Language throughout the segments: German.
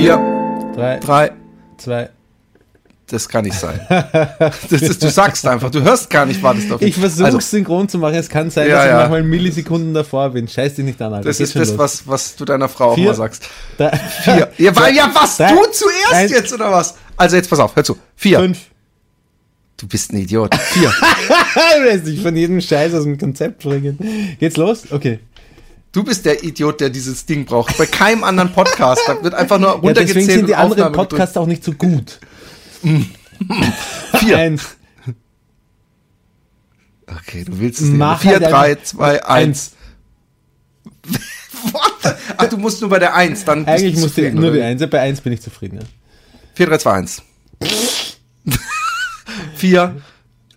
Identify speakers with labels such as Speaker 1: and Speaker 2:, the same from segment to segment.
Speaker 1: vier,
Speaker 2: Drei,
Speaker 1: drei,
Speaker 2: zwei.
Speaker 1: das kann nicht sein. Das ist, du sagst einfach, du hörst gar nicht, wartest auf
Speaker 2: Ich
Speaker 1: mich.
Speaker 2: versuche
Speaker 1: Also,
Speaker 2: synchron zu machen. Es kann sein,
Speaker 1: Ja,
Speaker 2: dass ich
Speaker 1: ja.
Speaker 2: manchmal Millisekunden davor bin. Scheiß dich nicht an, Alter.
Speaker 1: das
Speaker 2: Geht
Speaker 1: ist das,
Speaker 2: los.
Speaker 1: was, was du deiner Frau auch
Speaker 2: Vier.
Speaker 1: mal sagst.
Speaker 2: Drei,
Speaker 1: Vier. Ja, weil, ja was?
Speaker 2: Drei,
Speaker 1: du zuerst
Speaker 2: eins.
Speaker 1: jetzt, oder was? Also jetzt pass auf, hör zu. Vier.
Speaker 2: Fünf.
Speaker 1: Du bist ein Idiot. Vier.
Speaker 2: du lässt dich von jedem Scheiß aus dem Konzept bringen. Geht's los? Okay.
Speaker 1: Du bist der Idiot, der dieses Ding braucht. Bei keinem anderen Podcast. Da wird einfach nur
Speaker 2: Ja,
Speaker 1: runtergezählt
Speaker 2: deswegen sind die anderen
Speaker 1: Aufnahme gedrückt.
Speaker 2: Podcasts auch nicht so gut.
Speaker 1: Vier.
Speaker 2: Eins.
Speaker 1: Okay, du willst es nicht. Vier,
Speaker 2: halt
Speaker 1: drei, zwei, eins. What? the- Ach, du musst nur bei der Eins. Dann
Speaker 2: Eigentlich
Speaker 1: du
Speaker 2: musste
Speaker 1: zufrieden,
Speaker 2: nur die? Eins. Ja, Bei Eins bin ich zufrieden. Ja.
Speaker 1: Vier, drei, zwei, eins. Vier,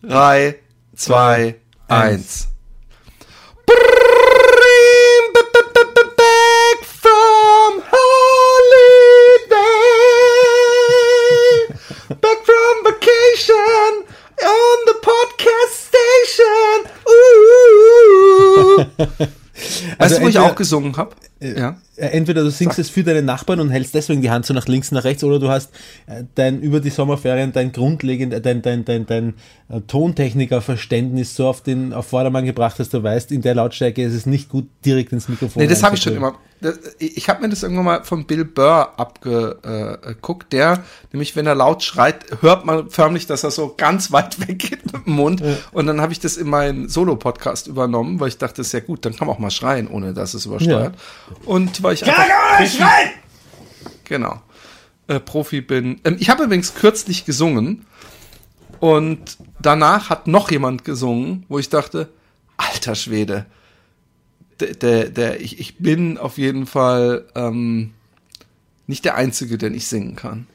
Speaker 1: drei, zwei, eins. Back
Speaker 2: Also
Speaker 1: weißt du, wo ich
Speaker 2: entweder-
Speaker 1: auch gesungen habe? Ja.
Speaker 2: Äh, Entweder du singst es für deinen Nachbarn und hältst deswegen die Hand so nach links, nach rechts, oder du hast äh, dein über die Sommerferien dein grundlegend, äh, dein, dein, dein, dein Tontechnikerverständnis so auf den auf Vordermann gebracht, dass du weißt, in der Lautstärke ist es nicht gut, direkt ins Mikrofon.
Speaker 1: Nee, das habe ich schon immer. Ich habe mir das irgendwann mal von Bill Burr abgeguckt, der, nämlich wenn er laut schreit, hört man förmlich, dass er so ganz weit weg geht mit dem Mund. Und dann habe ich das in meinen Solo-Podcast übernommen, weil ich dachte, das ist ja gut, dann kann man auch mal schreien, ohne dass es übersteuert. Und weil ich einfach Profi, genau, äh, Profi bin. Ähm, ich habe übrigens kürzlich gesungen und danach hat noch jemand gesungen, wo ich dachte, alter Schwede, der, der, der ich, ich bin auf jeden Fall ähm, nicht der Einzige, der nicht singen kann.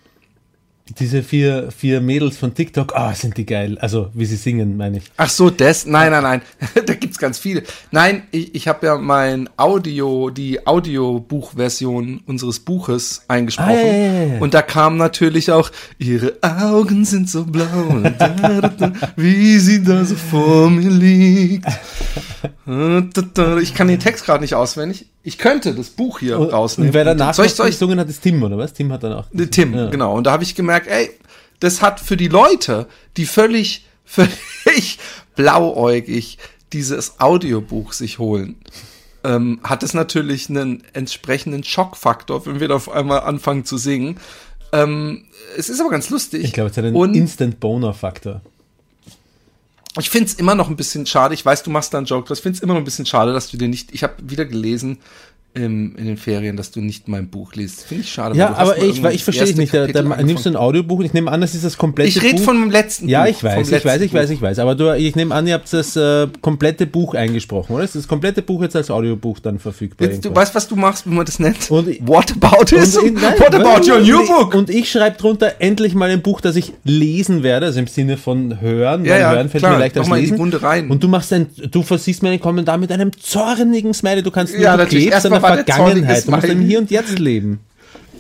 Speaker 2: Diese vier, vier Mädels von TikTok, ah, sind die geil. Also, wie sie singen, meine ich.
Speaker 1: Ach so, das? Nein, nein, nein. da gibt's ganz viele. Nein, ich, ich habe ja mein Audio, die Audiobuchversion unseres Buches eingesprochen.
Speaker 2: Ah, ja, ja.
Speaker 1: Und da kam natürlich auch, ihre Augen sind so blau, wie sie da so vor mir liegt. Da. Ich kann den Text gerade nicht auswendig. Ich könnte das Buch hier
Speaker 2: Und,
Speaker 1: rausnehmen.
Speaker 2: und wer danach
Speaker 1: soll ich, soll ich,
Speaker 2: gesungen hat, ist Tim, oder was? Tim hat dann auch.
Speaker 1: Ne, Tim,
Speaker 2: Ja.
Speaker 1: genau. Und da habe ich gemerkt, ey, das hat für die Leute, die völlig, völlig blauäugig dieses Audiobuch sich holen, ähm, hat es natürlich einen entsprechenden Schockfaktor, wenn wir da auf einmal anfangen zu singen. Ähm, es ist aber ganz lustig.
Speaker 2: Ich glaube, es hat einen
Speaker 1: Und
Speaker 2: Instant Boner-Faktor.
Speaker 1: Ich finde es immer noch ein bisschen schade. Ich weiß, du machst da einen Joke. draus. Ich finde es immer noch ein bisschen schade, dass du dir nicht. Ich habe wieder gelesen im, in den Ferien, dass du nicht mein Buch liest. Finde ich schade.
Speaker 2: Ja, aber ich, ich verstehe es nicht. Da, da nimmst du ein Audiobuch und ich nehme an, das ist das komplette
Speaker 1: Ich rede
Speaker 2: Buch.
Speaker 1: von dem letzten
Speaker 2: Ja,
Speaker 1: Buch.
Speaker 2: ich weiß,
Speaker 1: vom
Speaker 2: ich weiß,
Speaker 1: letzten
Speaker 2: ich weiß, ich weiß. Aber du, ich nehme an, ihr habt das äh, komplette Buch eingesprochen, oder? Ist das komplette Buch jetzt als Audiobuch dann verfügbar?
Speaker 1: Jetzt, du weißt, was du machst, wie man das nennt?
Speaker 2: Und ich-
Speaker 1: What about it? What about your new
Speaker 2: ich-
Speaker 1: book?
Speaker 2: Und ich schreibe drunter endlich mal ein Buch, das ich lesen werde, also im Sinne von hören.
Speaker 1: Ja, ja,
Speaker 2: hören fällt
Speaker 1: klar.
Speaker 2: mir leichter als lesen. Und du machst ein, du versiehst mir einen Kommentar mit einem zornigen Smiley. Du kannst nicht,
Speaker 1: Ja, natürlich. Erstmal
Speaker 2: Vergangenheit. Du musst im. Hier und Jetzt leben.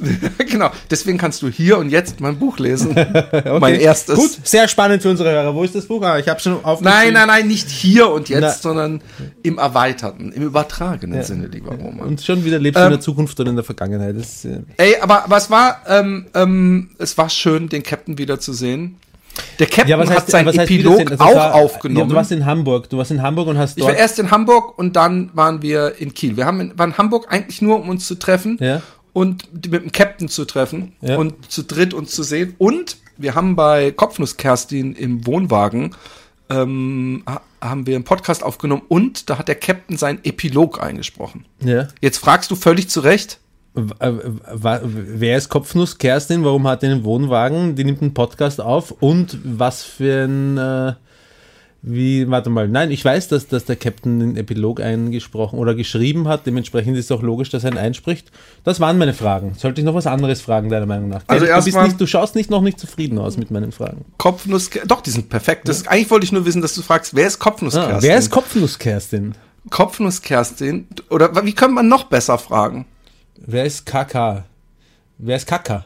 Speaker 1: genau. Deswegen kannst du hier und jetzt mein Buch lesen.
Speaker 2: Okay.
Speaker 1: Mein erstes.
Speaker 2: Gut, sehr spannend für unsere Hörer. Wo ist das Buch? Ah, ich habe schon aufgeschrieben.
Speaker 1: Nein, nein, nein, nicht hier und jetzt,
Speaker 2: Na.
Speaker 1: sondern im erweiterten, im übertragenen Sinne, lieber Roman.
Speaker 2: Und schon wieder lebst du in
Speaker 1: Ähm,
Speaker 2: der Zukunft oder in der Vergangenheit. Das, äh,
Speaker 1: Ey, aber, aber es war, ähm, ähm, es war schön, den Captain wiederzusehen. Der Captain hat seinen
Speaker 2: was heißt
Speaker 1: Epilog?
Speaker 2: Also
Speaker 1: auch
Speaker 2: war-
Speaker 1: aufgenommen.
Speaker 2: Ja, du warst in Hamburg. Du warst in Hamburg und hast
Speaker 1: ich war erst in Hamburg und dann waren wir in Kiel. Wir haben in, waren in Hamburg eigentlich nur, um uns zu treffen
Speaker 2: Ja.
Speaker 1: und mit dem Captain zu treffen
Speaker 2: Ja.
Speaker 1: und zu dritt uns zu sehen. Und wir haben bei Kopfnuss Kerstin im Wohnwagen ähm, ha- haben wir einen Podcast aufgenommen und da hat der Captain seinen Epilog eingesprochen.
Speaker 2: ja.
Speaker 1: Jetzt fragst du völlig zu Recht,
Speaker 2: Wer ist Kopfnuss Kerstin? Warum hat er einen Wohnwagen? Die nimmt einen Podcast auf. Und was für ein. Äh, wie, warte mal, nein, ich weiß, dass, dass der Captain den Epilog eingesprochen oder geschrieben hat. Dementsprechend ist es auch logisch, dass er ihn einspricht. Das waren meine Fragen. Sollte ich noch was anderes fragen, deiner Meinung nach?
Speaker 1: Also
Speaker 2: du, bist nicht, du schaust nicht noch nicht zufrieden aus mit meinen Fragen.
Speaker 1: Kopfnuss, doch, die sind perfekt. Das, Eigentlich wollte ich nur wissen, dass du fragst, wer ist Kopfnuss
Speaker 2: Ah,
Speaker 1: Kerstin?
Speaker 2: wer ist Kopfnuss Kerstin?
Speaker 1: Kopfnuss Kerstin? Oder wie kann man noch besser fragen?
Speaker 2: Wer ist KK? Wer ist Kaka?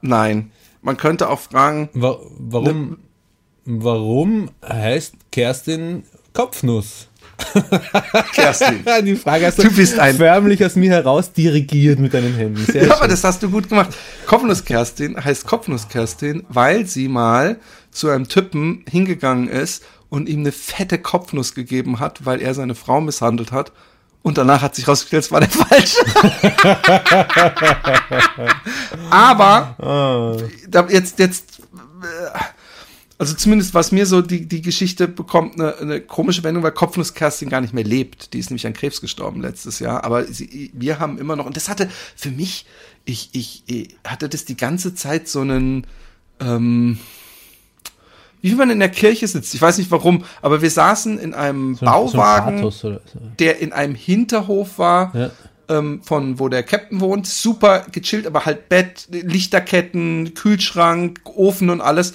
Speaker 1: Nein. Man könnte auch fragen,
Speaker 2: Wa warum, warum heißt Kerstin Kopfnuss?
Speaker 1: Kerstin.
Speaker 2: Die Frage hast
Speaker 1: Du bist ein-
Speaker 2: förmlich aus mir heraus dirigiert mit deinen Händen. Sehr
Speaker 1: Ja, aber
Speaker 2: schön.
Speaker 1: das hast du gut gemacht. Kopfnuss Kerstin heißt Kopfnuss Kerstin, weil sie mal zu einem Typen hingegangen ist und ihm eine fette Kopfnuss gegeben hat, weil er seine Frau misshandelt hat. Und danach hat sich rausgestellt, es war der falsche. aber da, jetzt, jetzt, äh, also zumindest was mir so die, die Geschichte bekommt, eine, eine komische Wendung, weil Kopfnuss Kerstin gar nicht mehr lebt. Die ist nämlich an Krebs gestorben letztes Jahr. Aber sie, wir haben immer noch, und das hatte für mich, ich, ich, ich hatte das die ganze Zeit so einen, ähm, wie man in der Kirche sitzt. Ich weiß nicht warum, aber wir saßen in einem
Speaker 2: So ein- so ein
Speaker 1: Bauwagen, der in einem Hinterhof war,
Speaker 2: Ja.
Speaker 1: ähm, von wo der Captain wohnt. Super gechillt, aber halt Bett, Lichterketten, Kühlschrank, Ofen und alles.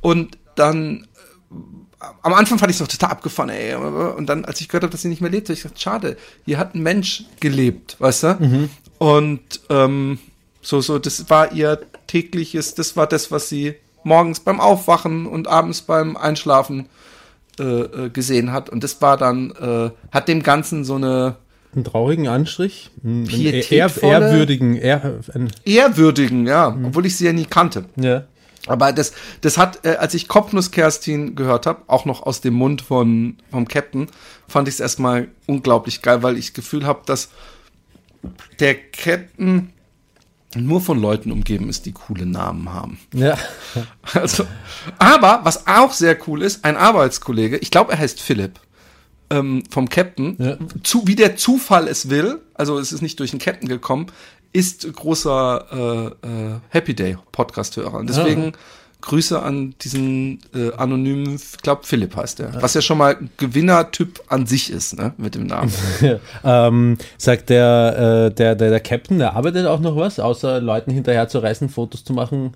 Speaker 1: Und dann äh, am Anfang fand ich es noch total abgefahren, ey. Und dann, als ich gehört habe, dass sie nicht mehr lebt, habe ich gesagt, schade, hier hat ein Mensch gelebt, weißt du? Und ähm, so, so, das war ihr tägliches, das war das, was sie morgens beim Aufwachen und abends beim Einschlafen äh, äh, gesehen hat. Und das war dann, äh, hat dem Ganzen so eine
Speaker 2: Einen traurigen Anstrich. Einen ehr, ehrwürdigen. Ehr,
Speaker 1: ehrwürdigen, ja, obwohl ich sie ja nie kannte.
Speaker 2: ja.
Speaker 1: Aber das, das hat, äh, als ich Kopfnuss Kerstin gehört habe, auch noch aus dem Mund von vom Captain, fand ich es erstmal unglaublich geil, weil ich das Gefühl habe, dass der Captain nur von Leuten umgeben ist, die coole Namen haben.
Speaker 2: ja.
Speaker 1: Also, aber was auch sehr cool ist, ein Arbeitskollege, ich glaube, er heißt Philipp, ähm, vom Captain,
Speaker 2: Ja.
Speaker 1: zu, wie der Zufall es will, also es ist nicht durch den Captain gekommen, ist großer äh, äh, Happy Day Podcast-Hörer. Und deswegen Grüße an diesen äh, anonymen, ich glaube Philipp heißt der, was ja schon mal Gewinnertyp an sich ist, ne, mit dem Namen.
Speaker 2: ähm, sagt der, äh, der, der, der Captain, der arbeitet auch noch was, außer Leuten hinterher zu reißen, Fotos zu machen,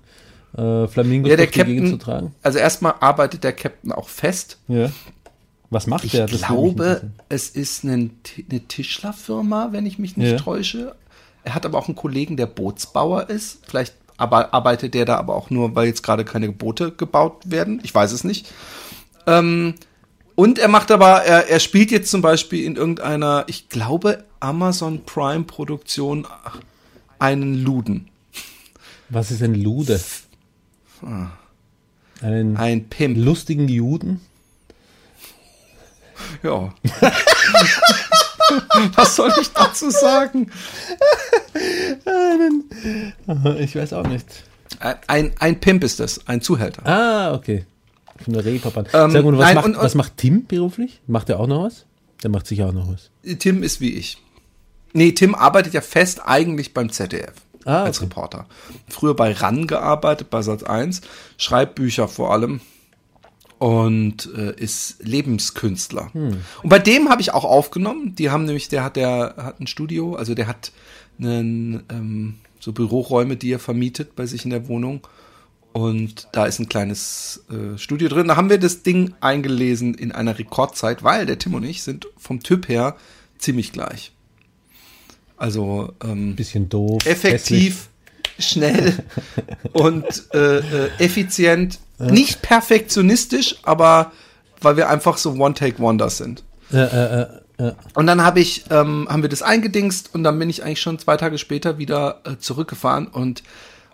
Speaker 2: äh, Flamingos
Speaker 1: ja, der
Speaker 2: Gegend zu
Speaker 1: Captain,
Speaker 2: tragen.
Speaker 1: also erstmal arbeitet der Captain auch fest.
Speaker 2: Ja. Was macht
Speaker 1: Ich
Speaker 2: der? Mich
Speaker 1: glaube, es ist eine, eine Tischlerfirma, wenn ich mich nicht
Speaker 2: Ja.
Speaker 1: täusche. Er hat aber auch einen Kollegen, der Bootsbauer ist. Vielleicht aber arbeitet der da aber auch nur, weil jetzt gerade keine Boote gebaut werden. Ich weiß es nicht. Ähm, und er macht aber, er, er spielt jetzt zum Beispiel in irgendeiner, ich glaube, Amazon Prime Produktion einen Luden.
Speaker 2: Was ist ein Lude? Einen
Speaker 1: Ein Pimp.
Speaker 2: lustigen Juden?
Speaker 1: Ja. Was soll ich dazu sagen?
Speaker 2: Ich weiß auch nicht.
Speaker 1: Ein, ein Pimp ist das, ein Zuhälter.
Speaker 2: Ah, okay. Von der Reeperbahn.
Speaker 1: Ähm,
Speaker 2: Sag mal, was,
Speaker 1: nein,
Speaker 2: macht,
Speaker 1: und- und-
Speaker 2: was macht Tim beruflich? Macht er auch noch was? Der macht sicher auch noch was.
Speaker 1: Tim ist wie ich. Nee, Tim arbeitet ja fest eigentlich beim ZDF
Speaker 2: Ah,
Speaker 1: als
Speaker 2: okay.
Speaker 1: Reporter. Früher bei RAN gearbeitet, bei Sat 1, schreibt Bücher vor allem und äh, ist Lebenskünstler.
Speaker 2: Hm.
Speaker 1: Und bei dem habe ich auch aufgenommen. Die haben nämlich, der hat der hat ein Studio, also der hat einen, ähm, so Büroräume, die er vermietet bei sich in der Wohnung. Und da ist ein kleines äh, Studio drin. Da haben wir das Ding eingelesen in einer Rekordzeit, weil der Tim und ich sind vom Typ her ziemlich gleich. Also ähm,
Speaker 2: Bisschen doof.
Speaker 1: effektiv, schnell und äh, äh, effizient. Nicht perfektionistisch, aber weil wir einfach so One-Take-Wonders sind.
Speaker 2: Äh, äh, äh, äh.
Speaker 1: Und dann habe ich, ähm, haben wir das eingedingst und dann bin ich eigentlich schon zwei Tage später wieder äh, zurückgefahren und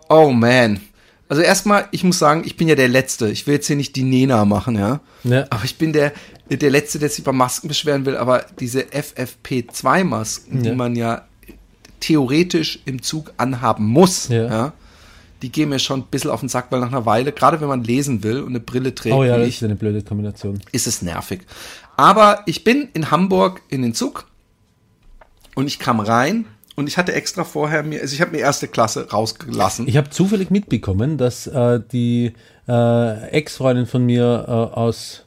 Speaker 1: oh man. Also erstmal, ich muss sagen, ich bin ja der Letzte. Ich will jetzt hier nicht die Nena machen, ja.
Speaker 2: Ja.
Speaker 1: Aber ich bin der, der Letzte, der sich über Masken beschweren will. Aber diese FFP2-Masken, die
Speaker 2: Ja.
Speaker 1: man ja theoretisch im Zug anhaben muss,
Speaker 2: Ja.
Speaker 1: Die gehen mir schon ein bisschen auf den Sack, weil nach einer Weile, gerade wenn man lesen will und eine Brille trägt,
Speaker 2: Oh ja, das
Speaker 1: ich,
Speaker 2: ist eine blöde Kombination.
Speaker 1: ist es nervig. Aber ich bin in Hamburg in den Zug und ich kam rein und ich hatte extra vorher mir, also ich habe mir erste Klasse rausgelassen.
Speaker 2: Ich habe zufällig mitbekommen, dass äh, die äh, Ex-Freundin von mir äh, aus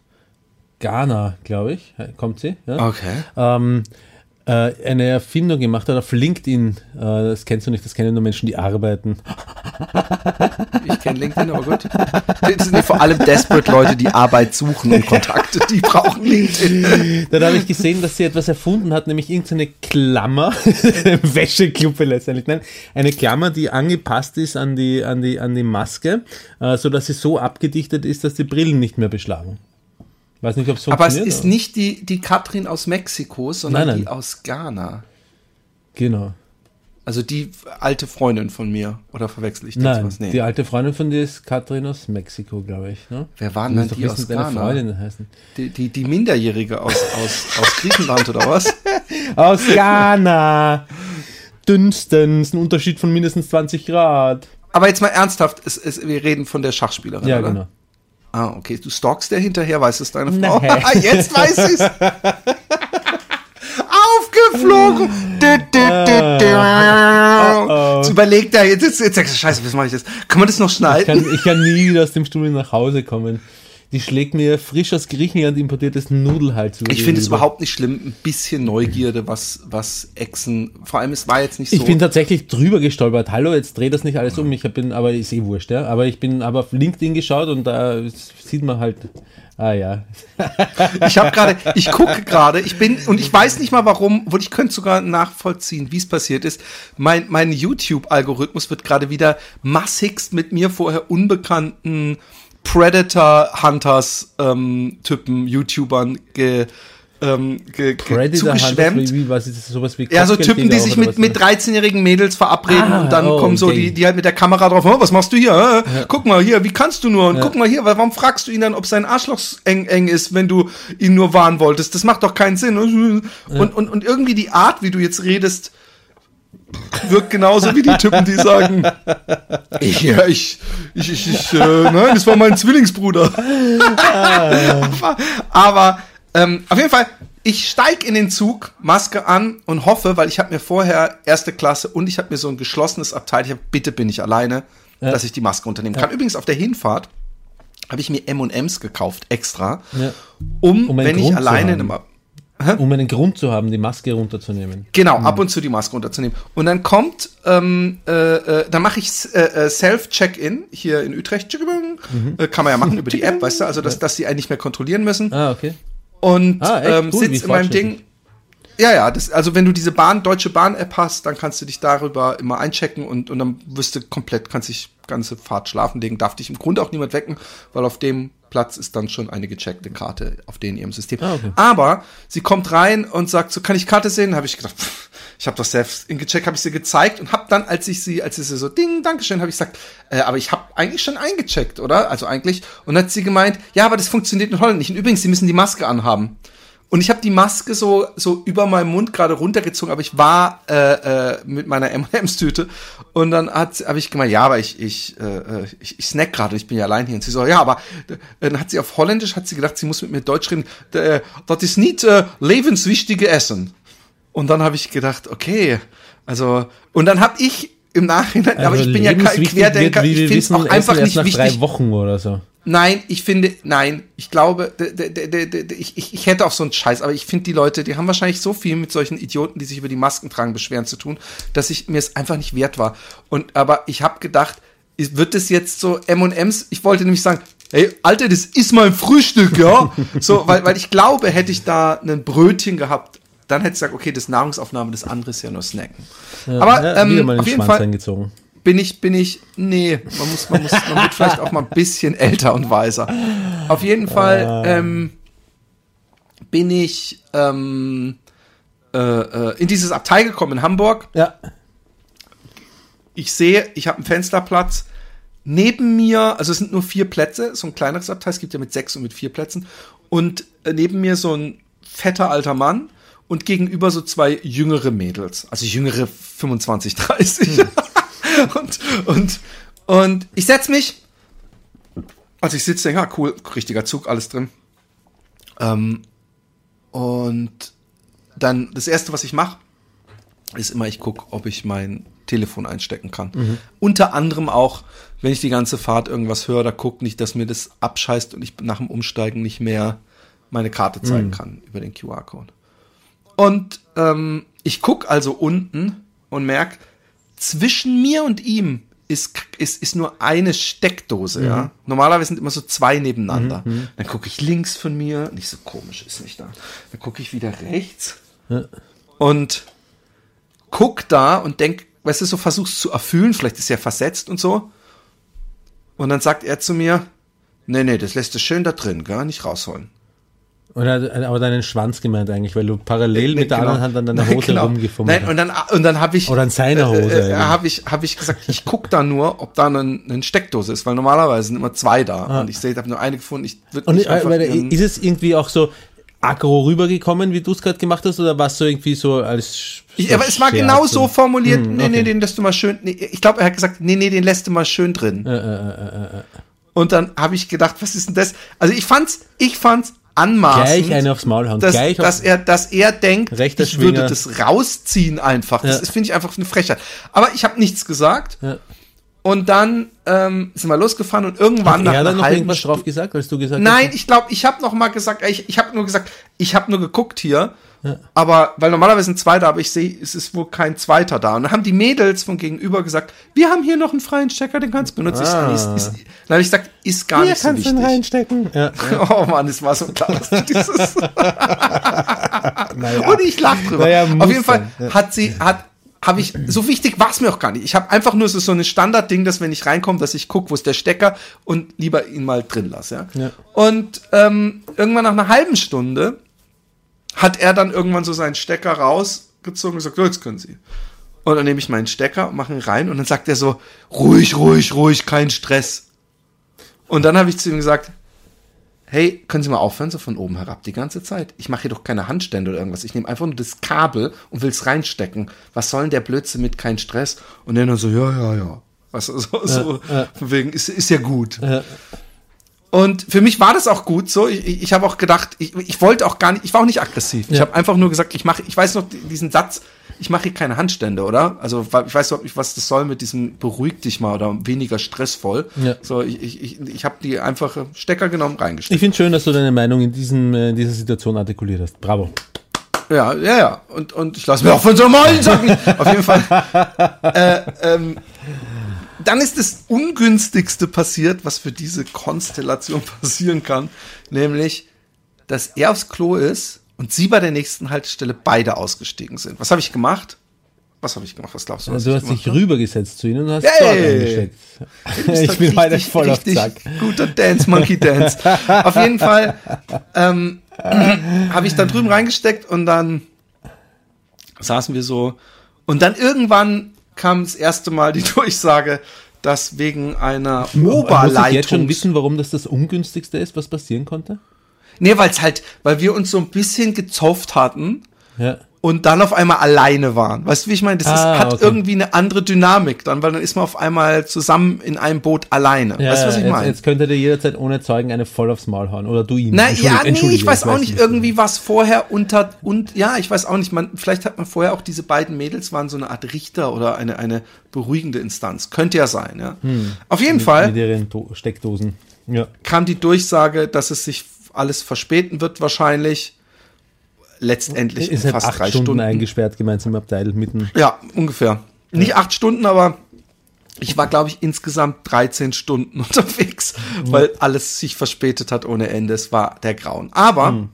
Speaker 2: Ghana, glaube ich, kommt sie, ja?
Speaker 1: Okay.
Speaker 2: ähm, äh, eine Erfindung gemacht hat auf LinkedIn. Äh, das kennst du nicht, das kennen nur Menschen, die arbeiten.
Speaker 1: Ich kenne LinkedIn, aber gut. Das sind vor allem desperate Leute, die Arbeit suchen und Kontakte, die brauchen LinkedIn.
Speaker 2: Dann habe ich gesehen, dass sie etwas erfunden hat, nämlich irgendeine Klammer, Wäschekluppe letztendlich, nein, eine Klammer, die angepasst ist an die, an die, an die Maske, äh, so dass sie so abgedichtet ist, dass die Brillen nicht mehr beschlagen. Weiß nicht, ob es
Speaker 1: Aber es
Speaker 2: funktioniert.
Speaker 1: ist nicht die, die Katrin aus Mexiko, sondern
Speaker 2: Nein, nein.
Speaker 1: die aus Ghana.
Speaker 2: Genau.
Speaker 1: Also die alte Freundin von mir. Oder verwechsel ich das
Speaker 2: Nein,
Speaker 1: was? Nee.
Speaker 2: die alte Freundin von dir ist Katrin aus Mexiko, glaube ich. Ne?
Speaker 1: Wer war denn die
Speaker 2: wissen,
Speaker 1: aus Ghana?
Speaker 2: Freundin heißen.
Speaker 1: Die, die, die Minderjährige aus, aus, aus Griechenland oder was?
Speaker 2: Aus Ghana! Dünstens, ein Unterschied von mindestens 20 Grad.
Speaker 1: Aber jetzt mal ernsthaft, es, es, wir reden von der Schachspielerin,
Speaker 2: Ja,
Speaker 1: oder?
Speaker 2: genau.
Speaker 1: Ah, okay. Du stalkst der hinterher, weiß es deine Frau?
Speaker 2: Nein.
Speaker 1: jetzt weiß ich's. Aufgeflogen. Du, du, du, du.
Speaker 2: oh.
Speaker 1: Jetzt überlegt er, jetzt, jetzt, jetzt sagst du, scheiße, was mache ich jetzt? Kann man das noch
Speaker 2: Ich
Speaker 1: schneiden?
Speaker 2: kann, ich kann nie wieder aus dem Studio nach Hause kommen. Die schlägt mir frisch aus Griechenland importiertes Nudelholz über
Speaker 1: Ich finde es überhaupt nicht schlimm, ein bisschen Neugierde, was, was Echsen, vor allem es war jetzt nicht so.
Speaker 2: Ich bin tatsächlich drüber gestolpert. Hallo, jetzt dreht das nicht alles um. Ich bin, aber ist eh wurscht, ja. Aber ich bin aber auf LinkedIn geschaut und da sieht man halt. Ah ja.
Speaker 1: Ich habe gerade, ich gucke gerade, ich bin und ich weiß nicht mal warum, obwohl ich könnte sogar nachvollziehen, wie es passiert ist. Mein, mein YouTube-Algorithmus wird gerade wieder massigst mit mir vorher unbekannten Predator Hunters ähm, Typen YouTubern ge, ähm, ge, ge,
Speaker 2: Predator
Speaker 1: zugeschwemmt.
Speaker 2: wie, was ist das, sowas wie
Speaker 1: Ja, so Typen, die sich mit, mit
Speaker 2: ne?
Speaker 1: 13-jährigen Mädels verabreden
Speaker 2: Ah,
Speaker 1: und dann
Speaker 2: oh,
Speaker 1: kommen so
Speaker 2: okay.
Speaker 1: die, die halt mit der Kamera drauf, oh, was machst du hier? Äh, Guck mal hier, wie kannst du nur? Und guck mal hier, warum fragst du ihn dann, ob sein Arschloch eng, eng ist, wenn du ihn nur warnen wolltest? Das macht doch keinen Sinn. Und, und, und irgendwie die Art, wie du jetzt redest, wirkt genauso wie die Typen, die sagen, ich, ja, ich, ich, ich, ich äh, nein, das war mein Zwillingsbruder. aber aber ähm, auf jeden Fall, ich steig in den Zug, Maske an und hoffe, weil ich habe mir vorher erste Klasse und ich habe mir so ein geschlossenes Abteil, ich hab, bitte bin ich alleine, dass ich die Maske unternehmen kann. Übrigens auf der Hinfahrt habe ich mir M&M's gekauft, extra,
Speaker 2: Ja.
Speaker 1: um,
Speaker 2: Um
Speaker 1: wenn ich
Speaker 2: Grund zu
Speaker 1: alleine in
Speaker 2: haben.
Speaker 1: Einem
Speaker 2: Um einen Grund zu haben, die Maske runterzunehmen.
Speaker 1: Genau, ab und zu die Maske runterzunehmen. Und dann kommt, ähm, äh, äh, dann mache ich äh, äh, Self-Check-In hier in Utrecht. Tschüggebung. Äh, kann man ja machen über die App, weißt du, also dass, dass sie einen nicht mehr kontrollieren müssen.
Speaker 2: Ah, okay.
Speaker 1: Und
Speaker 2: Ah,
Speaker 1: ähm,
Speaker 2: Cool, wie
Speaker 1: sitzt in meinem. Ding. Ja, ja, das, also wenn du diese Bahn, Deutsche Bahn-App hast, dann kannst du dich darüber immer einchecken und, und dann wirst du komplett, kannst dich ganze Fahrt schlafen legen, darf dich im Grunde auch niemand wecken, weil auf dem Platz ist dann schon eine gecheckte Karte auf den ihrem System.
Speaker 2: Ah, okay.
Speaker 1: Aber sie kommt rein und sagt, so kann ich Karte sehen? Habe ich gedacht, pff, ich habe doch selbst in gecheckt, habe ich sie gezeigt und habe dann, als ich sie, als sie so Ding, Dankeschön, habe ich gesagt, äh, aber ich habe eigentlich schon eingecheckt, oder? Also eigentlich. Und dann hat sie gemeint, ja, aber das funktioniert in Holland nicht. Und übrigens, sie müssen die Maske anhaben. Und ich habe die Maske so so über meinen Mund gerade runtergezogen, aber ich war äh, äh, mit meiner M&M's-Tüte und dann hat habe ich gemeint, ja, aber ich ich äh, äh, ich, ich snack gerade, ich bin ja allein hier und sie so, ja, aber äh, dann hat sie auf Holländisch hat sie gedacht, sie muss mit mir Deutsch reden, äh, das ist nicht äh, lebenswichtige Essen. Und dann habe ich gedacht, okay, also und dann habe ich im Nachhinein, aber ich bin ja kein
Speaker 2: Also
Speaker 1: Querdenker, ich finde es auch einfach nicht wichtig.
Speaker 2: drei Wochen oder so.
Speaker 1: Nein, ich finde, nein, ich glaube, ich, ich, ich hätte auf so einen Scheiß, aber ich finde die Leute, die haben wahrscheinlich so viel mit solchen Idioten, die sich über die Masken tragen, beschweren zu tun, dass ich mir es einfach nicht wert war. Und aber ich habe gedacht, wird es jetzt so M&M's? Ich wollte nämlich sagen, hey, Alter, das ist mein Frühstück, ja? so, weil, weil ich glaube, hätte ich da ein Brötchen gehabt, dann hätte ich gesagt, okay, das Nahrungsaufnahme, das andere ist ja nur Snacken. aber
Speaker 2: Ja, wieder
Speaker 1: ähm, auf jeden
Speaker 2: Schwanz
Speaker 1: Fall,
Speaker 2: eingezogen.
Speaker 1: Bin ich, bin ich, nee, man muss, man muss, man wird vielleicht auch mal ein bisschen älter und weiser. Auf jeden Fall ähm, bin ich ähm, äh, äh, in dieses Abteil gekommen in Hamburg.
Speaker 2: Ja.
Speaker 1: Ich sehe, ich habe einen Fensterplatz. Neben mir, also es sind nur vier Plätze, so ein kleineres Abteil, es gibt ja mit sechs und mit vier Plätzen. Und äh, neben mir so ein fetter alter Mann und gegenüber so zwei jüngere Mädels, also jüngere 25, 30. und, und, und ich setz mich, also ich sitze, denke, ah, cool, richtiger Zug, alles drin. Ähm, und dann das erste, was ich mache, ist immer, ich gucke, ob ich mein Telefon einstecken kann. Unter anderem auch, wenn ich die ganze Fahrt irgendwas höre oder gucke, nicht, dass mir das abscheißt und ich nach dem Umsteigen nicht mehr meine Karte zeigen kann über den QR-Code. Und ähm, ich guck also unten und merk, zwischen mir und ihm ist, ist, ist nur eine Steckdose, ja. Normalerweise sind immer so zwei nebeneinander. Dann gucke ich links von mir, nicht so komisch, ist nicht da. Dann gucke ich wieder rechts und guck da und denk, weißt du, so versuchst zu erfüllen, vielleicht ist er versetzt und so. Und dann sagt er zu mir, nee, nee, das lässt du schön da drin, gar nicht rausholen.
Speaker 2: Und er hat aber deinen Schwanz gemeint eigentlich, weil du parallel mit der anderen Hand an deiner Hose
Speaker 1: genau.
Speaker 2: rumgefummelt
Speaker 1: Nein, und dann, und dann habe ich.
Speaker 2: Oder an seiner Hose,
Speaker 1: Äh, äh,
Speaker 2: ja.
Speaker 1: habe ich, hab ich gesagt, ich guck da nur, ob da eine, eine Steckdose ist, weil normalerweise sind immer zwei da. Und ich sehe, ich habe nur eine gefunden. Ich würde
Speaker 2: Ah. Und
Speaker 1: nicht
Speaker 2: äh,
Speaker 1: einfach
Speaker 2: weil, ist es irgendwie auch so aggro rübergekommen, wie du es gerade gemacht hast, oder war es so irgendwie so als
Speaker 1: ich, aber es war genau so formuliert, nee,
Speaker 2: okay.
Speaker 1: nee, den lässt du mal schön, nee, ich glaube, er hat gesagt, nee, nee, den lässt du mal schön drin.
Speaker 2: Äh,
Speaker 1: Und dann habe ich gedacht, was ist denn das? Also ich fand's, ich fand's anmaßend.
Speaker 2: Gleich eine aufs Maul hauen.
Speaker 1: dass,
Speaker 2: gleich
Speaker 1: dass er, dass er denkt,
Speaker 2: Rechter
Speaker 1: ich würde das rausziehen einfach. Das
Speaker 2: Ja.
Speaker 1: finde ich einfach eine Frechheit. Aber ich habe nichts gesagt.
Speaker 2: Ja.
Speaker 1: Und dann ähm, sind wir losgefahren und irgendwann
Speaker 2: hat er dann noch irgendwas drauf gesagt, als du gesagt
Speaker 1: Nein,
Speaker 2: hast?
Speaker 1: ich glaube, ich habe noch mal gesagt, ich, ich habe nur gesagt, ich habe nur geguckt hier. Aber, weil normalerweise sind zwei da, aber ich sehe, es ist wohl kein zweiter da. Und dann haben die Mädels von gegenüber gesagt, wir haben hier noch einen freien Stecker, den kannst du benutzen.
Speaker 2: Ah.
Speaker 1: Ist, ist, dann habe ich gesagt, ist gar
Speaker 2: Hier
Speaker 1: nicht so
Speaker 2: kannst du ihn reinstecken. Ja.
Speaker 1: Oh Mann, es war so klar, dass du dieses.
Speaker 2: Naja.
Speaker 1: Und ich lach drüber.
Speaker 2: Naja,
Speaker 1: Auf jeden Fall
Speaker 2: dann, ja.
Speaker 1: hat sie, hat, habe ich, so wichtig war es mir auch gar nicht. Ich habe einfach nur so, so ein Standardding, dass wenn ich reinkomme, dass ich gucke, wo ist der Stecker und lieber ihn mal drin lasse. Ja?
Speaker 2: Ja.
Speaker 1: Und ähm, irgendwann nach einer halben Stunde hat er dann irgendwann so seinen Stecker rausgezogen und gesagt, so, jetzt können Sie. Und dann nehme ich meinen Stecker und mache ihn rein und dann sagt er so, ruhig, ruhig, ruhig, kein Stress. Und dann habe ich zu ihm gesagt, hey, können Sie mal aufhören, so von oben herab die ganze Zeit? Ich mache hier doch keine Handstände oder irgendwas. Ich nehme einfach nur das Kabel und will es reinstecken. Was soll denn der Blödsinn mit kein Stress? Und er dann so, ja, ja, ja. Was, so, so, von wegen, ist, ist ja gut. Und für mich war das auch gut so. Ich, ich, ich habe auch gedacht, ich, ich wollte auch gar nicht, ich war auch nicht aggressiv. Ich
Speaker 2: Ja.
Speaker 1: habe einfach nur gesagt, ich mache, ich weiß noch diesen Satz, ich mache hier keine Handstände, oder? Also ich weiß überhaupt nicht, was das soll mit diesem beruhig dich mal oder weniger stressvoll.
Speaker 2: Ja.
Speaker 1: So, ich, ich, ich, ich habe die einfache Stecker genommen, reingesteckt.
Speaker 2: Ich finde schön, dass du deine Meinung in, diesem, äh, in dieser Situation artikuliert hast. Bravo.
Speaker 1: Ja, ja, ja. Und, und ich lasse mir auch von so normalen sagen. Auf jeden Fall. Äh, ähm, dann ist das Ungünstigste passiert, was für diese Konstellation passieren kann, nämlich, dass er aufs Klo ist und sie bei der nächsten Haltestelle beide ausgestiegen sind. Was habe ich gemacht? Was habe ich gemacht? Was glaubst du? Was
Speaker 2: du
Speaker 1: ich
Speaker 2: hast dich rübergesetzt zu ihnen und hast
Speaker 1: Hey!
Speaker 2: dort eingesteckt. Ich bin
Speaker 1: Richtig,
Speaker 2: voll auf Zack.
Speaker 1: Guter Dance, Monkey Dance. auf jeden Fall ähm, habe ich da drüben reingesteckt und dann saßen wir so. Und dann irgendwann kam das erste Mal die Durchsage, dass wegen einer
Speaker 2: Muss ich jetzt schon
Speaker 1: Oberleitung.
Speaker 2: wissen, warum das das Ungünstigste ist, was passieren konnte?
Speaker 1: Nee, weil es halt, weil wir uns so ein bisschen gezofft hatten
Speaker 2: Ja.
Speaker 1: und dann auf einmal alleine waren. Weißt du, wie ich meine? Das ist,
Speaker 2: Ah,
Speaker 1: hat
Speaker 2: okay.
Speaker 1: irgendwie eine andere Dynamik dann, weil dann ist man auf einmal zusammen in einem Boot alleine.
Speaker 2: Ja,
Speaker 1: weißt du, was ich
Speaker 2: jetzt,
Speaker 1: meine?
Speaker 2: jetzt könnte dir jederzeit ohne Zeugen eine voll aufs Maul hauen. Oder du ihm.
Speaker 1: Na ja, nee, ich weiß auch nicht, irgendwie was vorher unter und ja, ich weiß auch nicht, man vielleicht hat man vorher auch diese beiden Mädels waren so eine Art Richter oder eine eine beruhigende Instanz. Könnte ja sein, ja. Auf jeden Fall
Speaker 2: Mit ihren Do Steckdosen. Ja.
Speaker 1: kam die Durchsage, dass es sich alles verspäten wird wahrscheinlich. Letztendlich
Speaker 2: Ist halt
Speaker 1: fast
Speaker 2: acht
Speaker 1: drei
Speaker 2: Stunden,
Speaker 1: Stunden.
Speaker 2: eingesperrt gemeinsam im Abteil mitten.
Speaker 1: Ja, ungefähr. Nicht acht Stunden, aber ich war, glaube ich, insgesamt 13 Stunden unterwegs, weil alles sich verspätet hat ohne Ende. Es war der Grauen. Aber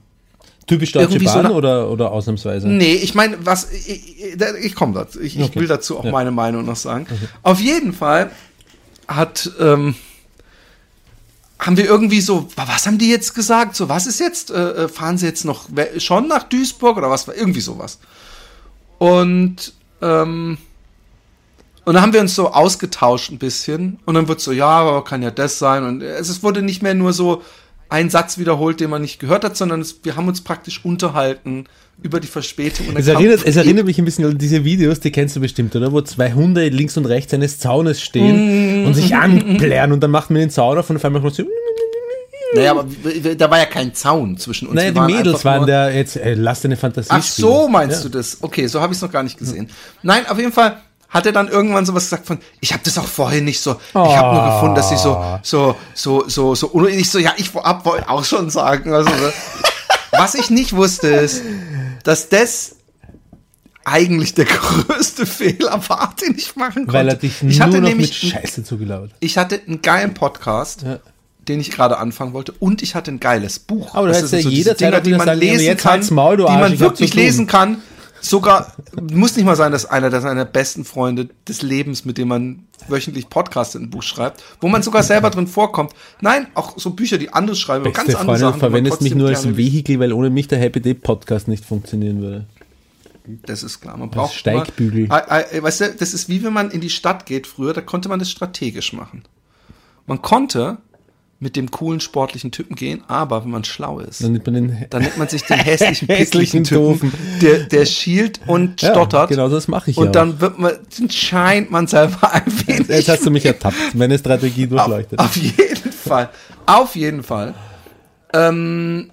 Speaker 2: Typisch Deutsche
Speaker 1: Irgendwie so
Speaker 2: Bahn
Speaker 1: eine-
Speaker 2: oder, oder ausnahmsweise?
Speaker 1: Nee, ich meine, was ich, ich, ich komme dazu. Ich, ich
Speaker 2: Okay.
Speaker 1: will dazu auch
Speaker 2: Ja.
Speaker 1: meine Meinung noch sagen. Auf jeden Fall hat ähm, haben wir irgendwie so, was haben die jetzt gesagt? So, was ist jetzt? Äh, äh, fahren sie jetzt noch schon nach Duisburg oder was irgendwie sowas? Und ähm, und dann haben wir uns so ausgetauscht ein bisschen und dann wird so, ja, aber kann ja das sein und es wurde nicht mehr nur so ein Satz wiederholt, den man nicht gehört hat, sondern es, wir haben uns praktisch unterhalten über die Verspätung. Und
Speaker 2: Es erinnert, es erinnert mich ein bisschen an diese Videos, die kennst du bestimmt, oder? Wo zwei Hunde links und rechts eines Zaunes stehen und sich anplären und dann macht man den Zaun auf und auf einmal kommt so.
Speaker 1: Naja, aber da war ja kein Zaun zwischen uns.
Speaker 2: Naja, die Mädels waren der, jetzt äh, lass deine Fantasie
Speaker 1: Ach
Speaker 2: spielen.
Speaker 1: so, meinst
Speaker 2: Ja.
Speaker 1: du das? Okay, so habe ich es noch gar nicht gesehen. Nein, auf jeden Fall hat er dann irgendwann sowas gesagt von, ich habe das auch vorhin nicht so, ich habe nur gefunden, dass sie so, so, so, so, so, und ich so, ja, ich hab wollte auch schon sagen, also, so. was ich nicht wusste ist, dass das eigentlich der größte Fehler war, den ich machen konnte.
Speaker 2: Weil er dich
Speaker 1: ich hatte
Speaker 2: noch
Speaker 1: nämlich
Speaker 2: mit Scheiße zugelabert.
Speaker 1: ich hatte einen geilen Podcast,
Speaker 2: Ja.
Speaker 1: den ich gerade anfangen wollte, und ich hatte ein geiles Buch.
Speaker 2: Aber du
Speaker 1: Das sind
Speaker 2: ja
Speaker 1: diese
Speaker 2: jederzeit
Speaker 1: Dinger,
Speaker 2: sagen, ja, jetzt
Speaker 1: kann,
Speaker 2: Maul,
Speaker 1: die man
Speaker 2: ich
Speaker 1: wirklich lesen kann. Sogar muss nicht mal sein, dass einer, dass einer der besten Freunde des Lebens, mit dem man wöchentlich Podcast in ein Buch schreibt, wo man sogar selber drin vorkommt. Nein, auch so Bücher, die andere schreiben,
Speaker 2: Beste
Speaker 1: ganz andere
Speaker 2: Freundin,
Speaker 1: Sachen.
Speaker 2: du verwendest mich nur als Vehikel, weil ohne mich der Happy Day Podcast nicht funktionieren würde.
Speaker 1: Das ist klar. Man braucht
Speaker 2: Steigbügel.
Speaker 1: Immer, äh, äh, weißt du, das ist wie wenn man in die Stadt geht früher, da konnte man das strategisch machen. Man konnte mit dem coolen sportlichen Typen gehen, aber wenn man schlau ist,
Speaker 2: Dann nimmt man den
Speaker 1: dann nimmt man sich den hässlichen,
Speaker 2: Hässlichen
Speaker 1: Typen, der, der schielt und
Speaker 2: Ja,
Speaker 1: stottert.
Speaker 2: genau das mache ich
Speaker 1: und
Speaker 2: ja
Speaker 1: dann wird man, dann scheint man selber ein wenig.
Speaker 2: Jetzt hast du mich ertappt. Meine Strategie durchleuchtet.
Speaker 1: Auf, auf jeden Fall. Auf jeden Fall. Ähm,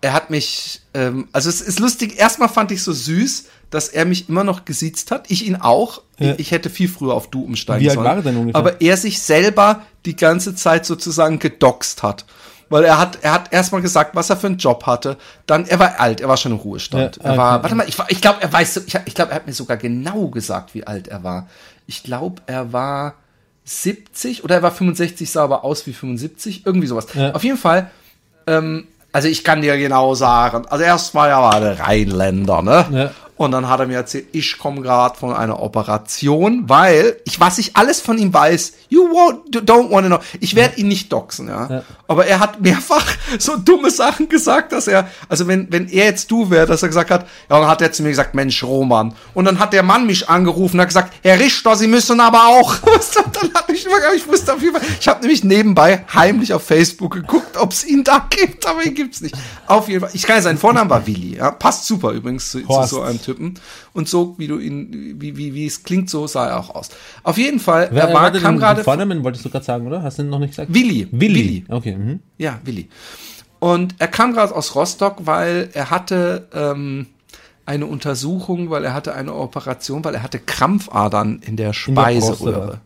Speaker 1: er hat mich, ähm, also es ist lustig, erstmal fand ich so süß, dass er mich immer noch gesiezt hat. Ich ihn auch.
Speaker 2: Ja.
Speaker 1: Ich hätte viel früher auf du umsteigen
Speaker 2: Wie alt
Speaker 1: sollen.
Speaker 2: war er denn ungefähr?
Speaker 1: Aber er sich selber die ganze Zeit sozusagen gedoxt hat. Weil er hat, er hat erstmal gesagt, was er für einen Job hatte. Dann, er war alt, er war schon im Ruhestand.
Speaker 2: Ja,
Speaker 1: er war,
Speaker 2: okay.
Speaker 1: warte mal, ich, war- ich glaube, er weiß, so- ich, ich glaube, er hat mir sogar genau gesagt, wie alt er war. Ich glaube, er war 70 oder er war 65, sah aber aus wie 75, irgendwie sowas.
Speaker 2: Ja.
Speaker 1: Auf jeden Fall, ähm, also ich kann dir genau sagen, also erst war er war der Rheinländer, ne?
Speaker 2: Ja.
Speaker 1: Und dann hat er mir erzählt, ich komme gerade von einer Operation, weil ich, was ich alles von ihm weiß, you won't, don't want to know. Ich werde ihn nicht doxen, ja?
Speaker 2: Ja.
Speaker 1: Aber er hat mehrfach so dumme Sachen gesagt, dass er, also wenn, wenn er jetzt du wäre, dass er gesagt hat, ja, dann hat er zu mir gesagt, Mensch, Roman. Und dann hat der Mann mich angerufen und hat gesagt, Herr Richter, Sie müssen aber auch. Dann hat ich, ich wusste auf jeden Fall, ich habe nämlich nebenbei heimlich auf Facebook geguckt, ob es ihn da gibt, aber ihn gibt's nicht. Auf jeden Fall, ich kann ja, sein Vorname war Willi, ja? Passt super übrigens zu, zu so einem Typen. Und so, wie du ihn, wie, wie, wie es klingt, so sah er auch aus. Auf jeden Fall,
Speaker 2: Wer
Speaker 1: er war, kam gerade.
Speaker 2: Vornamen wolltest du gerade sagen, oder? Hast du ihn noch nicht gesagt?
Speaker 1: Willi.
Speaker 2: Willi.
Speaker 1: Willi.
Speaker 2: Okay. Mhm.
Speaker 1: Ja, Willi. Und er kam gerade aus Rostock, weil er hatte ähm, eine Untersuchung, weil er hatte eine Operation, weil er hatte Krampfadern in der Speiseröhre.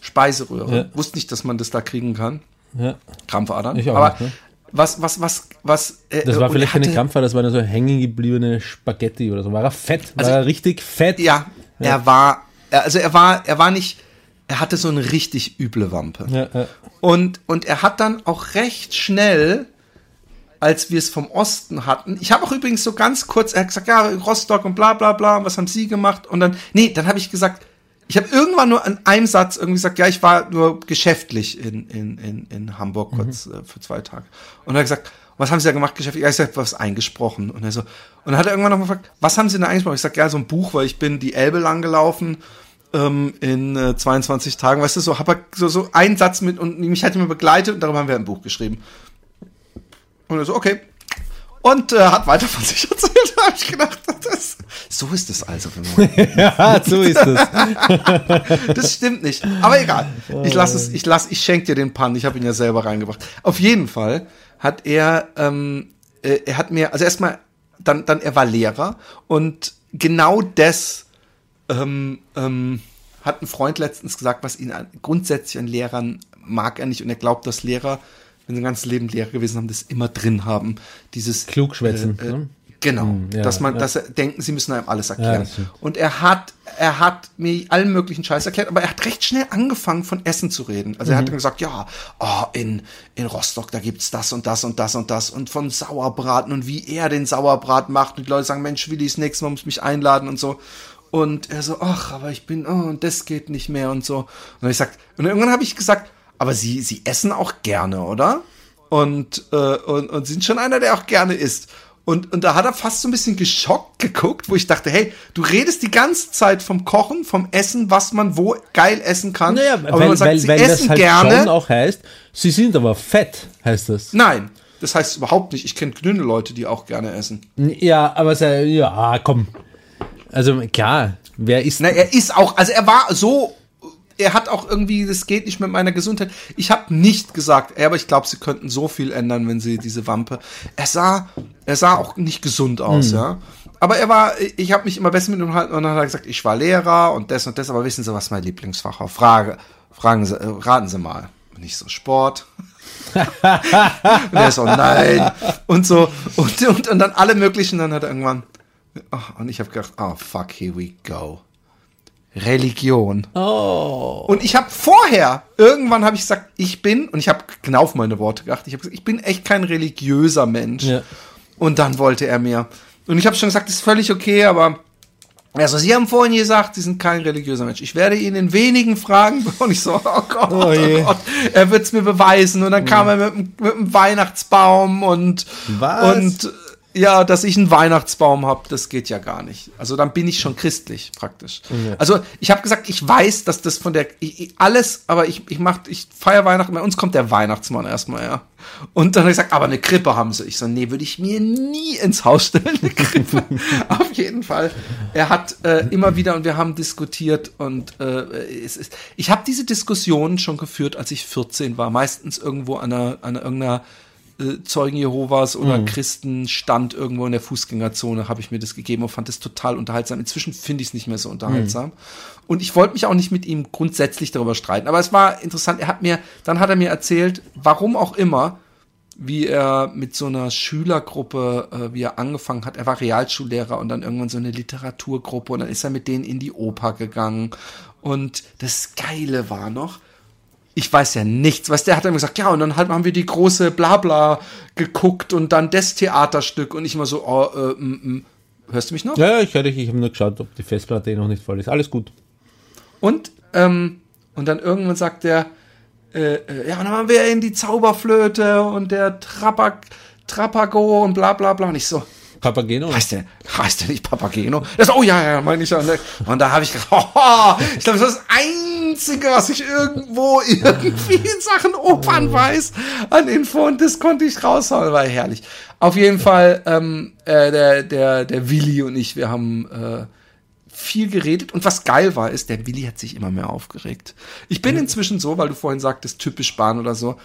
Speaker 1: Speiseröhre.
Speaker 2: Ja.
Speaker 1: Wusste nicht, dass man das da kriegen kann.
Speaker 2: Ja.
Speaker 1: Krampfadern.
Speaker 2: Ich auch
Speaker 1: Aber
Speaker 2: nicht, ne?
Speaker 1: was, was, was, was. Äh,
Speaker 2: Das war vielleicht
Speaker 1: er
Speaker 2: keine
Speaker 1: hatte-
Speaker 2: Krampfer, das war nur so hängen gebliebene Spaghetti oder so. War er fett?
Speaker 1: Also-
Speaker 2: war er richtig fett?
Speaker 1: Ja, er war, also er war, er war nicht, er hatte so eine richtig üble Wampe.
Speaker 2: Ja, ja.
Speaker 1: Und, und er hat dann auch recht schnell, als wir es vom Osten hatten, ich habe auch übrigens so ganz kurz, er hat gesagt, ja, Rostock und bla bla bla, was haben Sie gemacht? Und dann, nee, dann habe ich gesagt, ich habe irgendwann nur an einem Satz irgendwie gesagt, ja, ich war nur geschäftlich in, in, in, in Hamburg kurz äh, für zwei Tage. Und er hat gesagt, was haben Sie da gemacht geschäftlich? Ja, ich habe was eingesprochen. Und er so, und dann hat er irgendwann noch mal gefragt, was haben Sie denn eingesprochen? Ich sag, ja, so ein Buch, weil ich bin die Elbe lang gelaufen ähm, in äh, 22 Tagen, weißt du, so habe so so einen Satz mit und mich hat immer begleitet und darüber haben wir ein Buch geschrieben. Und er so, okay. Und äh, hat weiter von sich erzählt. Habe ich gedacht, das, so ist es also. Man,
Speaker 2: ja, so ist das.
Speaker 1: das stimmt nicht. Aber egal. Ich lasse es, ich lass, ich schenke dir den Pan. Ich habe ihn ja selber reingebracht. Auf jeden Fall hat er, ähm, äh, er hat mir, also erstmal, dann, dann er war Lehrer und genau das ähm, ähm, hat ein Freund letztens gesagt, was ihn an, grundsätzlich an Lehrern mag er nicht und er glaubt, dass Lehrer, wenn sie ein ganzes Leben Lehrer gewesen haben, das immer drin haben. Dieses
Speaker 2: Klugschwätzen,
Speaker 1: Äh, äh,
Speaker 2: ne?
Speaker 1: Genau,
Speaker 2: Hm, ja,
Speaker 1: dass man,
Speaker 2: ja.
Speaker 1: dass er denken, sie müssen einem alles
Speaker 2: Ja,
Speaker 1: erklären.
Speaker 2: stimmt.
Speaker 1: und er hat, er hat mir allen möglichen Scheiß erklärt, aber er hat recht schnell angefangen von Essen zu reden. Also
Speaker 2: Mhm.
Speaker 1: er hat dann gesagt, ja, oh, in, in Rostock, da gibt's das und das und das und das und von Sauerbraten und wie er den Sauerbraten macht. Und die Leute sagen, Mensch, Willi, das nächste Mal muss mich einladen und so. Und er so, ach, aber ich bin, oh, und das geht nicht mehr und so. Und ich gesagt, und irgendwann habe ich gesagt, aber sie, sie essen auch gerne, oder? Und, äh, und, und sind schon einer, der auch gerne isst. Und, und da hat er fast so ein bisschen geschockt geguckt, wo ich dachte, hey, du redest die ganze Zeit vom Kochen, vom Essen, was man wo geil essen kann.
Speaker 2: Naja,
Speaker 1: aber
Speaker 2: weil,
Speaker 1: wenn man sagt,
Speaker 2: weil,
Speaker 1: sie
Speaker 2: weil
Speaker 1: essen
Speaker 2: das halt
Speaker 1: gerne.
Speaker 2: schon auch heißt, sie sind aber fett, heißt das.
Speaker 1: Nein, das heißt überhaupt nicht. Ich kenne dünne Leute, die auch gerne essen.
Speaker 2: Ja, aber ja, komm. Also klar, wer ist.
Speaker 1: Na, er ist auch, also er war so, er hat auch irgendwie, das geht nicht mit meiner Gesundheit. Ich habe nicht gesagt, aber ich glaube, sie könnten so viel ändern, wenn sie diese Wampe. Er sah, er sah auch nicht gesund aus, ja. Aber er war, ich habe mich immer besser mit ihm unterhalten und dann hat er gesagt, ich war Lehrer und das und das, aber wissen Sie, was mein Lieblingsfach war? Frage, fragen Sie, äh, raten Sie mal. Nicht so Sport. und er so, nein. Und so, und, und, und dann alle möglichen, dann hat er irgendwann, oh, und ich habe gedacht, oh fuck, here we go. Religion.
Speaker 2: Oh.
Speaker 1: Und ich habe vorher, irgendwann habe ich gesagt, ich bin, und ich habe genau auf meine Worte geachtet, ich habe gesagt, ich bin echt kein religiöser Mensch.
Speaker 2: Ja.
Speaker 1: Und dann wollte er mir. Und ich habe schon gesagt, das ist völlig okay, aber also Sie haben vorhin gesagt, Sie sind kein religiöser Mensch. Ich werde Ihnen in wenigen Fragen, und ich so, oh Gott, oh,
Speaker 2: Oh.
Speaker 1: Gott, er wird es mir beweisen. Und dann kam er mit, mit dem Weihnachtsbaum und,
Speaker 2: Was?
Speaker 1: und ja, dass ich einen Weihnachtsbaum habe, das geht ja gar nicht. Also dann bin ich schon christlich praktisch. Also ich habe gesagt, ich weiß, dass das von der ich, ich, alles, aber ich ich mach, ich feier Weihnachten. Bei uns kommt der Weihnachtsmann erstmal, ja. Und dann habe ich gesagt, aber eine Krippe haben sie. Ich so, nee, würde ich mir nie ins Haus stellen, eine Krippe. Auf jeden Fall. Er hat äh, immer wieder und wir haben diskutiert und äh, es ist. Ich habe diese Diskussion schon geführt, als ich 14 war. Meistens irgendwo an einer, an irgendeiner äh, Zeugen Jehovas oder Christenstand irgendwo in der Fußgängerzone habe ich mir das gegeben und fand das total unterhaltsam. Inzwischen finde ich es nicht mehr so unterhaltsam. Und ich wollte mich auch nicht mit ihm grundsätzlich darüber streiten. Aber es war interessant. Er hat mir, dann hat er mir erzählt, warum auch immer, wie er mit so einer Schülergruppe, äh, wie er angefangen hat. Er war Realschullehrer und dann irgendwann so eine Literaturgruppe und dann ist er mit denen in die Oper gegangen. Und das Geile war noch, ich weiß ja nichts. Weißt der hat dann gesagt, ja, und dann halt haben wir die große Blabla geguckt und dann das Theaterstück und ich immer so, oh, äh, m, m. hörst du mich noch?
Speaker 2: Ja, ich höre dich, ich habe nur geschaut, ob die Festplatte eh noch nicht voll ist. Alles gut.
Speaker 1: Und, ähm, und dann irgendwann sagt er, äh, äh, ja, und dann haben wir in die Zauberflöte und der Trapag, Trapago und bla bla bla. Und ich so,
Speaker 2: Papageno?
Speaker 1: heißt der, heißt der nicht Papageno? Das, oh ja, ja, meine ich ja. ne? Und da habe ich gedacht, oh, ich glaube, das ist das Einzige, was ich irgendwo irgendwie in Sachen Opern weiß an Info und das konnte ich raushauen, war herrlich. Auf jeden Fall, ähm, äh, der, der, der Willi und ich, wir haben äh, viel geredet und was geil war, ist, der Willi hat sich immer mehr aufgeregt. Ich bin inzwischen so, weil du vorhin sagtest, typisch Bahn oder so,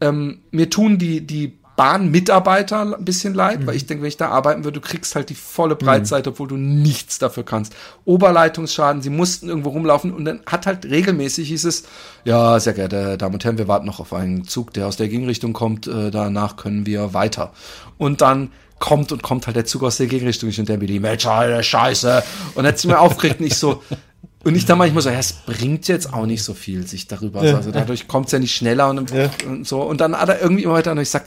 Speaker 1: ähm, mir tun die, die Bahnmitarbeiter ein bisschen leid, weil ich denke, wenn ich da arbeiten würde, du kriegst halt die volle Breitseite, obwohl du nichts dafür kannst. Oberleitungsschaden, sie mussten irgendwo rumlaufen und dann hat halt regelmäßig hieß es, ja, sehr geehrte Damen und Herren, wir warten noch auf einen Zug, der aus der Gegenrichtung kommt, äh, danach können wir weiter. Und dann kommt und kommt halt der Zug aus der Gegenrichtung und der Billy, Mensch, Alter, Scheiße. Und dann hat sie mir aufgeregt und ich so, und ich dann manchmal so, ja, es bringt jetzt auch nicht so viel, sich darüber. Also dadurch kommt es ja nicht schneller und, und so. Und dann hat er irgendwie immer weiter und ich sag,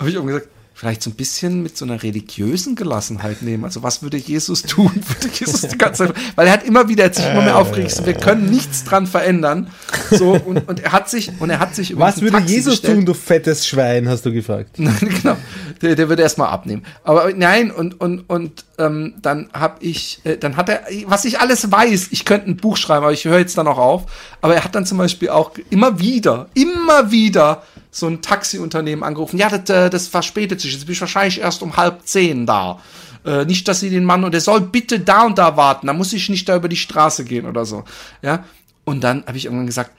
Speaker 1: habe ich irgendwie gesagt, vielleicht so ein bisschen mit so einer religiösen Gelassenheit nehmen. Also was würde Jesus tun? Würde Jesus die ganze Zeit, weil er hat immer wieder, er sich immer mehr aufgeregt, wir können nichts dran verändern. So, und, und er hat sich, und er hat sich
Speaker 2: Was würde
Speaker 1: Taxi
Speaker 2: Jesus
Speaker 1: bestellt.
Speaker 2: tun, du fettes Schwein, hast du gefragt.
Speaker 1: Nein, genau. Der, der würde erstmal abnehmen. Aber nein, und, und, und ähm, dann habe ich, äh, dann hat er, was ich alles weiß, ich könnte ein Buch schreiben, aber ich höre jetzt dann auch auf. Aber er hat dann zum Beispiel auch immer wieder, immer wieder so ein Taxiunternehmen angerufen. Ja, das, äh, das verspätet sich. Jetzt bin ich wahrscheinlich erst um halb zehn da. Äh, nicht, dass sie den Mann und der soll bitte da und da warten. Da muss ich nicht da über die Straße gehen oder so. Ja. Und dann habe ich irgendwann gesagt,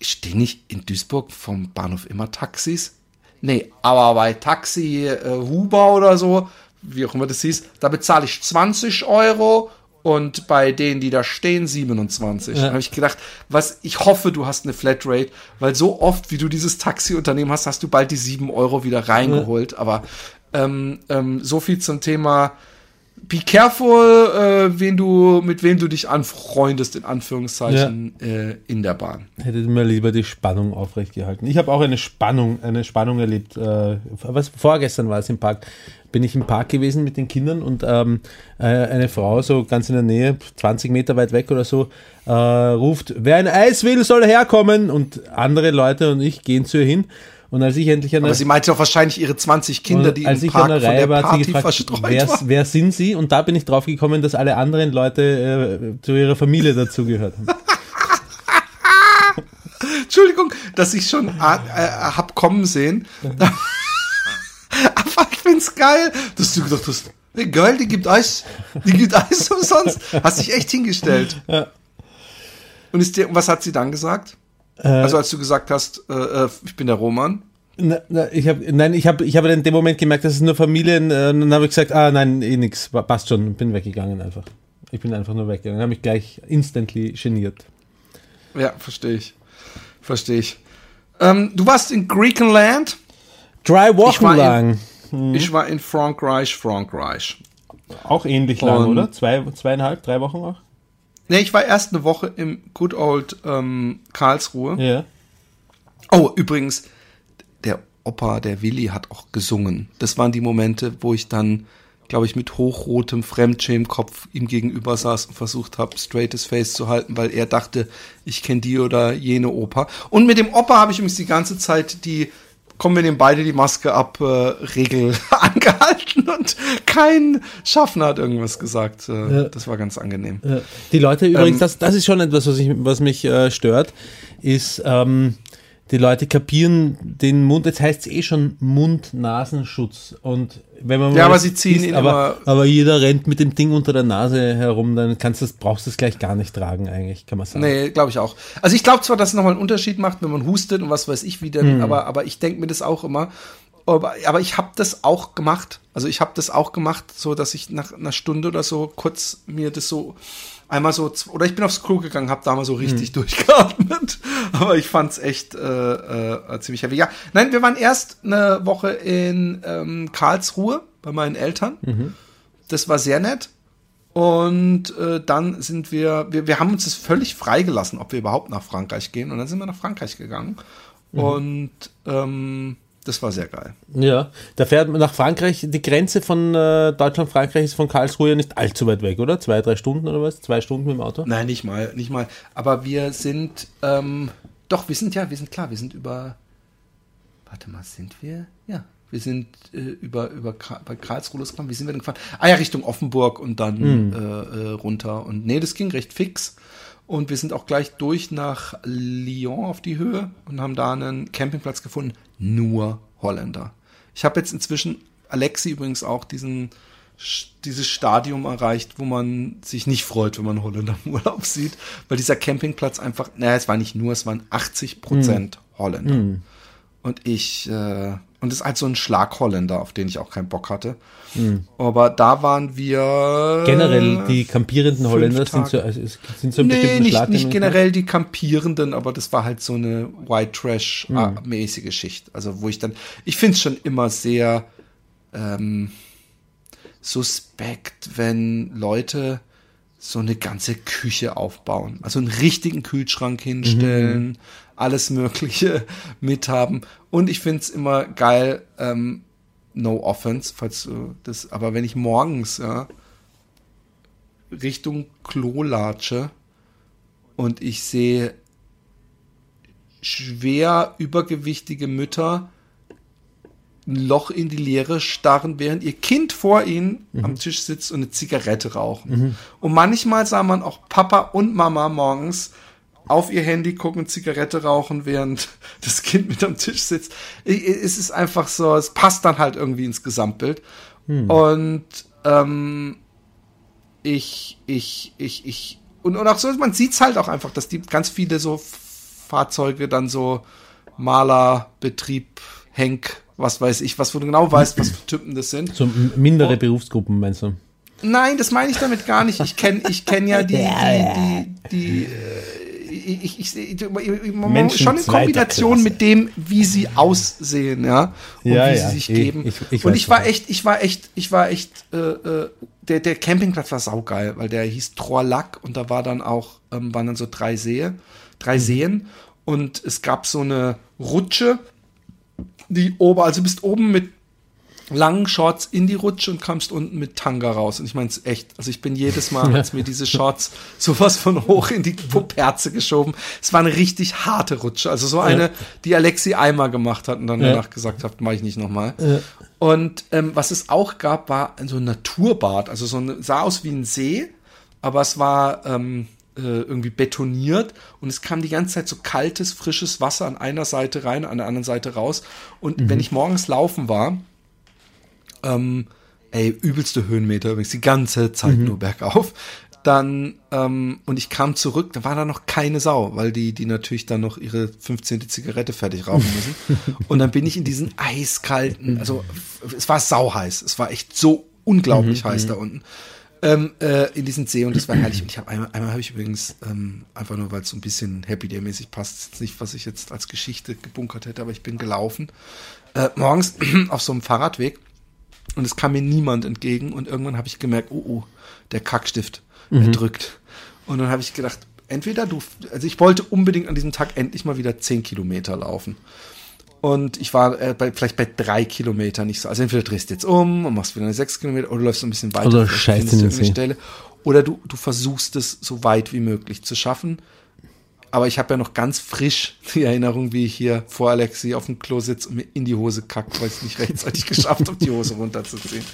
Speaker 1: stehen nicht in Duisburg vom Bahnhof immer Taxis? Nee, aber bei Taxi äh, Huber oder so, wie auch immer das hieß, da bezahle ich 20 Euro und bei denen, die da stehen, 27. Da habe ich gedacht, was, ich hoffe, du hast eine Flatrate, weil so oft, wie du dieses Taxiunternehmen hast, hast du bald die 7 Euro wieder reingeholt. Aber ähm, ähm, so viel zum Thema Be careful, äh, wen du, mit wem du dich anfreundest, in Anführungszeichen, äh, in der Bahn.
Speaker 2: Hätte mir lieber die Spannung aufrecht gehalten. Ich habe auch eine Spannung, eine Spannung erlebt. Äh, was vorgestern war es im Park. Bin ich im Park gewesen mit den Kindern und ähm, äh, eine Frau so ganz in der Nähe, 20 Meter weit weg oder so, äh, ruft, wer ein Eis will, soll herkommen. Und andere Leute und ich gehen zu ihr hin. Und als ich endlich an
Speaker 1: Aber
Speaker 2: der,
Speaker 1: sie meinte doch wahrscheinlich ihre 20 Kinder, die
Speaker 2: als
Speaker 1: im
Speaker 2: ich
Speaker 1: Park
Speaker 2: an der
Speaker 1: von
Speaker 2: Reihe
Speaker 1: der
Speaker 2: war,
Speaker 1: Party
Speaker 2: gefragt,
Speaker 1: verstreut
Speaker 2: wer,
Speaker 1: waren.
Speaker 2: wer sind sie? Und da bin ich drauf gekommen, dass alle anderen Leute äh, zu ihrer Familie dazugehört haben.
Speaker 1: Entschuldigung, dass ich schon äh, äh, hab kommen sehen. Aber ich find's geil, dass du gedacht hast, hey, geil, die gibt Eis, die gibt Eis umsonst. Hast dich echt hingestellt.
Speaker 2: Ja.
Speaker 1: Und ist dir, was hat sie dann gesagt? Also als du gesagt hast, äh, äh, ich bin der Roman.
Speaker 2: Na, na, ich hab, nein, ich habe ich hab in dem Moment gemerkt, dass es nur Familien, äh, und dann habe ich gesagt, ah nein, eh nix, pa- passt schon, bin weggegangen einfach. Ich bin einfach nur weggegangen, habe mich gleich instantly geniert.
Speaker 1: Ja, verstehe ich. Verstehe ich. Ähm, du warst in Griechenland.
Speaker 2: Drei Wochen
Speaker 1: war in-
Speaker 2: lang.
Speaker 1: Ich war in Frankreich, Frankreich.
Speaker 2: Auch ähnlich lang,
Speaker 1: Und-
Speaker 2: oder? Zwei, zweieinhalb, drei Wochen auch?
Speaker 1: Nee, ich war erst eine Woche im Good Old ähm, Karlsruhe.
Speaker 2: Ja.
Speaker 1: Oh, übrigens, der Opa, der Willi, hat auch gesungen. Das waren die Momente, wo ich dann, glaube ich, mit hochrotem Fremdschämkopf ihm gegenüber saß und versucht habe, straightes Face zu halten, weil er dachte, ich kenne die oder jene Opa. Und mit dem Opa habe ich übrigens die ganze Zeit die Kommen wir nehmen beide die Maske ab, äh, Regel angehalten und kein Schaffner hat irgendwas gesagt. Äh,
Speaker 2: Ja.
Speaker 1: Das war ganz angenehm.
Speaker 2: Ja. Die Leute übrigens,
Speaker 1: Ähm,
Speaker 2: das, das ist schon etwas, was, ich, was mich äh, stört, ist, ähm, die Leute kapieren den Mund, jetzt heißt es eh schon Mund-Nasenschutz. Und wenn man
Speaker 1: Ja, aber sie ziehen ihn
Speaker 2: aber, aber jeder rennt mit dem Ding unter der Nase herum, dann kannst du das, brauchst du es gleich gar nicht tragen, eigentlich, kann man sagen.
Speaker 1: Nee, glaube ich auch. Also ich glaube zwar, dass es nochmal einen Unterschied macht, wenn man hustet und was weiß ich wie denn, aber, aber ich denke mir das auch immer. Aber, aber ich habe das auch gemacht. Also ich habe das auch gemacht, so dass ich nach einer Stunde oder so kurz mir das so einmal so oder ich bin aufs Klo gegangen, habe da mal so richtig durchgeatmet. Aber ich fand's echt äh, äh, ziemlich heavy. Ja, nein, wir waren erst eine Woche in ähm, Karlsruhe bei meinen Eltern. Das war sehr nett. Und äh, dann sind wir, wir, wir haben uns das völlig freigelassen, ob wir überhaupt nach Frankreich gehen. Und dann sind wir nach Frankreich gegangen. Und ähm, das war sehr geil.
Speaker 2: Ja, da fährt man nach Frankreich, die Grenze von äh, Deutschland-Frankreich ist von Karlsruhe ja nicht allzu weit weg, oder? Zwei, drei Stunden oder was? Zwei Stunden mit dem Auto?
Speaker 1: Nein, nicht mal, nicht mal. Aber wir sind, ähm, doch, wir sind ja, wir sind klar, wir sind über, warte mal, sind wir? Ja, wir sind äh, über, über bei Karlsruhe losgefahren. Wie sind wir denn gefahren? Ah ja, Richtung Offenburg und dann äh, äh, runter. Und nee, das ging recht fix. Und wir sind auch gleich durch nach Lyon auf die Höhe und haben da einen Campingplatz gefunden. Nur Holländer. Ich habe jetzt inzwischen Alexi übrigens auch diesen dieses Stadium erreicht, wo man sich nicht freut, wenn man Holländer im Urlaub sieht, weil dieser Campingplatz einfach, naja, es war nicht nur, es waren 80 Prozent Holländer. Und ich, äh, und ist halt so ein Schlagholländer, auf den ich auch keinen Bock hatte. Aber da waren wir
Speaker 2: Generell, die kampierenden Holländer sind
Speaker 1: Tage.
Speaker 2: so, also sind so einen
Speaker 1: Nee, nicht,
Speaker 2: Schlag.
Speaker 1: nicht generell die Kampierenden, aber das war halt so eine White Trash-mäßige Schicht. Also wo ich dann, ich finde es schon immer sehr ähm, suspekt, wenn Leute so eine ganze Küche aufbauen. Also einen richtigen Kühlschrank hinstellen, alles Mögliche mithaben. Und ich finde es immer geil, ähm, no offense, falls du das, aber wenn ich morgens, ja, Richtung Klo latsche und ich sehe schwer übergewichtige Mütter ein Loch in die Leere starren, während ihr Kind vor ihnen am Tisch sitzt und eine Zigarette rauchen. Und manchmal sah man auch Papa und Mama morgens auf ihr Handy gucken, Zigarette rauchen, während das Kind mit am Tisch sitzt. Es ist einfach so, es passt dann halt irgendwie ins Gesamtbild. Und ähm, ich, ich, ich, ich, und, und auch so, man sieht's halt auch einfach, dass die ganz viele so Fahrzeuge dann so Malerbetrieb, Henk, was weiß ich, was wo du genau weißt, was für Typen das sind.
Speaker 2: So mindere Berufsgruppen, meinst du?
Speaker 1: Nein, das meine ich damit gar nicht. Ich kenne ich kenn ja die, die, die, die ich, ich, ich,
Speaker 2: Menschen
Speaker 1: schon in Kombination mit dem, wie sie aussehen, ja, und
Speaker 2: Ja,
Speaker 1: wie
Speaker 2: ja,
Speaker 1: sie sich geben.
Speaker 2: ich- ich
Speaker 1: und ich war echt, ich war echt, ich war echt, äh, äh, der, der Campingplatz war saugeil, weil der hieß Troarlac und da war dann auch, ähm, waren dann so drei Seen, drei Seen und es gab so eine Rutsche, die oben, also bist oben mit langen Shorts in die Rutsche und kamst unten mit Tanga raus. Und ich meine es echt, also ich bin jedes Mal, als mir diese Shorts sowas von hoch in die Poperze geschoben. Es war eine richtig harte Rutsche. Also so eine, die Alexi einmal gemacht hat und dann
Speaker 2: Ja.
Speaker 1: danach gesagt hat, mache ich nicht nochmal. Und ähm, was es auch gab, war so ein Naturbad. Also so eine, sah aus wie ein See, aber es war ähm, äh, irgendwie betoniert und es kam die ganze Zeit so kaltes, frisches Wasser an einer Seite rein, an der anderen Seite raus. Und wenn ich morgens laufen war, ähm, ey, übelste Höhenmeter übrigens, die ganze Zeit nur bergauf. Dann, ähm, und ich kam zurück, da war da noch keine Sau, weil die, die natürlich dann noch ihre 15. Zigarette fertig rauchen müssen. und dann bin ich in diesen eiskalten, also es war sauheiß, es war echt so unglaublich heiß da unten. Ähm, äh, in diesen See und das war herrlich. Und ich habe einmal, einmal habe ich übrigens ähm, einfach nur, weil es so ein bisschen Happy Day mäßig passt, nicht, was ich jetzt als Geschichte gebunkert hätte, aber ich bin gelaufen äh, morgens auf so einem Fahrradweg und es kam mir niemand entgegen und irgendwann habe ich gemerkt, oh, oh, der Kackstift, er drückt. Und dann habe ich gedacht, entweder du, also ich wollte unbedingt an diesem Tag endlich mal wieder 10 Kilometer laufen. Und ich war äh, bei, vielleicht bei drei Kilometern nicht so. Also entweder drehst du jetzt um und machst wieder eine sechs Kilometer oder du läufst ein bisschen weiter.
Speaker 2: Oder
Speaker 1: findest
Speaker 2: in.
Speaker 1: Stelle. Oder du, du versuchst es so weit wie möglich zu schaffen. Aber ich habe ja noch ganz frisch die Erinnerung, wie ich hier vor Alexi auf dem Klo sitze und mir in die Hose kackt, weil ich es nicht rechtzeitig geschafft habe, die Hose runterzuziehen.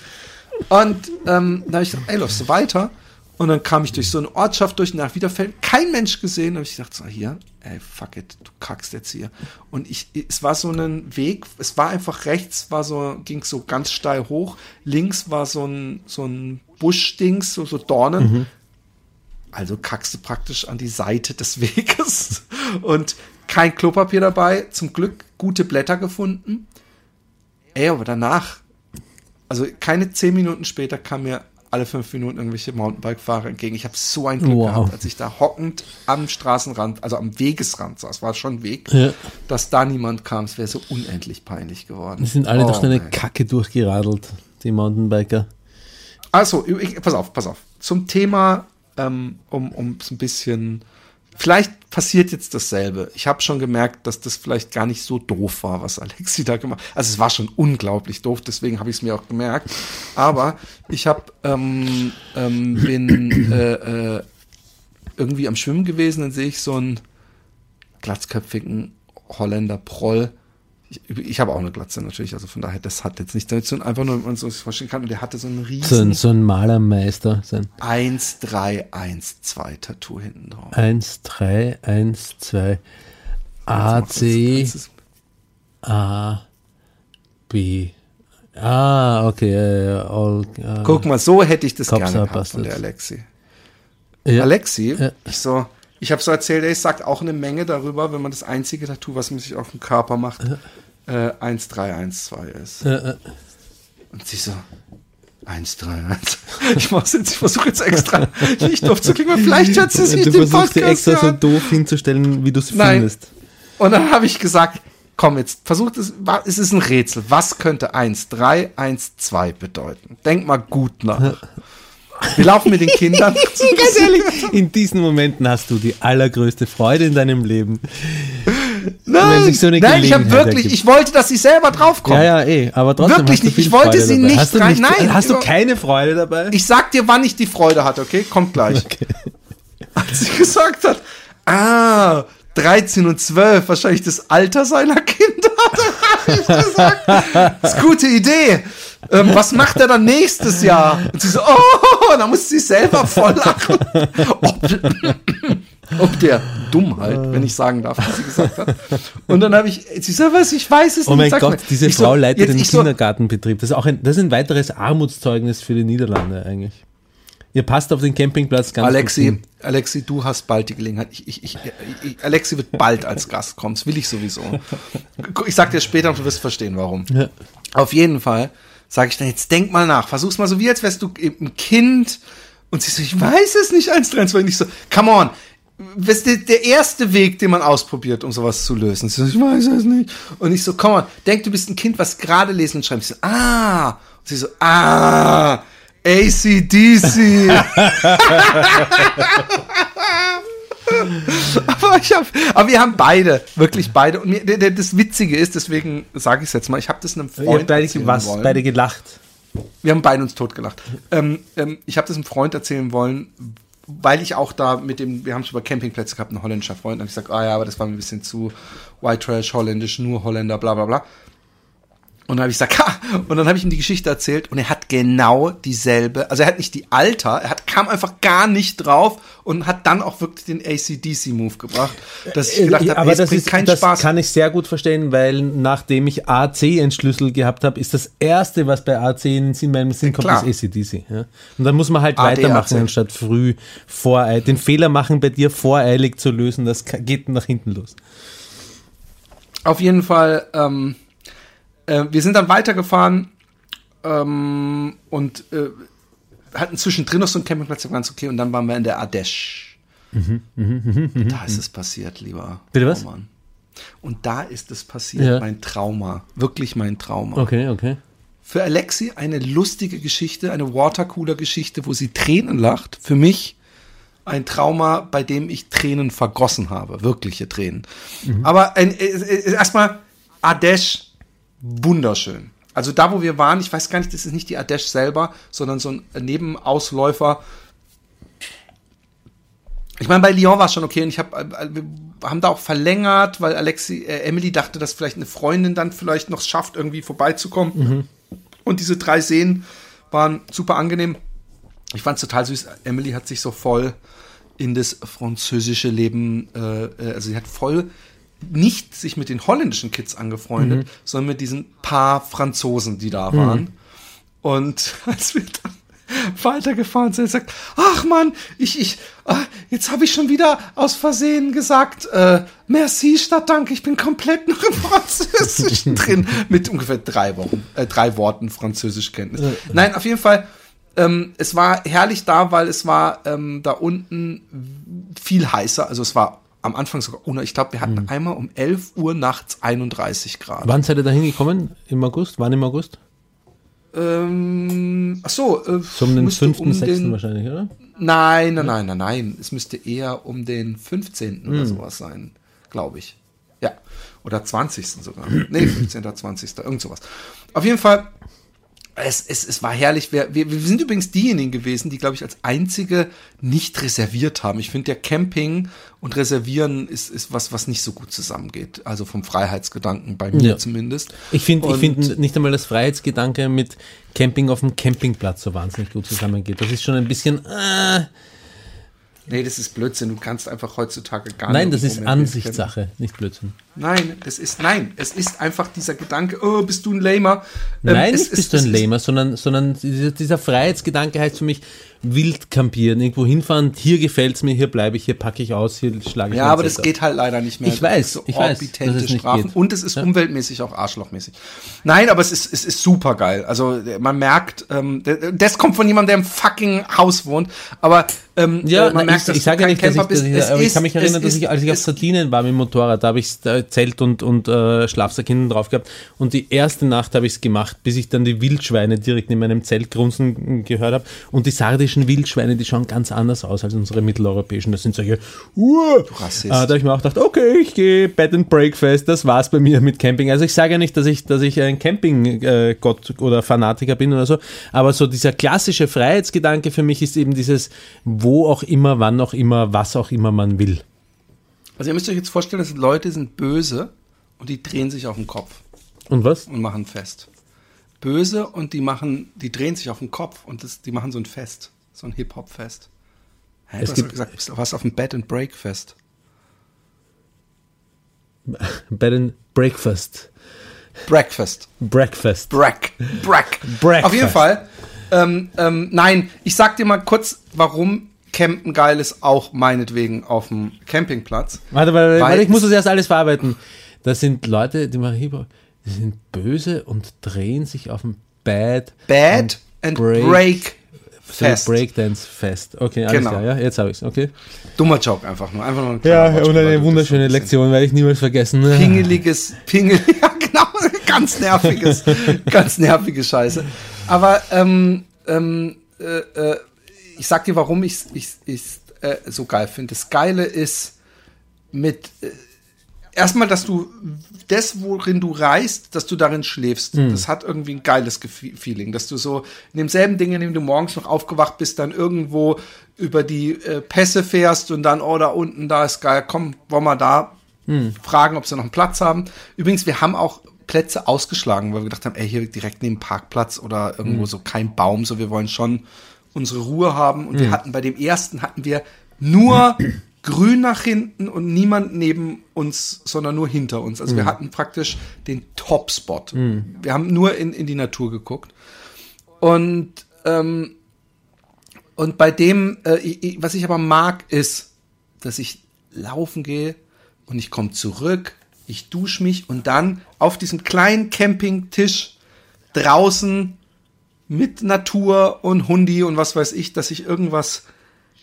Speaker 1: Und ähm, dann habe ich gedacht, ey, läufst du weiter? Und dann kam ich durch so eine Ortschaft durch nach Wiederfeld, kein Mensch gesehen. Da habe ich gedacht, so hier, ey, fuck it, du kackst jetzt hier. Und ich, es war so ein Weg, es war einfach rechts, war so, ging so ganz steil hoch. Links war so ein, so ein Buschdings, so, so Dornen. Also kackst du praktisch an die Seite des Weges und kein Klopapier dabei. Zum Glück gute Blätter gefunden. Ey, aber danach, also keine zehn Minuten später kam mir alle fünf Minuten irgendwelche Mountainbike-Fahrer entgegen. Ich habe so ein Glück
Speaker 2: Wow.
Speaker 1: gehabt, als ich da hockend am Straßenrand, also am Wegesrand saß, war schon ein Weg,
Speaker 2: Ja.
Speaker 1: dass da niemand kam. Es wäre so unendlich peinlich geworden.
Speaker 2: Die sind alle
Speaker 1: Oh,
Speaker 2: durch eine. Kacke durchgeradelt, die Mountainbiker.
Speaker 1: Also, ich, pass auf, pass auf. Zum Thema, ähm, um, so ein bisschen. Vielleicht passiert jetzt dasselbe. Ich habe schon gemerkt, dass das vielleicht gar nicht so doof war, was Alexi da gemacht hat. Also es war schon unglaublich doof, deswegen habe ich es mir auch gemerkt. Aber ich habe ähm, ähm, bin äh, äh, irgendwie am Schwimmen gewesen, dann sehe ich so einen glatzköpfigen Holländer Proll. Ich, ich habe auch eine Glatze natürlich, also von daher, das hat jetzt nicht damit zu tun, einfach nur, wenn man so sich vorstellen kann. Und der hatte so einen
Speaker 2: So ein,
Speaker 1: riesen
Speaker 2: so ein Malermeister. So ein
Speaker 1: 1-3-1-2 Tattoo hinten drauf.
Speaker 2: 1, 3, 1, 2, A, C, A, B. Ah, okay. Äh, all, äh,
Speaker 1: Guck mal, so hätte ich das
Speaker 2: Cops
Speaker 1: gerne gehabt von der. Alexi.
Speaker 2: ja.
Speaker 1: Alexi,
Speaker 2: Ja.
Speaker 1: ich so, ich habe so erzählt, ey, es sagt auch eine Menge darüber, wenn man das einzige Tattoo, was man sich auf dem Körper macht, äh, 1-3-1-2 ist. Und sie so, 1, 3, 1. Ich mach's jetzt, ich versuche jetzt extra nicht doof zu klingen, vielleicht hört sie sich
Speaker 2: du
Speaker 1: den
Speaker 2: versuchst dir
Speaker 1: Podcast
Speaker 2: extra so doof hinzustellen, wie du es findest.
Speaker 1: Und dann habe ich gesagt, komm jetzt, versucht es, es ist ein Rätsel. Was könnte 1, 3, 1, 2 bedeuten? Denk mal gut nach. Wir laufen mit den Kindern.
Speaker 2: Ganz ehrlich, in diesen Momenten hast du die allergrößte Freude in deinem Leben.
Speaker 1: Nein,
Speaker 2: so
Speaker 1: nein ich habe wirklich,
Speaker 2: ergibt.
Speaker 1: ich wollte, dass sie selber draufkommt.
Speaker 2: Ja, ja, eh, aber trotzdem
Speaker 1: Wirklich nicht. Ich wollte
Speaker 2: Freude
Speaker 1: sie
Speaker 2: dabei.
Speaker 1: nicht
Speaker 2: hast
Speaker 1: rein-
Speaker 2: nicht,
Speaker 1: nein,
Speaker 2: hast du keine Freude dabei?
Speaker 1: Ich sag dir, wann ich die Freude hatte, okay? Kommt gleich. Als sie gesagt hat, ah, 13 und 12, wahrscheinlich das Alter seiner Kinder, da habe ich gesagt, das ist eine gute Idee. Ähm, was macht er dann nächstes Jahr? Und sie so, oh, da muss sie selber voll lachen. Ob, ob der Dummheit, wenn ich sagen darf, was sie gesagt hat. Und dann habe ich, sie so, was, ich weiß es
Speaker 2: Oh
Speaker 1: nicht.
Speaker 2: mein
Speaker 1: sag
Speaker 2: Gott,
Speaker 1: mal.
Speaker 2: diese
Speaker 1: Ich so,
Speaker 2: Frau leitet
Speaker 1: jetzt-
Speaker 2: den
Speaker 1: so,
Speaker 2: Kindergartenbetrieb. Das ist auch ein, das ist ein weiteres Armutszeugnis für die Niederlande eigentlich. Ihr passt auf den Campingplatz ganz gut
Speaker 1: Alexi,
Speaker 2: hin.
Speaker 1: Alexi, du hast bald die Gelegenheit. Ich, ich, ich, ich, Alexi wird bald als Gast kommen. Das will ich sowieso. Ich sag dir später und du wirst verstehen, warum.
Speaker 2: Ja.
Speaker 1: Auf jeden Fall sage ich dann, jetzt denk mal nach. Versuch's mal so, wie als wärst du eben ein Kind. Und sie so, ich weiß es nicht, 1, 3, 2. Und ich so, come on. was der, der erste Weg, den man ausprobiert, um sowas zu lösen. So, ich weiß es nicht. Und ich so, komm mal, denk, du bist ein Kind, was gerade lesen und schreibt. Ich so, ah. Und sie so, ah. ACDC. aber, ich hab, aber wir haben beide, wirklich beide. Und mir, das Witzige ist, deswegen sage ich es jetzt mal, ich habe das einem
Speaker 2: Ihr
Speaker 1: Freund
Speaker 2: habt beide,
Speaker 1: erzählen
Speaker 2: was,
Speaker 1: wollen.
Speaker 2: beide gelacht.
Speaker 1: Wir haben beide uns totgelacht. Ähm, ähm, ich habe das einem Freund erzählen wollen, weil ich auch da mit dem, wir haben schon über Campingplätze gehabt, ein holländischer Freund, und ich gesagt, ah ja, aber das war mir ein bisschen zu White Trash, holländisch, nur Holländer, bla bla bla. Und dann habe ich gesagt, ha! Und dann habe ich ihm die Geschichte erzählt und er hat genau dieselbe, also er hat nicht die Alter, er hat, kam einfach gar nicht drauf und hat dann auch wirklich den ACDC-Move gebracht, dass ich gedacht
Speaker 2: Äh,
Speaker 1: habe,
Speaker 2: aber
Speaker 1: ey, es
Speaker 2: das,
Speaker 1: bringt
Speaker 2: ist,
Speaker 1: keinen
Speaker 2: das
Speaker 1: Spaß.
Speaker 2: kann ich sehr gut verstehen, weil nachdem ich AC entschlüsselt gehabt habe, ist das erste, was bei AC in in meinem Sinn kommt,
Speaker 1: Klar.
Speaker 2: ist ACDC. Ja? Und dann muss man halt weitermachen, anstatt früh voreilig. Den Fehler machen bei dir voreilig zu lösen, das geht nach hinten los.
Speaker 1: Auf jeden Fall, ähm, äh, wir sind dann weitergefahren ähm, und äh, hatten zwischendrin noch so einen Campingplatz, ganz okay, und dann waren wir in der Ardèche. und da ist es passiert, lieber
Speaker 2: Mhm, Bitte was?
Speaker 1: Roman. Und da ist es passiert,
Speaker 2: Ja.
Speaker 1: mein Trauma, wirklich mein Trauma.
Speaker 2: Okay, okay.
Speaker 1: Für Alexi eine lustige Geschichte, eine Watercooler-Geschichte, wo sie Tränen lacht. Für mich ein Trauma, bei dem ich Tränen vergossen habe, wirkliche Tränen. Aber ein, äh, äh, erstmal Ardèche, wunderschön. Also da, wo wir waren, ich weiß gar nicht, das ist nicht die Ardèche selber, sondern so ein Nebenausläufer. Ich meine, bei Lyon war es schon okay und ich habe, wir haben da auch verlängert, weil Alexi, äh, Emily dachte, dass vielleicht eine Freundin dann vielleicht noch schafft, irgendwie vorbeizukommen. Und diese drei Seen waren super angenehm. Ich fand es total süß. Emily hat sich so voll in das französische Leben, äh, äh, also sie hat voll nicht sich mit den holländischen Kids angefreundet, sondern mit diesen paar Franzosen, die da waren. Und als wir dann weitergefahren sind, sagt, ach Mann, ich, ich, ah, jetzt habe ich schon wieder aus Versehen gesagt, äh, merci statt Danke, ich bin komplett noch im Französischen drin, mit ungefähr drei Wochen, äh, drei Worten Französischkenntnis. Nein, auf jeden Fall, ähm, es war herrlich da, weil es war ähm, da unten viel heißer, also es war am Anfang sogar, oh, ich glaube, wir hatten einmal um 11 Uhr nachts 31 Grad.
Speaker 2: Wann seid ihr da hingekommen? Im August? Wann im August?
Speaker 1: Ähm, ach so, äh,
Speaker 2: So um den
Speaker 1: müsste
Speaker 2: 5.,
Speaker 1: um
Speaker 2: 6.
Speaker 1: den-
Speaker 2: wahrscheinlich, oder?
Speaker 1: Nein, nein, nein, nein, nein. Es müsste eher um den 15.
Speaker 2: Hm.
Speaker 1: oder sowas sein, glaube ich. Ja. Oder 20. sogar. Nee, 15. 20. Irgend sowas. Auf jeden Fall, es, es, es war herrlich. Wir, wir, wir sind übrigens diejenigen gewesen, die, glaube ich, als einzige nicht reserviert haben. Ich finde, der Camping und Reservieren ist, ist was, was nicht so gut zusammengeht. Also vom Freiheitsgedanken bei mir
Speaker 2: Ja.
Speaker 1: zumindest.
Speaker 2: Ich finde ich nicht einmal das Freiheitsgedanke mit Camping auf dem Campingplatz so wahnsinnig gut zusammengeht. Das ist schon ein bisschen. Äh,
Speaker 1: Nee, das ist Blödsinn. Du kannst einfach heutzutage gar
Speaker 2: nein,
Speaker 1: nicht.
Speaker 2: das ist. Ansichtssache, nicht Blödsinn.
Speaker 1: Nein, es ist, nein, es ist einfach dieser Gedanke, oh, bist du ein Lamer? Ähm,
Speaker 2: Nein,
Speaker 1: es
Speaker 2: nicht
Speaker 1: ist-
Speaker 2: bist du
Speaker 1: es
Speaker 2: ein
Speaker 1: ist-
Speaker 2: Lamer, sondern, sondern dieser, Freiheitsgedanke heißt für mich wild campieren, irgendwo hinfahren, hier gefällt's mir, hier bleibe ich, hier packe ich aus, hier schlage ich
Speaker 1: Ja, aber das
Speaker 2: Zelt
Speaker 1: geht halt leider nicht mehr.
Speaker 2: Ich weiß,
Speaker 1: so
Speaker 2: ich weiß, dass es nicht
Speaker 1: Strafen.
Speaker 2: geht.
Speaker 1: Und es ist
Speaker 2: Ja.
Speaker 1: umweltmäßig auch arschlochmäßig. Nein, aber es ist, es ist super geil. Also man merkt, ähm, das kommt von jemandem, der im fucking Haus wohnt. Aber ähm,
Speaker 2: Ja,
Speaker 1: äh, man
Speaker 2: na,
Speaker 1: merkt,
Speaker 2: ich, ich sage ja nicht, dass ich, dass ich
Speaker 1: Es
Speaker 2: aber ich kann mich
Speaker 1: es
Speaker 2: erinnern, dass ich, als ich auf
Speaker 1: es-
Speaker 2: Sardinien war mit dem Motorrad, da habe ich äh, Zelt und, und äh, Schlafsack hinten drauf gehabt und die erste Nacht habe ich es gemacht, bis ich dann die Wildschweine direkt in meinem Zelt grunzen gehört habe und die sardischen Wildschweine, die schauen ganz anders aus als unsere mitteleuropäischen, das sind solche uh,
Speaker 1: Rassist.
Speaker 2: äh, da habe ich mir auch gedacht, okay, ich gehe Bed and Breakfast, das war's bei mir mit Camping. Also ich sage ja nicht, dass ich, dass ich ein Camping-Gott oder Fanatiker bin oder so, aber so dieser klassische Freiheitsgedanke für mich ist eben dieses, wo auch immer, wann auch immer, was auch immer man will.
Speaker 1: Also ihr müsst euch jetzt vorstellen, dass Leute sind böse und die drehen sich auf den Kopf
Speaker 2: Und was?
Speaker 1: und machen Fest. Böse und die machen, die drehen sich auf den Kopf und das, die machen so ein Fest, so ein Hip-Hop-Fest. Hä,
Speaker 2: Es
Speaker 1: du hast
Speaker 2: gibt-
Speaker 1: doch gesagt, du warst auf dem Bed and Break Fest.
Speaker 2: Bed and Breakfast.
Speaker 1: Breakfast.
Speaker 2: Breakfast.
Speaker 1: Brack. Brack.
Speaker 2: Breakfast.
Speaker 1: Auf jeden Fall. Ähm, ähm, nein, ich sag dir mal kurz, warum Campen geil ist, auch meinetwegen auf dem Campingplatz.
Speaker 2: Warte, warte,
Speaker 1: Weil
Speaker 2: warte, ich muss das erst alles verarbeiten. Das sind Leute, die machen Hip-Hop, die sind böse und drehen sich auf dem Bad.
Speaker 1: Bad and
Speaker 2: Break
Speaker 1: Break, Fest.
Speaker 2: Breakdance Fest. Okay, alles
Speaker 1: Genau.
Speaker 2: klar, ja, jetzt habe ich es. Okay.
Speaker 1: Dummer Joke einfach nur. Einfach nur ein
Speaker 2: Ja,
Speaker 1: Wortspiel,
Speaker 2: und eine wunderschöne Lektion, werde ich niemals vergessen.
Speaker 1: Pingeliges, pingel, ja genau, ganz nerviges, ganz nervige Scheiße. Aber ähm, ähm, äh, äh, ich sag dir, warum ich es äh, so geil finde. Das Geile ist mit äh, erstmal, dass du das, worin du reist, dass du darin schläfst. Das hat irgendwie ein geiles Gefühl, Feeling, dass du so in demselben Ding, in dem du morgens noch aufgewacht bist, dann irgendwo über die äh, Pässe fährst und dann, oh, da unten, da ist geil, komm, wollen wir da fragen, ob sie noch einen Platz haben. Übrigens, wir haben auch Plätze ausgeschlagen, weil wir gedacht haben, ey, hier direkt neben Parkplatz oder irgendwo so kein Baum, so wir wollen schon unsere Ruhe haben. Und wir hatten bei dem ersten hatten wir nur grün nach hinten und niemand neben uns, sondern nur hinter uns. Also wir hatten praktisch den Top-Spot. Wir haben nur in, in die Natur geguckt. Und, ähm, und bei dem, äh, ich, was ich aber mag, ist, dass ich laufen gehe und ich komme zurück, ich dusche mich und dann auf diesem kleinen Campingtisch draußen mit Natur und Hundi und was weiß ich, dass ich irgendwas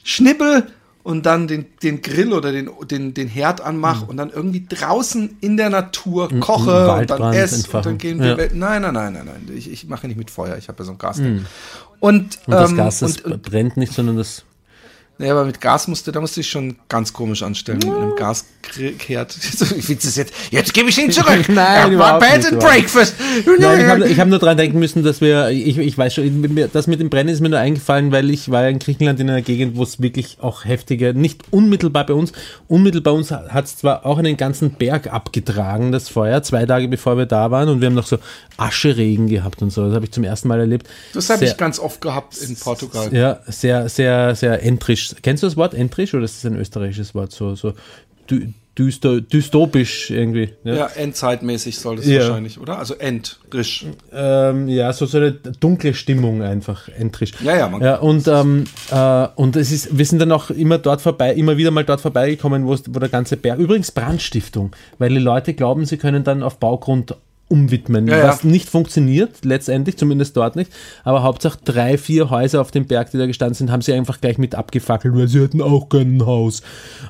Speaker 1: schnippel und dann den, den Grill oder den, den, den Herd anmache und dann irgendwie draußen in der Natur koche und dann esse und dann gehen wir.
Speaker 2: Ja.
Speaker 1: Nein, nein, nein, nein, nein. Ich, ich mache nicht mit Feuer, ich habe ja so ein Gasding. Und,
Speaker 2: Und das
Speaker 1: ähm,
Speaker 2: Gas, das
Speaker 1: und, und,
Speaker 2: brennt nicht, sondern das.
Speaker 1: Ja, aber mit Gas musste, da musste ich schon ganz komisch anstellen. Mit einem Gaskehrt. Ich find's das jetzt. Jetzt gebe ich ihn zurück.
Speaker 2: Nein,
Speaker 1: Ja,
Speaker 2: überhaupt
Speaker 1: Bed
Speaker 2: nicht,
Speaker 1: and Breakfast.
Speaker 2: Nein, ich habe hab nur dran denken müssen, dass wir, ich, ich weiß schon, das mit dem Brennen ist mir nur eingefallen, weil ich war ja in Griechenland in einer Gegend, wo es wirklich auch heftige, nicht unmittelbar bei uns, unmittelbar bei uns hat es zwar auch einen ganzen Berg abgetragen, das Feuer, zwei Tage bevor wir da waren und wir haben noch so Ascheregen gehabt und so, das habe ich zum ersten Mal erlebt.
Speaker 1: Das habe ich ganz oft gehabt in Portugal.
Speaker 2: Ja, sehr, sehr, sehr entrisch. Kennst du das Wort entrisch oder ist das ein österreichisches Wort? So, so dü, düster, dystopisch irgendwie. Ja,
Speaker 1: Ja, endzeitmäßig soll das
Speaker 2: Ja.
Speaker 1: wahrscheinlich, oder? Also endrisch.
Speaker 2: ähm, ja so, so eine dunkle Stimmung einfach, entrisch.
Speaker 1: Ja, ja, man-
Speaker 2: ja und, ähm, äh, und es ist, wir sind dann auch immer dort vorbei, immer wieder mal dort vorbeigekommen, wo, wo der ganze Berg, übrigens Brandstiftung, weil die Leute glauben, sie können dann auf Baugrund umwidmen,
Speaker 1: Ja, ja.
Speaker 2: was nicht funktioniert, letztendlich, zumindest dort nicht. Aber Hauptsache drei, vier Häuser auf dem Berg, die da gestanden sind, haben sie einfach gleich mit abgefackelt, weil sie hatten auch kein Haus.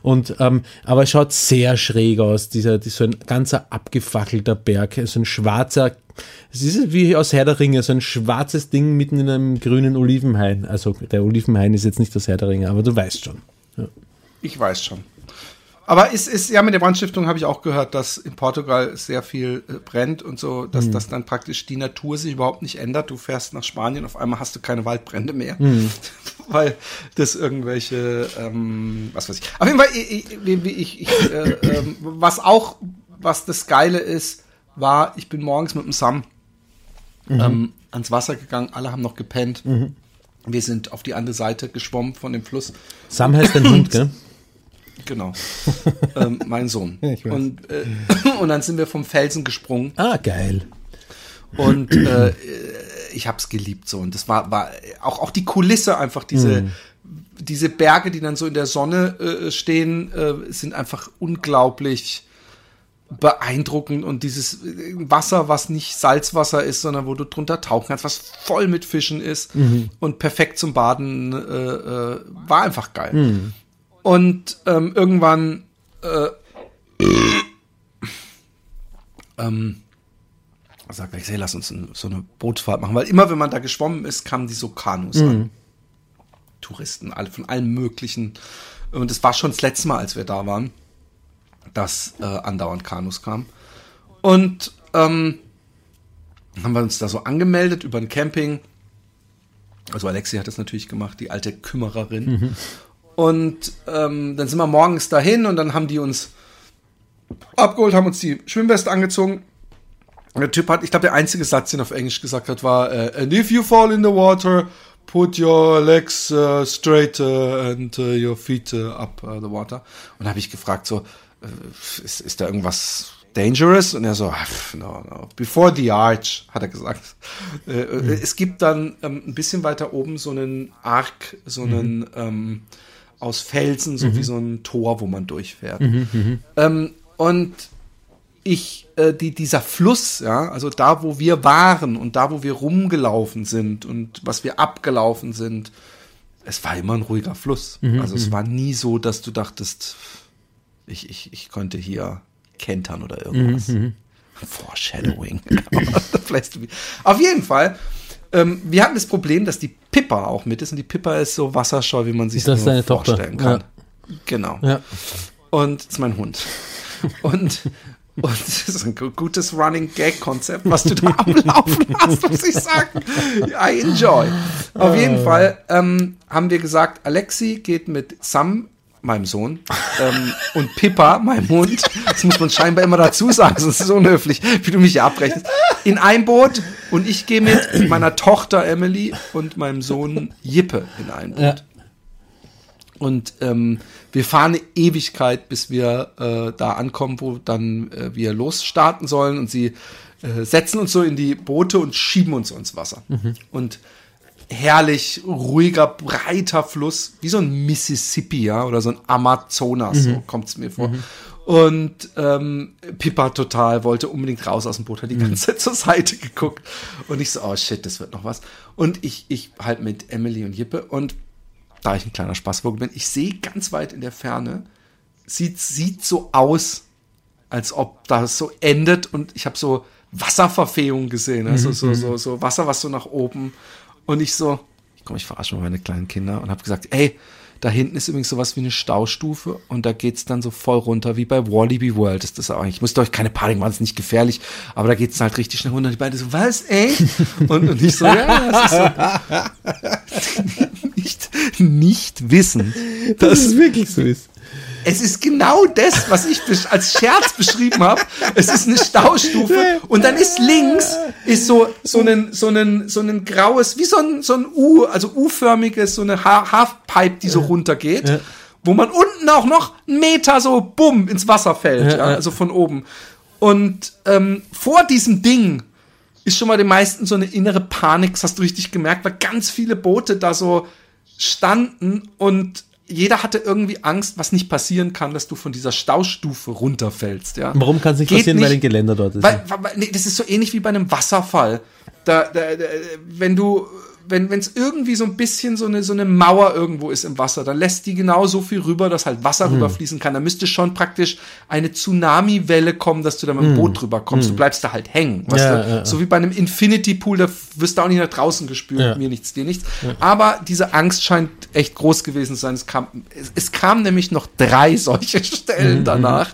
Speaker 2: Und, ähm, aber es schaut sehr schräg aus, dieser, die- so ein ganzer abgefackelter Berg, so ein schwarzer, es ist wie aus Herr der Ringe, so ein schwarzes Ding mitten in einem grünen Olivenhain. Also der Olivenhain ist jetzt nicht aus Herr der Ringe, aber du weißt schon.
Speaker 1: Ich weiß schon. Aber es ist, ja, mit der Brandstiftung habe ich auch gehört, dass in Portugal sehr viel äh, brennt und so, dass
Speaker 2: Mhm.
Speaker 1: das dann praktisch die Natur sich überhaupt nicht ändert. Du fährst nach Spanien, auf einmal hast du keine Waldbrände mehr,
Speaker 2: Mhm.
Speaker 1: weil das irgendwelche, ähm, was weiß ich. Auf jeden Fall, ich, ich, ich, ich, äh, ähm, was auch, was das Geile ist, war, ich bin morgens mit dem Sam
Speaker 2: Mhm.
Speaker 1: ähm, ans Wasser gegangen, alle haben noch gepennt. Wir sind auf die andere Seite geschwommen von dem Fluss.
Speaker 2: Sam heißt dein Hund, gell?
Speaker 1: Genau. ähm, mein Sohn. Und, äh, und dann sind wir vom Felsen gesprungen
Speaker 2: Ah, geil.
Speaker 1: und äh, ich hab's geliebt so. Und das war, war auch, auch die Kulisse einfach, diese, diese Berge, die dann so in der Sonne äh, stehen, äh, sind einfach unglaublich beeindruckend und dieses äh, Wasser, was nicht Salzwasser ist, sondern wo du drunter tauchen kannst, was voll mit Fischen ist und perfekt zum Baden, äh, äh, war einfach geil. Und ähm, irgendwann äh, ähm, sagt er, hey, lass uns so eine Bootsfahrt machen, weil immer wenn man da geschwommen ist, kamen die so Kanus an. Touristen, alle von allen möglichen. Und es war schon das letzte Mal, als wir da waren, dass äh, andauernd Kanus kamen. Und ähm, haben wir uns da so angemeldet über ein Camping. Also Alexi hat das natürlich gemacht, die alte Kümmererin. Und ähm, dann sind wir morgens dahin und dann haben die uns abgeholt, haben uns die Schwimmweste angezogen. Und der Typ hat, ich glaube, der einzige Satz, den er auf Englisch gesagt hat, war, äh, and if you fall in the water, put your legs uh, straight uh, and uh, your feet uh, up uh, the water. Und habe ich gefragt, so, äh, ist, ist da irgendwas dangerous? Und er so, "Ah, pff, no, no, before the arch, hat er gesagt. Äh, äh, Es gibt dann ähm, ein bisschen weiter oben so einen Ark, so einen ähm, aus Felsen, so wie so ein Tor, wo man durchfährt. Ähm, und ich, äh, die, dieser Fluss, ja, also da, wo wir waren und da, wo wir rumgelaufen sind und was wir abgelaufen sind, es war immer ein ruhiger Fluss. also es war nie so, dass du dachtest, ich, ich, ich könnte hier kentern oder irgendwas. Foreshadowing. Vielleicht- Auf jeden Fall. Ähm, wir hatten das Problem, dass die Pippa auch mit ist und die Pippa ist so wasserscheu, wie man sich
Speaker 2: Das
Speaker 1: nur
Speaker 2: deine Tochter,
Speaker 1: vorstellen kann. Genau.
Speaker 2: Ja.
Speaker 1: Und das ist mein Hund. Und, und das ist ein gu- gutes Running Gag Konzept, was du da am Laufen hast, muss ich sagen. I enjoy. Auf jeden Fall ähm, haben wir gesagt, Alexi geht mit Sam, meinem Sohn, ähm, und Pippa, meinem Hund, das muss man scheinbar immer dazu sagen, sonst ist es unhöflich, wie du mich hier abrechnest, in ein Boot und ich gehe mit meiner Tochter Emily und meinem Sohn Jippe in ein Boot.
Speaker 2: Ja.
Speaker 1: Und ähm, wir fahren eine Ewigkeit, bis wir äh, da ankommen, wo dann äh, wir losstarten sollen. Und sie äh, setzen uns so in die Boote und schieben uns ins Wasser. Und herrlich, ruhiger, breiter Fluss, wie so ein Mississippi, ja, oder so ein Amazonas, so kommt es mir vor. Und ähm, Pippa total wollte unbedingt raus aus dem Boot, hat die ganze Zeit zur Seite geguckt. Und ich so, oh shit, das wird noch was. Und ich, ich halt mit Emily und Jippe und da ich ein kleiner Spaßvogel bin, ich sehe ganz weit in der Ferne, sieht, sieht so aus, als ob das so endet und ich habe so Wasserverfehung gesehen, ne? so, so, so, so Wasser, was so nach oben und ich so, komm, ich verarsche mal meine kleinen Kinder und habe gesagt, ey, da hinten ist übrigens sowas wie eine Staustufe und da geht's dann so voll runter wie bei Wally World. Ist das auch eigentlich, ich müsste euch keine Panik machen, ist nicht gefährlich, aber da geht's halt richtig schnell runter. Und die beiden so, was, ey? Und, und ich so, ja, das ist so. nicht, nicht wissen,
Speaker 2: Dass es wirklich so ist.
Speaker 1: Es ist genau das, was ich als Scherz beschrieben habe. Es ist eine Staustufe und dann ist links ist so so ein so ein so ein graues wie so ein so ein U, also U-förmiges so eine Ha- Halfpipe, die so runtergeht, wo man unten auch noch einen Meter so bumm ins Wasser fällt, ja,
Speaker 2: ja.
Speaker 1: also von oben. Und ähm, vor diesem Ding ist schon mal den meisten so eine innere Panik, das hast du richtig gemerkt, weil ganz viele Boote da so standen und jeder hatte irgendwie Angst, was nicht passieren kann, dass du von dieser Staustufe runterfällst, ja.
Speaker 2: Warum kann es nicht
Speaker 1: Geht
Speaker 2: passieren, weil
Speaker 1: nicht,
Speaker 2: ein Geländer dort ist?
Speaker 1: weil, weil, nee, das ist so ähnlich wie bei einem Wasserfall. Da, da, da, wenn du, wenn es irgendwie so ein bisschen so eine, so eine Mauer irgendwo ist im Wasser, dann lässt die genau so viel rüber, dass halt Wasser
Speaker 2: Hm.
Speaker 1: rüberfließen kann. Da müsste schon praktisch eine Tsunami-Welle kommen, dass du da mit dem Boot drüber kommst. Du bleibst da halt hängen. Weißt
Speaker 2: Hm. Ja,
Speaker 1: du?
Speaker 2: ja.
Speaker 1: So wie bei einem Infinity-Pool, da wirst du auch nicht nach draußen gespült. Mir nichts, dir nichts. Aber diese Angst scheint echt groß gewesen zu sein. Es kam, es, es kam nämlich noch drei solche Stellen danach.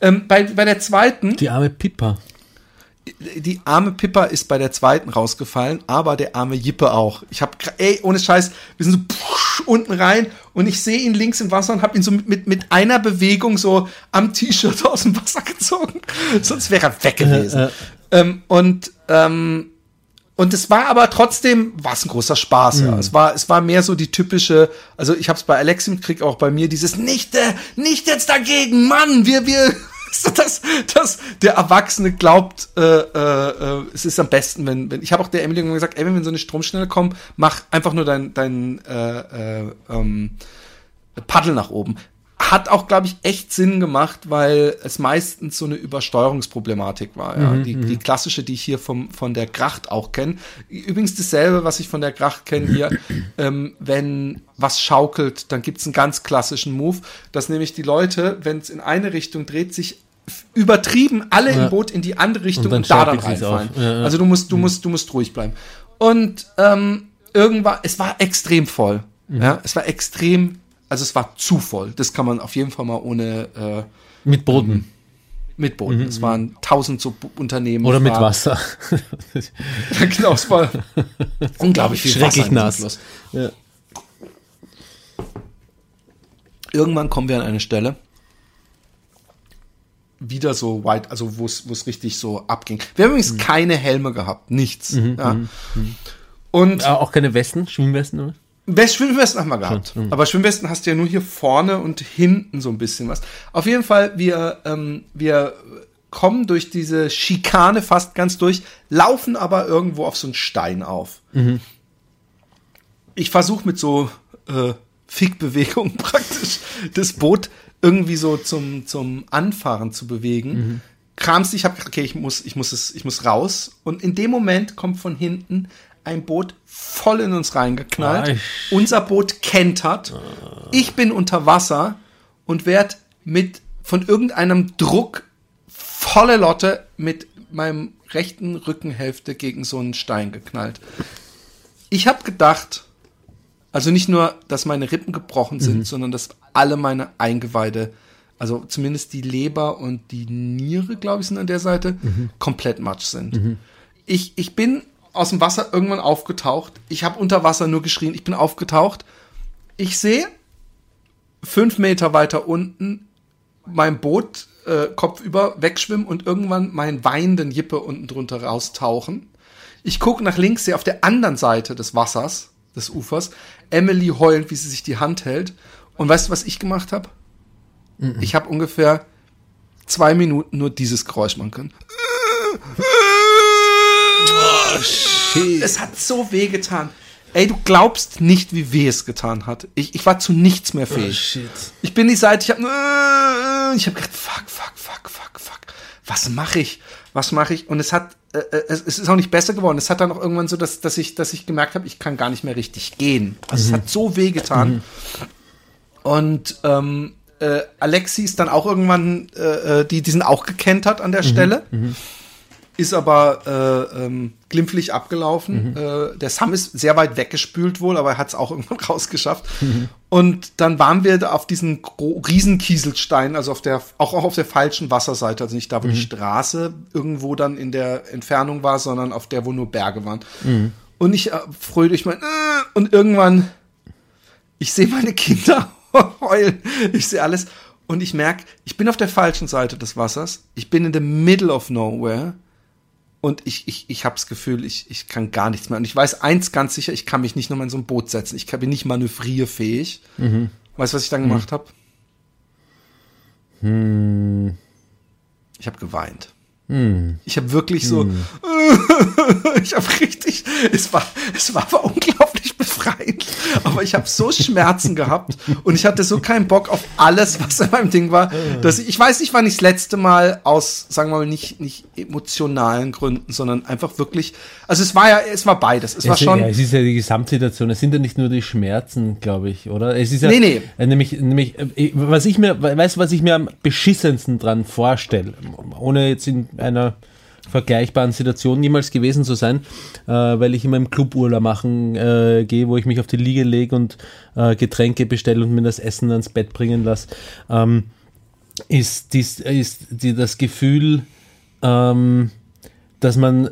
Speaker 1: Ähm, bei, bei der zweiten,
Speaker 2: Mhm, Die arme Pippa.
Speaker 1: Die arme Pippa ist bei der zweiten rausgefallen, aber der arme Jippe auch. Ich habe, ey, ohne Scheiß, wir sind so pfusch, unten rein und ich sehe ihn links im Wasser und habe ihn so mit, mit, mit einer Bewegung so am T-Shirt aus dem Wasser gezogen. Sonst wäre er weg gewesen.
Speaker 2: Äh, äh.
Speaker 1: Ähm, und ähm, und es war aber trotzdem, war es ein großer Spaß. Ja. Es war, es war mehr so die typische, also ich habe es bei Alexi mitkriegt, auch bei mir dieses nicht, äh, nicht jetzt dagegen, Mann, wir, wir, dass, dass der Erwachsene glaubt, äh, äh, äh, es ist am besten, wenn, wenn ich habe auch der Emily gesagt, ey, wenn so eine Stromschnelle kommen, mach einfach nur dein, dein äh, äh, ähm, Paddel nach oben. Hat auch, glaube ich, echt Sinn gemacht, weil es meistens so eine Übersteuerungsproblematik war. Ja. die, die klassische, die ich hier vom, von der Gracht auch kenne. Übrigens dasselbe, was ich von der Gracht kenne hier. ähm, wenn was schaukelt, dann gibt's einen ganz klassischen Move, dass nämlich die Leute, wenn es in eine Richtung dreht, sich übertrieben alle
Speaker 2: Ja.
Speaker 1: im Boot in die andere Richtung
Speaker 2: Und
Speaker 1: und, da dann reinfallen.
Speaker 2: Ja.
Speaker 1: Also du musst, du musst, du musst ruhig bleiben. Und ähm, irgendwann, es war extrem voll.
Speaker 2: Mhm.
Speaker 1: Ja, es war extrem, also es war zu voll. Das kann man auf jeden Fall mal ohne äh,
Speaker 2: Mit Boden.
Speaker 1: mitboten. Es waren tausend so Unternehmen.
Speaker 2: Oder mit Wasser.
Speaker 1: Genau, es war unglaublich viel
Speaker 2: Schrecklich
Speaker 1: Wasser
Speaker 2: nass. Ja.
Speaker 1: Irgendwann kommen wir an eine Stelle, wieder so weit, also wo es richtig so abging. Wir haben
Speaker 2: Mhm.
Speaker 1: übrigens keine Helme gehabt, nichts. ja. Und
Speaker 2: Ah, Auch keine Westen, Schwimmwesten? Oder?
Speaker 1: West Schwimmwesten haben wir gehabt.
Speaker 2: Schon, hm.
Speaker 1: Aber Schwimmwesten hast du ja nur hier vorne und hinten so ein bisschen was. Auf jeden Fall, wir, ähm, wir kommen durch diese Schikane fast ganz durch, laufen aber irgendwo auf so einen Stein auf.
Speaker 2: Mhm.
Speaker 1: Ich versuche mit so äh, Fickbewegungen praktisch das Boot irgendwie so zum, zum Anfahren zu bewegen.
Speaker 2: Mhm.
Speaker 1: kramst ich hab, okay, ich muss, ich muss es, ich muss raus. Und in dem Moment kommt von hinten ein Boot voll in uns reingeknallt.
Speaker 2: Ei.
Speaker 1: Unser Boot kentert. Ich bin unter Wasser und werd mit von irgendeinem Druck volle Lotte mit meinem rechten Rückenhälfte gegen so einen Stein geknallt. Ich habe gedacht, also nicht nur, dass meine Rippen gebrochen sind, sondern dass alle meine Eingeweide, also zumindest die Leber und die Niere, glaube ich, sind an der Seite, komplett matsch sind. Ich, ich bin aus dem Wasser irgendwann aufgetaucht. Ich habe unter Wasser nur geschrien, ich bin aufgetaucht. Ich sehe fünf Meter weiter unten mein Boot äh, kopfüber wegschwimmen und irgendwann meinen weinenden Jippe unten drunter raustauchen. Ich gucke nach links, sehe auf der anderen Seite des Wassers, des Ufers, Emily heulend, wie sie sich die Hand hält. Und weißt du, was ich gemacht habe? Ich habe ungefähr zwei Minuten nur dieses Geräusch machen können. Es hat so weh getan. Ey, du glaubst nicht, wie weh es getan hat. Ich, ich war zu nichts mehr fähig.
Speaker 2: shit.
Speaker 1: Ich bin die Seite, ich habe ich hab gedacht, fuck, fuck, fuck, fuck, fuck. Was mache ich? Was mache ich? Und es hat äh, äh, es, es ist auch nicht besser geworden. Es hat dann auch irgendwann so, dass, dass ich dass ich gemerkt habe, ich kann gar nicht mehr richtig gehen. Also es hat so weh getan. Und ähm, äh, Alexi ist dann auch irgendwann, äh, äh, die, die sind auch gekentert an der Stelle. Ist aber äh, ähm, glimpflich abgelaufen. Äh, der Sam ist sehr weit weggespült wohl, aber er hat es auch irgendwann rausgeschafft. Und dann waren wir da auf diesen gro- riesen Kieselstein, also auf der, auch, auch auf der falschen Wasserseite, also nicht da, wo die Straße irgendwo dann in der Entfernung war, sondern auf der, wo nur Berge waren. Und ich äh, fröhlich mein, äh, und irgendwann ich sehe meine Kinder heulen, ich sehe alles. Und ich merke, ich bin auf der falschen Seite des Wassers, ich bin in the middle of nowhere und ich, ich, ich habe das Gefühl, ich, ich kann gar nichts mehr. Und ich weiß eins ganz sicher, ich kann mich nicht nochmal in so ein Boot setzen, ich bin nicht manövrierfähig. Weißt du, was ich dann gemacht habe? Ich habe geweint. Ich habe wirklich so, ich habe richtig, es war, es war aber unglaublich befreiend, aber ich habe so Schmerzen gehabt und ich hatte so keinen Bock auf alles, was in meinem Ding war, dass ich, ich weiß nicht, wann ich das letzte Mal aus, sagen wir mal, nicht, nicht emotionalen Gründen, sondern einfach wirklich, also es war ja, es war beides, es war
Speaker 2: Es,
Speaker 1: schon,
Speaker 2: ja, es ist ja die Gesamtsituation. Es sind ja nicht nur die Schmerzen, glaube ich, oder? Es ist ja,
Speaker 1: Nee, nee.
Speaker 2: äh, Nämlich, nämlich, äh, was ich mir, weißt du, was ich mir am beschissensten dran vorstelle, ohne jetzt in einer vergleichbaren Situation niemals gewesen zu sein, äh, weil ich immer im Club Urlaub machen äh, gehe, wo ich mich auf die Liege lege und äh, Getränke bestelle und mir das Essen ans Bett bringen lasse, ähm, ist, dies, ist die, das Gefühl, ähm, dass man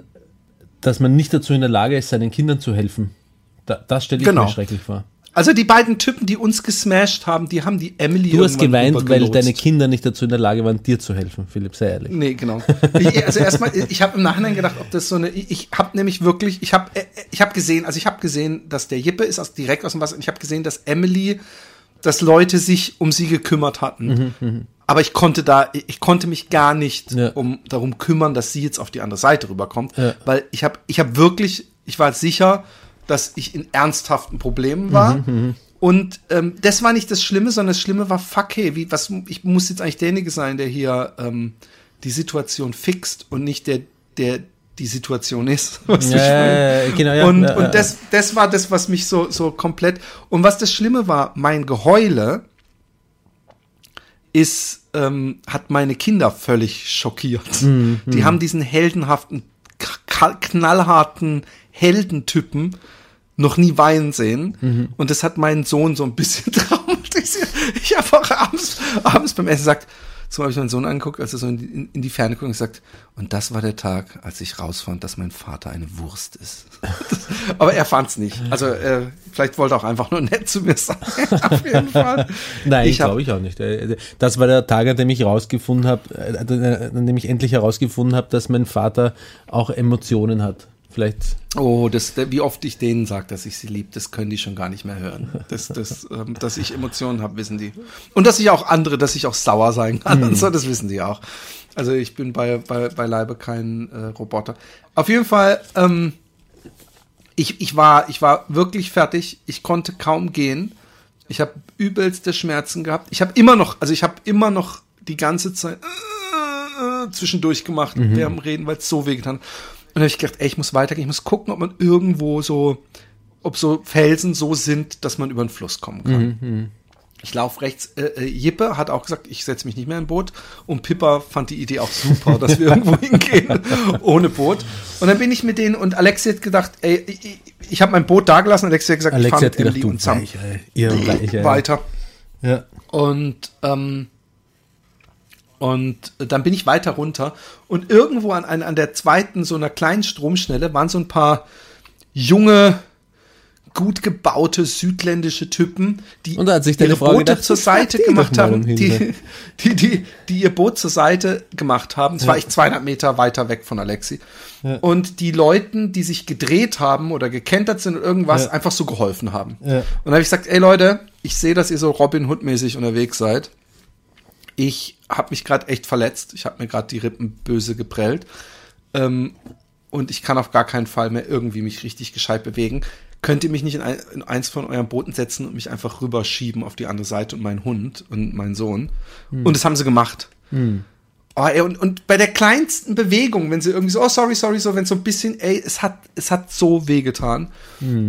Speaker 2: dass man nicht dazu in der Lage ist, seinen Kindern zu helfen. Da, das stelle ich
Speaker 1: Genau.
Speaker 2: mir schrecklich vor.
Speaker 1: Also die beiden Typen, die uns gesmashed haben, die haben die Emily
Speaker 2: Du hast geweint, weil deine Kinder nicht dazu in der Lage waren, dir zu helfen, Philipp, sei ehrlich.
Speaker 1: Nee, genau. Ich, also erstmal, ich habe im Nachhinein gedacht, ob das so eine, ich, ich habe nämlich wirklich, ich habe ich hab gesehen, also ich habe gesehen, dass der Jippe ist aus, direkt aus dem Wasser und ich habe gesehen, dass Emily, dass Leute sich um sie gekümmert hatten. Aber ich konnte da, ich konnte mich gar nicht
Speaker 2: Ja.
Speaker 1: um darum kümmern, dass sie jetzt auf die andere Seite rüberkommt,
Speaker 2: Ja.
Speaker 1: weil ich habe, ich habe wirklich, ich war sicher, dass ich in ernsthaften Problemen war. Und ähm, das war nicht das Schlimme, sondern das Schlimme war, fuck, hey, wie, was, ich muss jetzt eigentlich derjenige sein, der hier ähm, die Situation fixt und nicht der, der die Situation ist. Was
Speaker 2: Ja, ja, ja, genau, ja.
Speaker 1: und und das, das war das, was mich so, so komplett. Und was das Schlimme war, mein Geheule ist, ähm, hat meine Kinder völlig schockiert.
Speaker 2: Mhm,
Speaker 1: Die haben diesen heldenhaften, knallharten Heldentypen noch nie weinen sehen.
Speaker 2: Mhm.
Speaker 1: Und das hat meinen Sohn so ein bisschen traumatisiert. Ich habe auch abends, abends beim Essen gesagt, so habe ich meinen Sohn angeguckt, als er so in die, in, in die Ferne guckt und gesagt, und das war der Tag, als ich rausfand, dass mein Vater eine Wurst ist. Das, aber er fand's nicht. Also äh, vielleicht wollte er auch einfach nur nett zu mir sein. Auf jeden Fall.
Speaker 2: Nein, glaube ich auch nicht. Äh, Das war der Tag, an dem ich rausgefunden habe, äh, an dem ich endlich herausgefunden habe, dass mein Vater auch Emotionen hat. Vielleicht.
Speaker 1: Oh, das, wie oft ich denen sage, dass ich sie lieb, das können die schon gar nicht mehr hören. Das, das, ähm, dass ich Emotionen habe, wissen die. Und dass ich auch andere, dass ich auch sauer sein kann und so, das wissen die auch. Also ich bin bei, bei, bei Leibe kein äh, Roboter. Auf jeden Fall, ähm, ich, ich, war, ich war wirklich fertig. Ich konnte kaum gehen. Ich habe übelste Schmerzen gehabt. Ich habe immer noch, also ich habe immer noch die ganze Zeit äh, äh, zwischendurch gemacht während dem Reden, weil es so wehgetan hat. Und dann habe ich gedacht, ey, ich muss weitergehen, ich muss gucken, ob man irgendwo so, ob so Felsen so sind, dass man über den Fluss kommen kann. Ich laufe rechts. Äh, äh, Jippe hat auch gesagt, ich setze mich nicht mehr in Boot. Und Pippa fand die Idee auch super, dass wir irgendwo hingehen ohne Boot. Und dann bin ich mit denen und Alexi hat gedacht, ey, ich, ich, ich habe mein Boot da gelassen. Alexi hat gesagt, ich
Speaker 2: Alexi
Speaker 1: fahre
Speaker 2: hat
Speaker 1: mit
Speaker 2: gedacht,
Speaker 1: Emily
Speaker 2: du
Speaker 1: und Sam
Speaker 2: ey.
Speaker 1: weiter.
Speaker 2: Ja.
Speaker 1: Und ähm, und dann bin ich weiter runter und irgendwo an, an, an der zweiten, so einer kleinen Stromschnelle waren so ein paar junge, gut gebaute südländische Typen, die
Speaker 2: Und da hat sich
Speaker 1: ihre
Speaker 2: Frau
Speaker 1: Boote
Speaker 2: gedacht,
Speaker 1: zur Seite gemacht haben, die, die, die, die ihr Boot zur Seite gemacht haben. Es war ich 200 Meter weiter weg von Alexi. Und die Leuten, die sich gedreht haben oder gekentert sind oder irgendwas,
Speaker 2: Ja.
Speaker 1: einfach so geholfen haben.
Speaker 2: Ja.
Speaker 1: Und dann habe ich gesagt, ey Leute, ich sehe, dass ihr so Robin Hood-mäßig unterwegs seid. Ich habe mich gerade echt verletzt. Ich habe mir gerade die Rippen böse geprellt. Ähm, und ich kann auf gar keinen Fall mehr irgendwie mich richtig gescheit bewegen. Könnt ihr mich nicht in, ein, in eins von euren Booten setzen und mich einfach rüberschieben auf die andere Seite und meinen Hund und meinen Sohn? Und das haben sie gemacht. Oh, ey, und, und bei der kleinsten Bewegung, wenn sie irgendwie so, oh, sorry, sorry, so, wenn so ein bisschen, ey, es hat, es hat so wehgetan.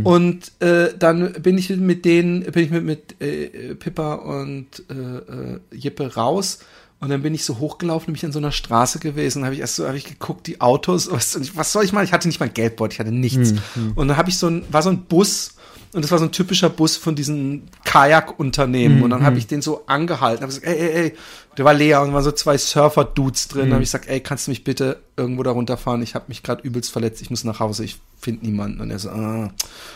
Speaker 1: Und äh, dann bin ich mit denen, bin ich mit, mit äh, Pippa und äh, äh, Jippe raus. Und dann bin ich so hochgelaufen, nämlich an so einer Straße gewesen. Habe ich erst so, habe ich geguckt, die Autos, was, was soll ich machen? Ich hatte nicht mal Geldbeutel, ich hatte nichts. Und dann habe ich so ein, war so ein Bus und das war so ein typischer Bus von diesen Kajakunternehmen. Und dann habe ich den so angehalten, habe gesagt, ey, ey, ey, der war leer und waren so zwei Surfer-Dudes drin. Da habe ich gesagt, ey, kannst du mich bitte irgendwo da runterfahren? Ich habe mich gerade übelst verletzt, ich muss nach Hause, ich finde niemanden. Und er so, ah,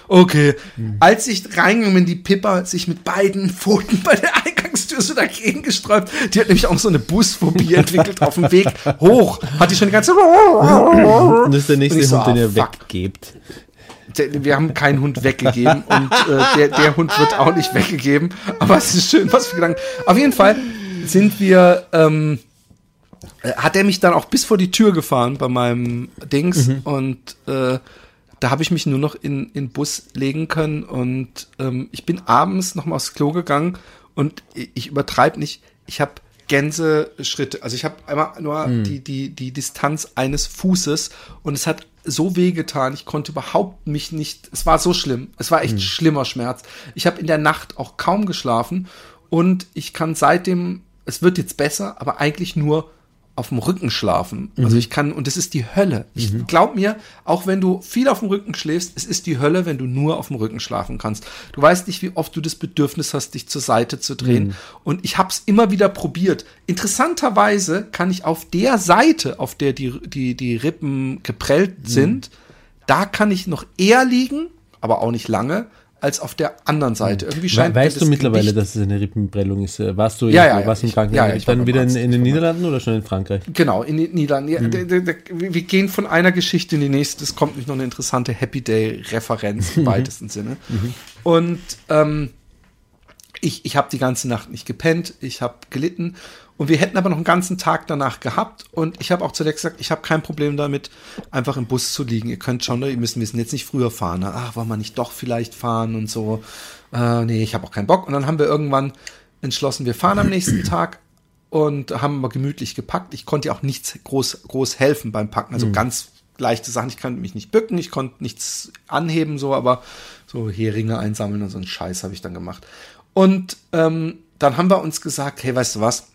Speaker 1: okay. Als ich reingegangen bin, die Pippa sich mit beiden Pfoten bei der Eingangstür so dagegen gesträubt. Die hat nämlich auch so eine Busphobie entwickelt auf dem Weg hoch. Hat die schon die ganze
Speaker 2: Und das ist der nächste
Speaker 1: so,
Speaker 2: Hund, den
Speaker 1: ah,
Speaker 2: ihr
Speaker 1: fuck.
Speaker 2: weggebt.
Speaker 1: Wir haben keinen Hund weggegeben und äh, der, der Hund wird auch nicht weggegeben. Aber es ist schön, was für Gedanken. Auf jeden Fall sind wir, ähm, äh, hat er mich dann auch bis vor die Tür gefahren bei meinem Dings und äh, da habe ich mich nur noch in in Bus legen können und ähm, ich bin abends noch mal aufs Klo gegangen und ich, ich übertreibe nicht, ich habe Gänseschritte, also ich habe einmal nur die die die Distanz eines Fußes und es hat so weh getan, ich konnte überhaupt mich nicht, es war so schlimm, es war echt schlimmer Schmerz. Ich habe in der Nacht auch kaum geschlafen und ich kann seitdem, es wird jetzt besser, aber eigentlich nur auf dem Rücken schlafen. Also ich kann, und das ist die Hölle. Ich glaub mir, auch wenn du viel auf dem Rücken schläfst, es ist die Hölle, wenn du nur auf dem Rücken schlafen kannst. Du weißt nicht, wie oft du das Bedürfnis hast, dich zur Seite zu drehen. Und ich habe es immer wieder probiert. Interessanterweise kann ich auf der Seite, auf der die, die, die Rippen geprellt sind, da kann ich noch eher liegen, aber auch nicht lange, als auf der anderen Seite. Irgendwie scheint
Speaker 2: weißt
Speaker 1: das
Speaker 2: du mittlerweile,
Speaker 1: Gewicht-
Speaker 2: dass es eine Rippenprellung ist? Äh, Warst du
Speaker 1: Ja, ja, ja,
Speaker 2: warst im Krankenhaus?
Speaker 1: ja, ich
Speaker 2: Dann wieder in,
Speaker 1: Arzt.
Speaker 2: in den Niederlanden oder schon in Frankreich?
Speaker 1: Genau, in den Niederlanden. Der- wir gehen von einer Geschichte in die nächste. Es kommt nicht noch eine interessante Happy Day-Referenz im weitesten Sinne.
Speaker 2: Mhm.
Speaker 1: Und ähm, ich, ich habe die ganze Nacht nicht gepennt, ich habe gelitten. Und wir hätten aber noch einen ganzen Tag danach gehabt. Und ich habe auch zu der gesagt, ich habe kein Problem damit, einfach im Bus zu liegen. Ihr könnt schon, ihr müsst, müssen jetzt nicht früher fahren. Ne? Ach, wollen wir nicht doch vielleicht fahren und so. Äh, nee, ich habe auch keinen Bock. Und dann haben wir irgendwann entschlossen, wir fahren am nächsten Tag und haben mal gemütlich gepackt. Ich konnte ja auch nichts groß, groß helfen beim Packen. Also ganz leichte Sachen. Ich konnte mich nicht bücken, ich konnte nichts anheben, so, aber so Heringe einsammeln und so einen Scheiß habe ich dann gemacht. Und ähm, dann haben wir uns gesagt, hey, weißt du was?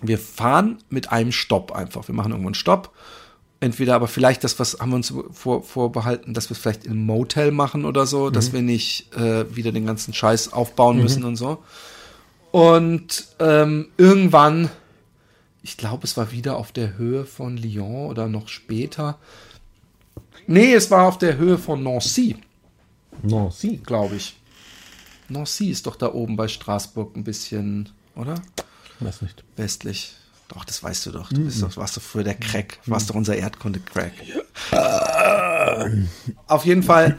Speaker 1: Wir fahren mit einem Stopp einfach. Wir machen irgendwo einen Stopp. Entweder aber vielleicht das, was haben wir uns vor, vorbehalten, dass wir es vielleicht in einem Motel machen oder so, dass wir nicht äh, wieder den ganzen Scheiß aufbauen müssen und so. Und ähm, irgendwann, ich glaube, es war wieder auf der Höhe von Lyon oder noch später. Nee, es war auf der Höhe von Nancy,
Speaker 2: sie.
Speaker 1: glaube ich. Nancy ist doch da oben bei Straßburg ein bisschen, oder?
Speaker 2: Weiß nicht.
Speaker 1: Westlich. Doch, das weißt du doch. Du bist doch, warst doch früher der Crack. Du warst doch unser Erdkunde-Crack. Auf jeden Fall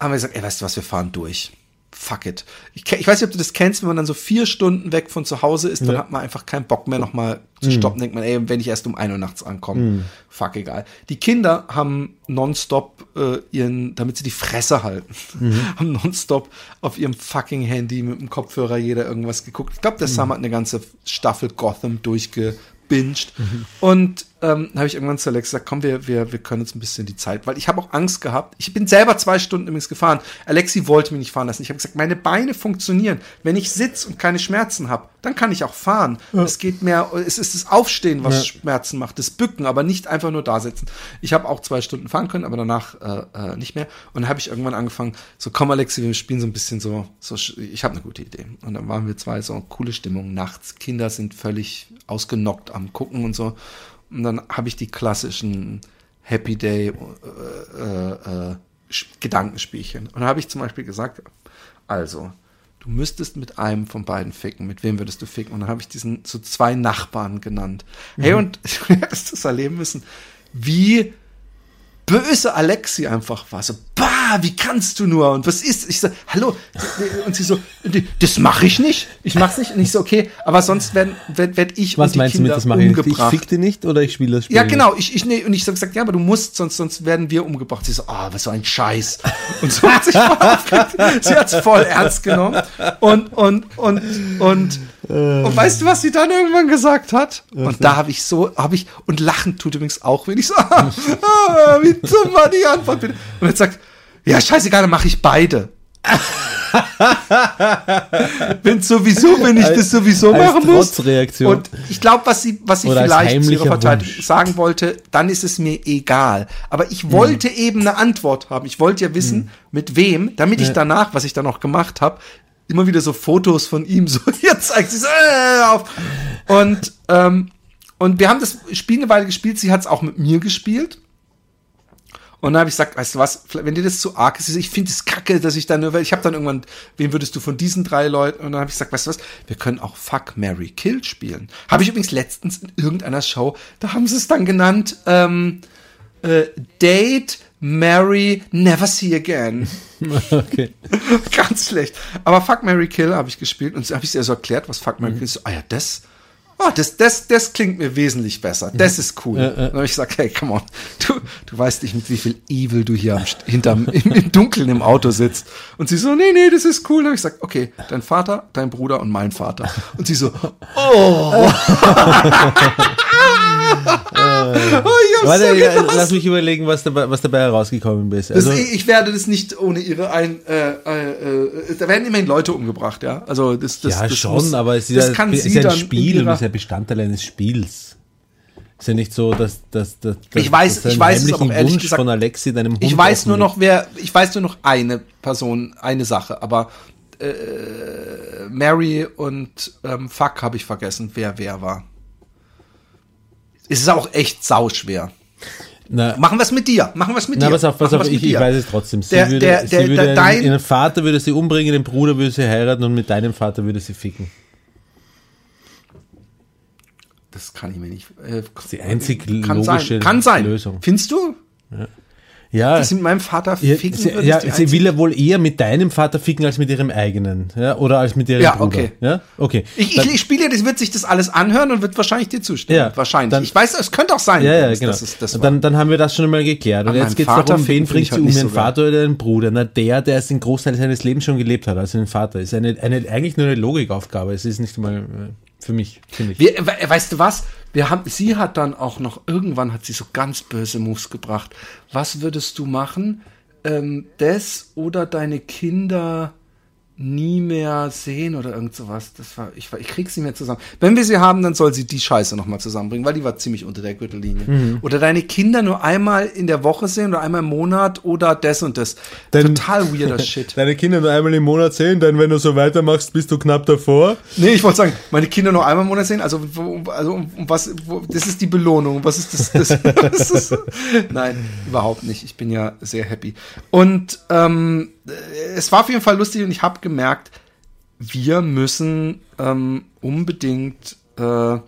Speaker 1: haben wir gesagt, ey, weißt du was, wir fahren durch. Fuck it. Ich, ich weiß nicht, ob du das kennst, wenn man dann so vier Stunden weg von zu Hause ist, dann
Speaker 2: Ja.
Speaker 1: hat man einfach keinen Bock mehr nochmal zu stoppen. Denkt man, ey, wenn ich erst um 1 Uhr nachts ankomme, fuck egal. Die Kinder haben nonstop äh, ihren, damit sie die Fresse halten, haben nonstop auf ihrem fucking Handy mit dem Kopfhörer jeder irgendwas geguckt. Ich glaube, der Sam hat eine ganze Staffel Gotham gebinged. Und ähm, habe ich irgendwann zu Alex gesagt, komm, wir, wir, wir können uns ein bisschen die Zeit, weil ich habe auch Angst gehabt. Ich bin selber zwei Stunden übrigens gefahren. Alexi wollte mich nicht fahren lassen. Ich habe gesagt, meine Beine funktionieren. Wenn ich sitze und keine Schmerzen habe, dann kann ich auch fahren. Es geht mehr, es ist das Aufstehen, was
Speaker 2: Ja.
Speaker 1: Schmerzen macht, das Bücken, aber nicht einfach nur da sitzen. Ich habe auch zwei Stunden fahren können, aber danach äh, äh, nicht mehr. Und dann habe ich irgendwann angefangen, so komm Alexi, wir spielen so ein bisschen so, so ich habe eine gute Idee. Und dann waren wir zwei so coole Stimmung nachts. Kinder sind völlig ausgenockt am gucken und so. Und dann habe ich die klassischen Happy Day äh, äh, Gedankenspielchen. Und dann habe ich zum Beispiel gesagt, also, du müsstest mit einem von beiden ficken. Mit wem würdest du ficken? Und dann habe ich diesen so zwei Nachbarn genannt. Hey, und du hättest das erleben müssen, wie böse Alexi einfach war. So, bah, wie kannst du nur? Und was ist? Ich so, hallo. Und sie so, das mache ich nicht. Ich mach's nicht. Und ich so, okay, aber sonst werden werd, werd ich
Speaker 2: Was
Speaker 1: und die
Speaker 2: meinst du
Speaker 1: Kinder
Speaker 2: mit das mache ich nicht? Ich
Speaker 1: umgebracht.
Speaker 2: fick die nicht oder ich spiele das Spiel?
Speaker 1: Ja, genau. Ich, ich, nee, und ich so gesagt, ja, aber du musst, sonst, sonst werden wir umgebracht. Sie so, ah, was so ein Scheiß. Und so hat sich voll aufgeregt. Sie hat's voll ernst genommen. Und, und, und, und, und weißt du, was sie dann irgendwann gesagt hat? Und da habe ich so, habe ich, und lachen tut übrigens auch, wenn ich so, ah, ah, wie dumm war die Antwort bitte. Und jetzt sagt, ja, scheißegal, dann mache ich beide. wenn sowieso, wenn ich das sowieso
Speaker 2: als
Speaker 1: machen muss. Und ich glaube, was sie, was sie
Speaker 2: als
Speaker 1: vielleicht zu ihrer Verteidigung
Speaker 2: Wunsch.
Speaker 1: sagen wollte, dann ist es mir egal. Aber ich wollte eben eine Antwort haben. Ich wollte ja wissen, mit wem, damit ich danach, was ich dann noch gemacht habe, immer wieder so Fotos von ihm so hier zeigt. Sie äh, auf. Und, ähm, und wir haben das Spiel eine Weile gespielt. Sie hat es auch mit mir gespielt. Und dann habe ich gesagt, weißt du was, wenn dir das zu arg ist, ich finde es kacke, dass ich dann nur, weil ich habe dann irgendwann, wen würdest du von diesen drei Leuten? Und dann habe ich gesagt, weißt du was, wir können auch Fuck, Mary Kill spielen. Habe ich übrigens letztens in irgendeiner Show, da haben sie es dann genannt, ähm, äh, Date, Mary, Never See Again.
Speaker 2: Okay.
Speaker 1: Ganz schlecht. Aber Fuck, Mary Kill habe ich gespielt und habe ich ihr so erklärt, was Fuck, Mary Kill ist. So, ah ja, das, ah, das, das, das klingt mir wesentlich besser. Das ist cool.
Speaker 2: Ja, ja.
Speaker 1: Dann habe ich gesagt, hey, come on, du, du weißt nicht, mit wie viel Evil du hier am, hinterm, im, im Dunkeln im Auto sitzt. Und sie so, nee, nee, das ist cool. Dann habe ich gesagt, okay, dein Vater, dein Bruder und mein Vater. Und sie so, oh. Oh, ich hab's
Speaker 2: Warte,
Speaker 1: so
Speaker 2: lass mich überlegen, was dabei, was dabei herausgekommen ist.
Speaker 1: Das,
Speaker 2: Also,
Speaker 1: ich, ich werde das nicht ohne ihre ein. Äh, äh, äh, da werden immerhin Leute umgebracht, ja. Also das, das,
Speaker 2: ja,
Speaker 1: das
Speaker 2: schon,
Speaker 1: muss-
Speaker 2: aber es ist,
Speaker 1: das
Speaker 2: ja, ist ja ein
Speaker 1: in
Speaker 2: Spiel und ist ja Bestandteil eines Spiels. Ist ja nicht so, dass, dass, dass, dass
Speaker 1: Ich weiß-
Speaker 2: dass
Speaker 1: ich weiß es aber ehrlich
Speaker 2: Wunsch
Speaker 1: gesagt-
Speaker 2: von Alexi deinem Hund
Speaker 1: Ich weiß nur noch, wer. Ich weiß nur noch eine Person, eine Sache, aber äh, Mary und ähm, Fuck habe ich vergessen, wer wer war. Es ist auch echt sauschwer.
Speaker 2: Na,
Speaker 1: Machen wir es mit dir. Machen wir es mit
Speaker 2: na
Speaker 1: dir.
Speaker 2: pass auf, pass
Speaker 1: Machen
Speaker 2: auf, ich, ich weiß es trotzdem. Sie
Speaker 1: Der-
Speaker 2: würde,
Speaker 1: der-
Speaker 2: sie
Speaker 1: der-
Speaker 2: würde
Speaker 1: der-
Speaker 2: ihren,
Speaker 1: dein-
Speaker 2: ihren Vater würde sie umbringen, den Bruder würde sie heiraten und mit deinem Vater würde sie ficken.
Speaker 1: Das kann ich mir nicht. Äh,
Speaker 2: Die einzig
Speaker 1: kann
Speaker 2: logische
Speaker 1: sein. Kann sein.
Speaker 2: Lösung.
Speaker 1: Findest du?
Speaker 2: Ja,
Speaker 1: Dass sie mit meinem Vater
Speaker 2: ja,
Speaker 1: ficken
Speaker 2: ja
Speaker 1: die
Speaker 2: sie will ja wohl eher mit deinem Vater ficken als mit ihrem eigenen. Ja, oder als mit ihrem
Speaker 1: Ja,
Speaker 2: Bruder.
Speaker 1: okay.
Speaker 2: Ja, okay.
Speaker 1: Ich, ich, ich spiele, das wird sich das alles anhören und wird wahrscheinlich dir zustimmen.
Speaker 2: Ja,
Speaker 1: wahrscheinlich.
Speaker 2: dann-
Speaker 1: ich weiß, es könnte auch sein.
Speaker 2: Ja, ja, genau.
Speaker 1: Das ist, das
Speaker 2: dann, dann haben wir das schon einmal geklärt. Und jetzt geht es darum, wen bringt sie
Speaker 1: halt
Speaker 2: um,
Speaker 1: so geil.
Speaker 2: Vater oder den Bruder? Na, der, der es den Großteil seines Lebens schon gelebt hat, also den Vater. Ist eine, eine, eigentlich nur eine Logikaufgabe. Es ist nicht mal äh, für mich, finde ich.
Speaker 1: We- weißt du was? Wir haben, sie hat dann auch noch, irgendwann hat sie so ganz böse Moves gebracht. Was würdest du machen? Ähm, das oder deine Kinder nie mehr sehen oder irgend sowas. Das war, ich, ich krieg's nicht mehr zusammen. Wenn wir sie haben, dann soll sie die Scheiße nochmal zusammenbringen, weil die war ziemlich unter der Gürtellinie.
Speaker 2: Mhm.
Speaker 1: Oder deine Kinder nur einmal in der Woche sehen oder einmal im Monat oder das und das.
Speaker 2: Dann-
Speaker 1: Total weirder Shit.
Speaker 2: Deine Kinder nur einmal im Monat sehen, dann wenn du so weitermachst, bist du knapp davor.
Speaker 1: Nee, ich wollte sagen, meine Kinder nur einmal im Monat sehen, also, wo, also um, um was, wo, das ist die Belohnung. Was ist das? das, das ist, nein, überhaupt nicht. Ich bin ja sehr happy. Und ähm, äh, es war auf jeden Fall lustig und ich habe gemerkt, wir müssen ähm, unbedingt äh,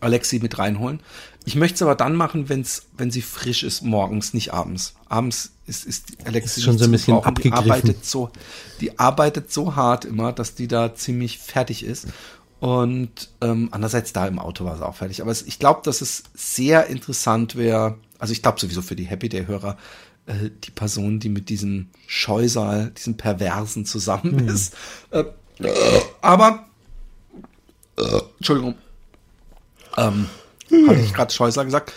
Speaker 1: Alexi mit reinholen. Ich möchte es aber dann machen, wenn's, wenn sie frisch ist, morgens, nicht abends. Abends ist, ist Alexi
Speaker 2: Ist schon so ein bisschen
Speaker 1: gebrauchen. Die
Speaker 2: abgegriffen.
Speaker 1: arbeitet so, die arbeitet so hart immer, dass die da ziemlich fertig ist. Und ähm, andererseits da im Auto war sie auch fertig. Aber es, ich glaube, dass es sehr interessant wäre, also ich glaube sowieso für die Happy Day-Hörer, äh, die Person, die mit diesem Scheusal, diesem Perversen zusammen ist. Äh, aber, äh, Entschuldigung, Ähm, hatte ich gerade Scheußler gesagt.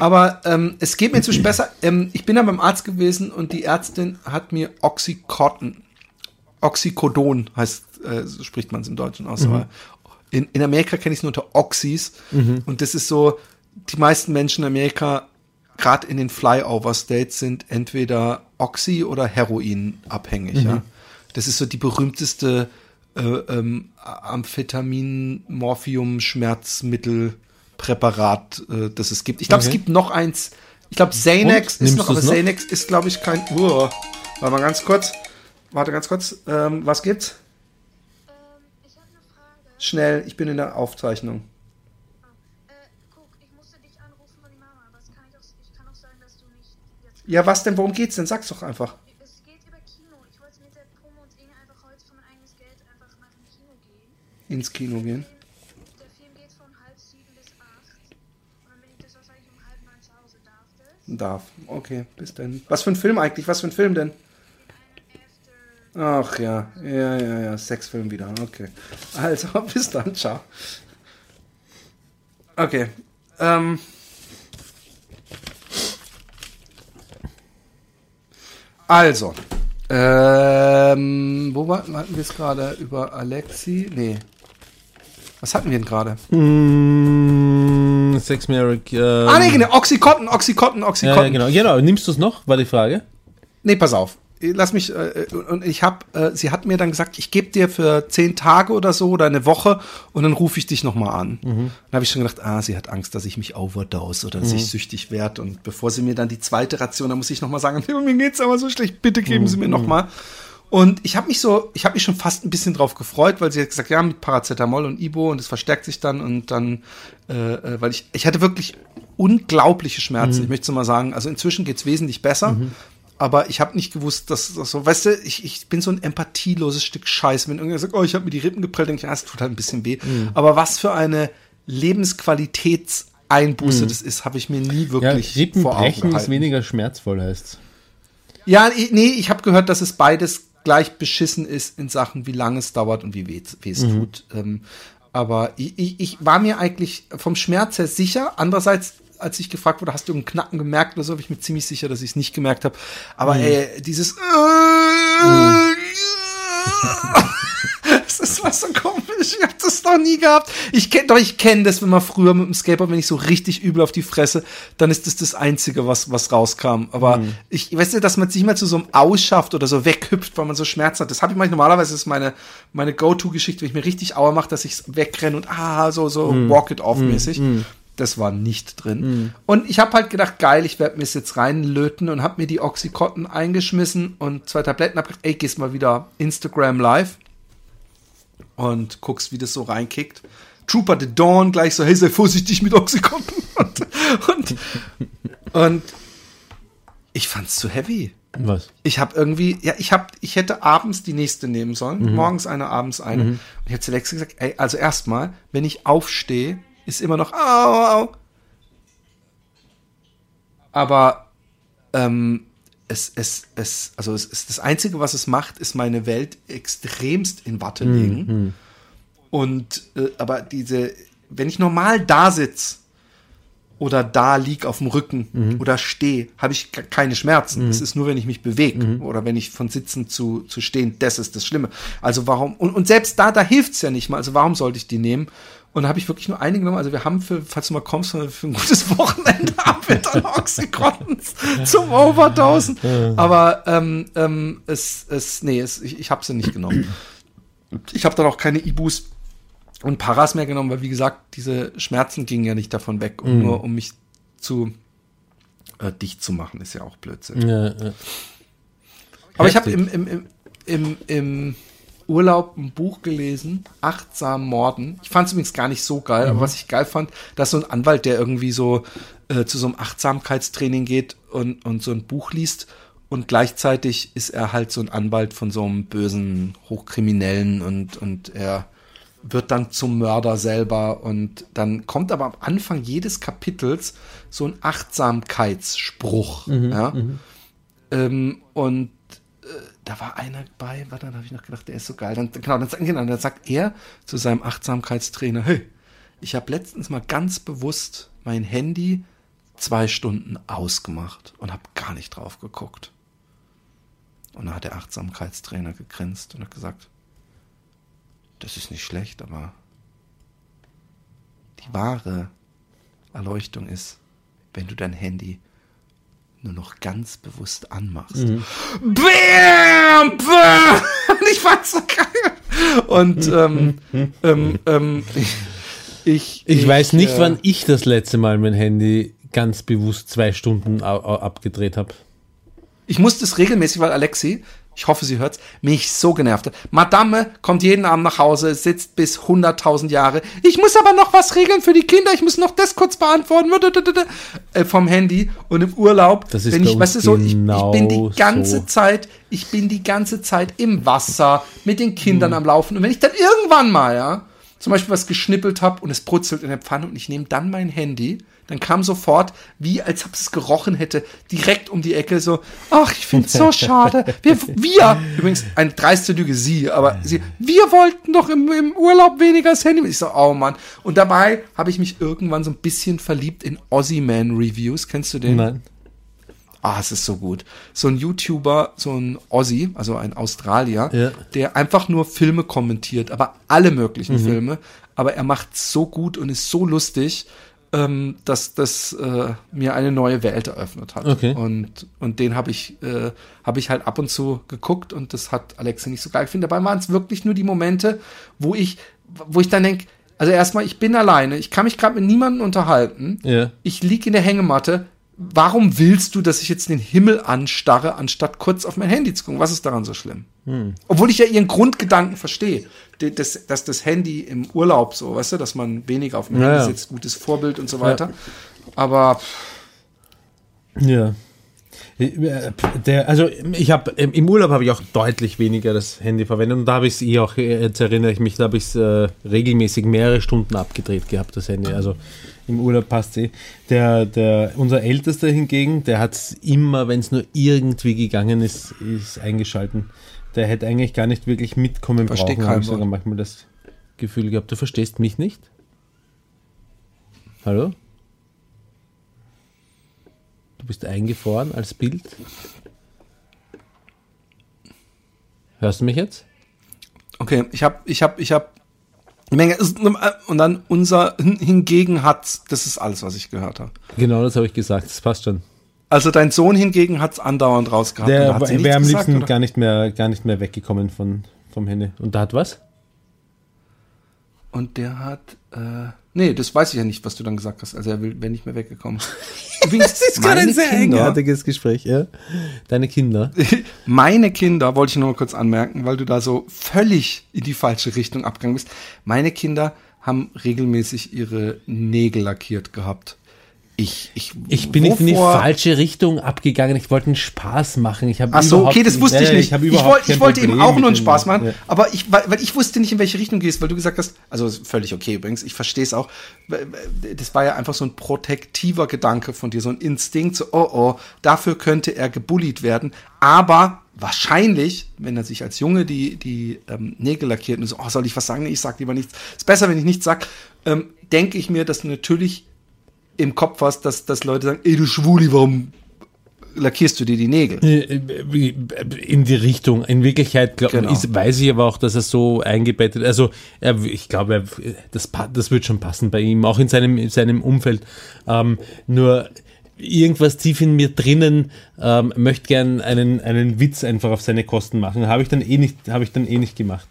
Speaker 1: Aber ähm, es geht mir inzwischen besser. Ähm, ich bin dann beim Arzt gewesen und die Ärztin hat mir Oxycontin, Oxycodon heißt, äh, so spricht man es im Deutschen aus. Aber in, in Amerika kenne ich es nur unter Oxys. Und das ist so, die meisten Menschen in Amerika, gerade in den Flyover-States, sind entweder Oxy- oder Heroin abhängig. Ja? Das ist so die berühmteste äh, ähm, Amphetamin, Morphium, Schmerzmittel, Präparat, äh, das es gibt. Ich glaube,
Speaker 2: Okay.
Speaker 1: es gibt noch eins. Ich glaube, Xanax
Speaker 2: Und?
Speaker 1: ist noch, aber
Speaker 2: du's noch?
Speaker 1: Xanax ist, glaube ich, kein. Uah. Warte mal ganz kurz. Warte ganz kurz. Ähm, was gibt's?
Speaker 3: Ähm, ich habe eine Frage.
Speaker 1: Schnell, ich bin in der Aufzeichnung.
Speaker 3: Äh, guck, ich musste dich anrufen von die Mama, aber es kann ich, auch, ich kann auch sagen, dass du nicht jetzt.
Speaker 1: Ja, was denn? Worum geht's denn? Sag's doch einfach.
Speaker 3: Es geht über Kino. Ich wollte mit der Promo und Inge einfach heute für mein eigenes Geld einfach nach dem Kino gehen.
Speaker 1: Ins Kino gehen.
Speaker 3: Der Film geht von halb sieben bis acht. Und dann bin ich das wahrscheinlich um halb neun zu Hause. Darf das?
Speaker 1: Darf. Okay, bis denn. Was für ein Film eigentlich? Was für ein Film denn? Ach ja, ja, ja, ja, Sexfilm wieder. Okay. Also, bis dann, ciao. Okay. Ähm. Also. Ähm, wo war, hatten wir es gerade? Über Alexi? Nee. Was hatten wir denn gerade?
Speaker 2: Mm, Sex Merrick. Ähm,
Speaker 1: Ah, nee, genau. Oxycontin, Oxycontin,
Speaker 2: ja,
Speaker 1: Oxycontin.
Speaker 2: ja, genau. genau. Nimmst du es noch? War die Frage.
Speaker 1: Nee, pass auf. Lass mich, äh, und ich hab, äh, sie hat mir dann gesagt, ich gebe dir für zehn Tage oder so oder eine Woche und dann rufe ich dich nochmal an. Dann habe ich schon gedacht, ah, sie hat Angst, dass ich mich overdose oder dass ich süchtig werde. Und bevor sie mir dann die zweite Ration, dann muss ich nochmal sagen, mir geht's aber so schlecht, bitte geben Sie mir nochmal. Und ich habe mich so, ich habe mich schon fast ein bisschen drauf gefreut, weil sie hat gesagt, ja, mit Paracetamol und Ibo und es verstärkt sich dann und dann, äh, äh, weil ich, ich hatte wirklich unglaubliche Schmerzen. Ich möchte mal sagen, also inzwischen geht's wesentlich besser. Aber ich habe nicht gewusst, dass das so, weißt du, ich, ich bin so ein empathieloses Stück Scheiß. Wenn irgendwer sagt, oh, ich habe mir die Rippen geprellt, denke ich, ja, es tut halt ein bisschen weh. Aber was für eine Lebensqualitätseinbuße das ist, habe ich mir nie
Speaker 2: Ja,
Speaker 1: wirklich vor Augen
Speaker 2: Rippenbrechen ist weniger schmerzvoll, heißt
Speaker 1: Ja, nee, ich habe gehört, dass es beides gleich beschissen ist in Sachen, wie lange es dauert und wie weh es- es tut. Ähm, aber ich, ich, ich war mir eigentlich vom Schmerz her sicher. Andererseits, als ich gefragt wurde, hast du einen Knacken gemerkt oder so, war ich mir ziemlich sicher, dass ich es nicht gemerkt habe. Aber ey, dieses Das ist was so komisch. Ich habe das noch nie gehabt. Ich kenne doch, ich kenne das, wenn man früher mit dem Skateboard, wenn ich so richtig übel auf die Fresse, dann ist das das Einzige, was was rauskam. Aber ich weißt du, dass man sich mal zu so einem ausschafft oder so weghüpft, weil man so Schmerzen hat. Das habe ich manchmal normalerweise ist meine meine Go-To-Geschichte, wenn ich mir richtig Auer mache, dass ich wegrenne und ah so so Walk it off mäßig. Das war nicht drin. Und ich habe halt gedacht, geil, ich werde mir es jetzt reinlöten und habe mir die Oxycontin eingeschmissen und zwei Tabletten. Hab gedacht, ey, gehst mal wieder Instagram live und guckst, wie das so reinkickt. Trooper the Dawn gleich so, hey, sei vorsichtig mit Oxycontin. Und, und, und ich fand's zu heavy.
Speaker 2: Was?
Speaker 1: Ich habe irgendwie, ja, ich habe, ich hätte abends die nächste nehmen sollen, morgens eine, abends eine. Und ich habe zu Lexi gesagt, ey, also erstmal, wenn ich aufstehe, ist immer noch, au, au. Aber ähm, es, es, es, also es ist das Einzige, was es macht, ist meine Welt extremst in Watte legen. Und äh, aber diese, wenn ich normal da sitz oder da lieg auf dem Rücken oder stehe, habe ich ke- keine Schmerzen. Es ist nur, wenn ich mich bewege oder wenn ich von Sitzen zu, zu stehen, das ist das Schlimme. Also warum, und, und selbst da, da hilft's ja nicht mal. Also warum sollte ich die nehmen? Und da habe ich wirklich nur eine genommen. Also wir haben für, falls du mal kommst, für ein gutes Wochenende haben wir dann Oxycontins zum Overdosen. Aber ähm, ähm, es, es, nee, es, ich, ich habe sie nicht genommen. Ich habe dann auch keine Ibus und Paras mehr genommen, weil wie gesagt, diese Schmerzen gingen ja nicht davon weg. Und nur um mich zu äh, dicht zu machen, ist ja auch Blödsinn.
Speaker 2: Ja, ja.
Speaker 1: Aber ich habe im, im, im, im, im Urlaub ein Buch gelesen, Achtsam Morden. Ich fand es übrigens gar nicht so geil, aber was ich geil fand, dass so ein Anwalt, der irgendwie so äh, zu so einem Achtsamkeitstraining geht und, und so ein Buch liest und gleichzeitig ist er halt so ein Anwalt von so einem bösen Hochkriminellen und, und er wird dann zum Mörder selber und dann kommt aber am Anfang jedes Kapitels so ein Achtsamkeitsspruch. ja? Ähm, und da war einer bei, warte, dann habe ich noch gedacht, der ist so geil. Dann, genau, dann, genau, dann sagt er zu seinem Achtsamkeitstrainer, hey, ich habe letztens mal ganz bewusst mein Handy zwei Stunden ausgemacht und habe gar nicht drauf geguckt. Und dann hat der Achtsamkeitstrainer gegrinst und hat gesagt, das ist nicht schlecht, aber die wahre Erleuchtung ist, wenn du dein Handy nur noch ganz bewusst anmachst.
Speaker 2: Mhm.
Speaker 1: Bam! Bam! Ich fand's so geil. Und ähm, ähm, ähm, ich,
Speaker 2: Ich, weiß nicht,
Speaker 1: äh,
Speaker 2: wann ich das letzte Mal mein Handy ganz bewusst zwei Stunden abgedreht habe.
Speaker 1: Ich muss das regelmäßig, weil Alexi, ich hoffe, sie hört's, mich so genervt hat. Madame kommt jeden Abend nach Hause, sitzt bis 100.000 Jahre. Ich muss aber noch was regeln für die Kinder. Ich muss noch das kurz beantworten. Äh, vom Handy und im Urlaub.
Speaker 2: Das ist
Speaker 1: wenn ich, weißt du, so, ich, ich bin die ganze
Speaker 2: so.
Speaker 1: Zeit, ich bin die ganze Zeit im Wasser mit den Kindern am Laufen. Und wenn ich dann irgendwann mal, ja, zum Beispiel was geschnippelt habe und es brutzelt in der Pfanne und ich nehme dann mein Handy, dann kam sofort, wie als ob es gerochen hätte, direkt um die Ecke so, ach, ich find's so schade. Wir, wir, übrigens, eine dreiste Lüge, sie, aber sie, wir wollten doch im, im Urlaub weniger das Handy. Ich so, oh Mann. Und dabei habe ich mich irgendwann so ein bisschen verliebt in Ozzy-Man Reviews. Kennst du den?
Speaker 2: Nein.
Speaker 1: Ah, es ist so gut. So ein YouTuber, so ein Aussie, also ein Australier,
Speaker 2: Ja.
Speaker 1: der einfach nur Filme kommentiert, aber alle möglichen Filme. Aber er macht so gut und ist so lustig, ähm, dass das äh, mir eine neue Welt eröffnet hat.
Speaker 2: Okay.
Speaker 1: Und, und den habe ich, äh, hab ich halt ab und zu geguckt und das hat Alexa nicht so geil gefunden. Dabei waren es wirklich nur die Momente, wo ich, wo ich dann denke, also erstmal, ich bin alleine, ich kann mich gerade mit niemandem unterhalten
Speaker 2: Ja.
Speaker 1: ich lieg in der Hängematte. Warum willst du, dass ich jetzt den Himmel anstarre, anstatt kurz auf mein Handy zu gucken? Was ist daran so schlimm? Obwohl ich ja ihren Grundgedanken verstehe, dass, dass das Handy im Urlaub so, weißt du, dass man weniger auf dem
Speaker 2: Ja,
Speaker 1: Handy
Speaker 2: ja.
Speaker 1: sitzt, gutes Vorbild und so weiter. Aber
Speaker 2: Ja. Äh, Der, also ich habe im Urlaub habe ich auch deutlich weniger das Handy verwendet und da habe ich es eh auch, äh, jetzt erinnere ich mich, da habe ich es äh, regelmäßig mehrere Stunden abgedreht gehabt, das Handy. Also im Urlaub passt eh. Der, der, unser Ältester hingegen, der hat es immer, wenn es nur irgendwie gegangen ist, ist eingeschalten. Der hätte eigentlich gar nicht wirklich mitkommen
Speaker 1: Versteh
Speaker 2: brauchen, habe ich sogar manchmal das Gefühl gehabt. Du verstehst mich nicht? Hallo? Du bist eingefroren als Bild. Hörst du mich jetzt?
Speaker 1: okay, ich habe, ich habe, ich habe Menge und dann unser hingegen hat, das ist alles, was ich gehört habe.
Speaker 2: Genau, das habe ich gesagt. Das passt schon.
Speaker 1: Also dein Sohn hingegen hat's andauernd rausgehabt.
Speaker 2: Der wäre am liebsten
Speaker 1: oder?
Speaker 2: gar nicht mehr, gar nicht mehr weggekommen von, vom Handy. Und da hat was?
Speaker 1: Und der hat, äh, nee, das weiß ich ja nicht, was du dann gesagt hast. Also er will, wäre nicht mehr weggekommen. Übrigens, meine Kinder,
Speaker 2: Gespräch, ja. Deine Kinder.
Speaker 1: meine Kinder, wollte ich nur mal kurz anmerken, weil du da so völlig in die falsche Richtung abgegangen bist. Meine Kinder haben regelmäßig ihre Nägel lackiert gehabt. Ich, ich,
Speaker 2: Ich bin nicht in die
Speaker 1: wovor-
Speaker 2: falsche Richtung abgegangen. Ich wollte einen Spaß machen. Ich habe
Speaker 1: Ach so, okay, das wusste ich nicht. Ich,
Speaker 2: überhaupt
Speaker 1: wollte, ich wollte eben auch nur einen Spaß machen,
Speaker 2: Ja.
Speaker 1: aber ich, weil, weil ich wusste nicht, in welche Richtung du gehst, weil du gesagt hast, also völlig okay übrigens, ich verstehe es auch. Das war ja einfach so ein protektiver Gedanke von dir, so ein Instinkt, so, oh oh, dafür könnte er gebullied werden. Aber wahrscheinlich, wenn er sich als Junge die, die ähm, Nägel lackiert und so, oh, soll ich was sagen? Nee, ich sag lieber nichts. Ist besser, wenn ich nichts sag. Ähm, denke ich mir, dass du natürlich im Kopf hast, dass, dass Leute sagen, ey, du Schwuli, warum lackierst du dir die Nägel?
Speaker 2: in die Richtung. In Wirklichkeit glaub,
Speaker 1: Genau.
Speaker 2: ist, weiß ich aber auch, dass er so eingebettet, also er, ich glaube, das, das wird schon passen bei ihm, auch in seinem, in seinem Umfeld. Ähm, nur irgendwas tief in mir drinnen ähm, möchte gern einen, einen Witz einfach auf seine Kosten machen. Habe ich dann eh nicht, habe ich dann eh nicht gemacht.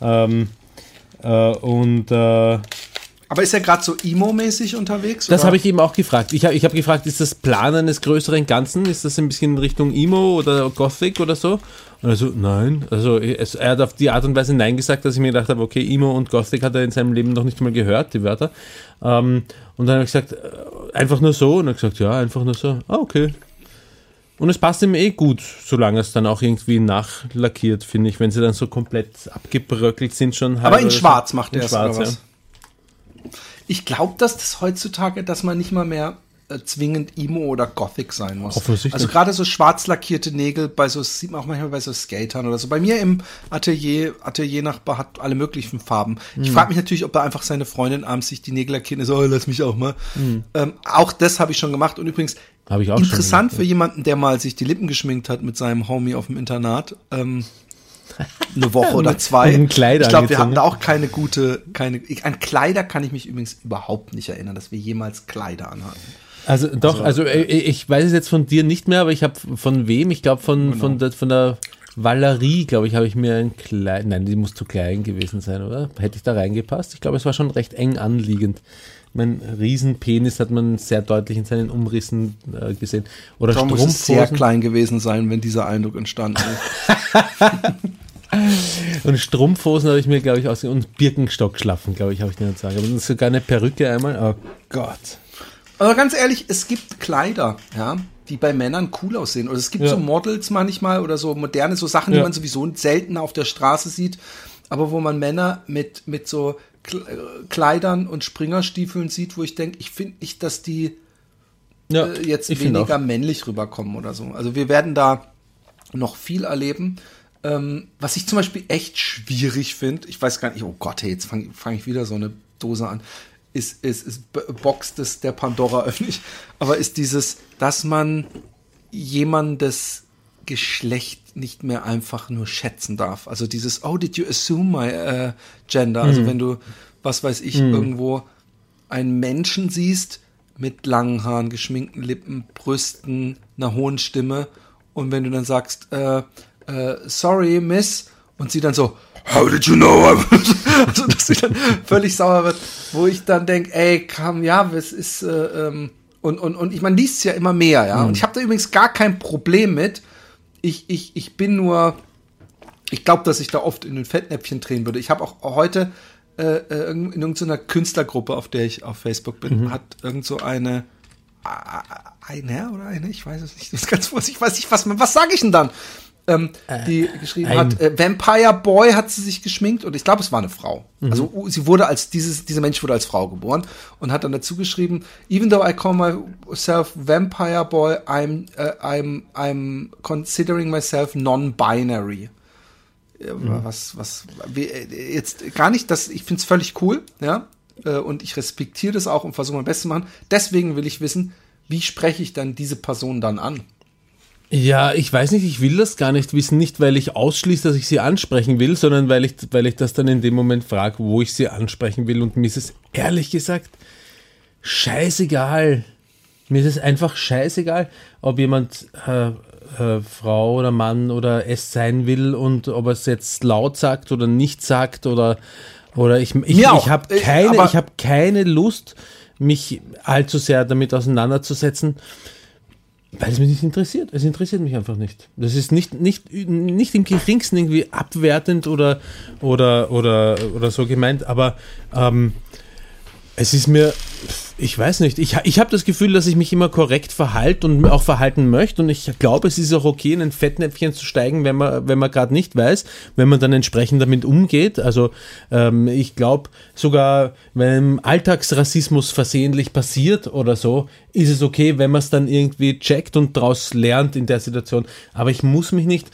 Speaker 2: Ähm, äh, und äh,
Speaker 1: Aber ist er gerade so emo-mäßig unterwegs?
Speaker 2: das habe ich eben auch gefragt. Ich habe ich hab gefragt, ist das Plan eines größeren Ganzen? Ist das ein bisschen in Richtung Emo oder Gothic oder so? Und er so, nein. Also es, er hat auf die Art und Weise Nein gesagt, dass ich mir gedacht habe, okay, Emo und Gothic hat er in seinem Leben noch nicht mal gehört, die Wörter. Ähm, und dann habe ich gesagt, äh, einfach nur so. Und er hat gesagt, ja, einfach nur so. Ah, okay. Und es passt ihm eh gut, solange es dann auch irgendwie nachlackiert, finde ich, wenn sie dann so komplett abgebröckelt sind schon.
Speaker 1: Aber in
Speaker 2: oder so.
Speaker 1: schwarz macht er es
Speaker 2: schwarz,
Speaker 1: oder was? Ich glaube, dass das heutzutage, dass man nicht mal mehr äh, zwingend Emo oder Gothic sein muss. Also gerade so schwarz lackierte Nägel bei so, sieht man auch manchmal bei so Skatern oder so. Bei mir im Atelier, Ateliernachbar hat alle möglichen Farben. Ich
Speaker 2: Hm.
Speaker 1: frage mich natürlich, ob da einfach seine Freundin abends sich die Nägel lackiert und so, oh, lass mich auch mal.
Speaker 2: Hm.
Speaker 1: Ähm, auch das habe ich schon gemacht und übrigens
Speaker 2: ich auch schon
Speaker 1: interessant
Speaker 2: gemacht,
Speaker 1: für jemanden, der mal sich die Lippen geschminkt hat mit seinem Homie auf dem Internat. Ähm, eine Woche oder zwei.
Speaker 2: Und Kleider
Speaker 1: ich glaube, wir hatten da auch keine gute, keine. Ich, an Kleider kann ich mich übrigens überhaupt nicht erinnern, dass wir jemals Kleider anhatten.
Speaker 2: Also doch, also, äh, ich weiß es jetzt von dir nicht mehr, aber ich habe von wem? Ich glaube von, von, der, von der Valerie, glaube ich, habe ich mir ein Kleid, nein, die muss zu klein gewesen sein, oder? Hätte ich da reingepasst? Ich glaube, es war schon recht eng anliegend. Mein Riesenpenis hat man sehr deutlich in seinen Umrissen äh, gesehen. Oder
Speaker 1: Da muss es sehr
Speaker 2: Strumpfhosen.
Speaker 1: klein gewesen sein, wenn dieser Eindruck entstanden ist.
Speaker 2: Und Strumpfhosen habe ich mir, glaube ich, aus und Birkenstock-Schlaffen, glaube ich, habe ich dir sagen. Aber sogar eine Perücke einmal. Oh Gott.
Speaker 1: Aber ganz ehrlich, es gibt Kleider, ja, die bei Männern cool aussehen. Oder es gibt
Speaker 2: Ja.
Speaker 1: so Models manchmal oder so moderne, so Sachen, die
Speaker 2: Ja.
Speaker 1: man sowieso selten auf der Straße sieht, aber wo man Männer mit, mit so Kleidern und Springerstiefeln sieht, wo ich denke, ich finde nicht, dass die
Speaker 2: Ja,
Speaker 1: äh, jetzt weniger männlich rüberkommen oder so. Also wir werden da noch viel erleben. Ähm, was ich zum Beispiel echt schwierig finde, ich weiß gar nicht, oh Gott, hey, jetzt fange fang ich wieder so eine Dose an, ist, ist, ist Box des, der Pandora öffne ich, aber ist dieses, dass man jemandes Geschlecht nicht mehr einfach nur schätzen darf. Also dieses, oh, did you assume my äh, gender? Also wenn du, was weiß ich, irgendwo einen Menschen siehst mit langen Haaren, geschminkten Lippen, Brüsten, einer hohen Stimme und wenn du dann sagst, äh, äh, sorry, Miss, und sie dann so, how did you know? I'm-" also, dass sie dann völlig sauer wird, wo ich dann denke, ey, komm, ja, es ist, äh, ähm, und, und, und ich, man liest es ja immer mehr, ja, und ich habe da übrigens gar kein Problem mit, ich, ich, ich bin nur, ich glaube, dass ich da oft in den Fettnäpfchen drehen würde. Ich habe auch heute äh, äh, in irgendeiner Künstlergruppe, auf der ich auf Facebook bin, hat irgend so eine ein Herr oder eine, ich weiß es nicht, das ist ganz vorsichtig, ich weiß nicht, was, was sage ich denn dann? Ähm, die geschrieben
Speaker 2: ein-
Speaker 1: hat, äh, Vampire Boy hat sie sich geschminkt und ich glaube, es war eine Frau. Also uh, sie wurde als, dieses, dieser Mensch wurde als Frau geboren und hat dann dazu geschrieben, even though I call myself Vampire Boy, I'm, äh, I'm, I'm considering myself non-binary. Ja, Was, was, äh, jetzt gar nicht, das, ich finde es völlig cool, ja, äh, und ich respektiere das auch und versuche mein Bestes zu machen. Deswegen will ich wissen, wie spreche ich dann diese Person dann an?
Speaker 2: Ja, ich weiß nicht, ich will das gar nicht wissen, nicht weil ich ausschließe, dass ich sie ansprechen will, sondern weil ich, weil ich das dann in dem Moment frage, wo ich sie ansprechen will. Und mir ist es ehrlich gesagt scheißegal. Mir ist es einfach scheißeegal, ob jemand äh, äh, Frau oder Mann oder es sein will und ob er es jetzt laut sagt oder nicht sagt oder oder ich ich,
Speaker 1: auch.
Speaker 2: ich habe
Speaker 1: Äh,
Speaker 2: keine ich habe keine Lust mich allzu sehr damit auseinanderzusetzen. Weil es mich nicht interessiert. Es interessiert mich einfach nicht. Das ist nicht, nicht, nicht im geringsten irgendwie abwertend oder, oder, oder, oder so gemeint, aber ähm, es ist mir, ich weiß nicht, ich, ich habe das Gefühl, dass ich mich immer korrekt verhalte und auch verhalten möchte und ich glaube, es ist auch okay, in ein Fettnäpfchen zu steigen, wenn man, wenn man gerade nicht weiß, wenn man dann entsprechend damit umgeht. Also ähm, ich glaube, sogar wenn Alltagsrassismus versehentlich passiert oder so, ist es okay, wenn man es dann irgendwie checkt und daraus lernt in der Situation. Aber ich muss mich nicht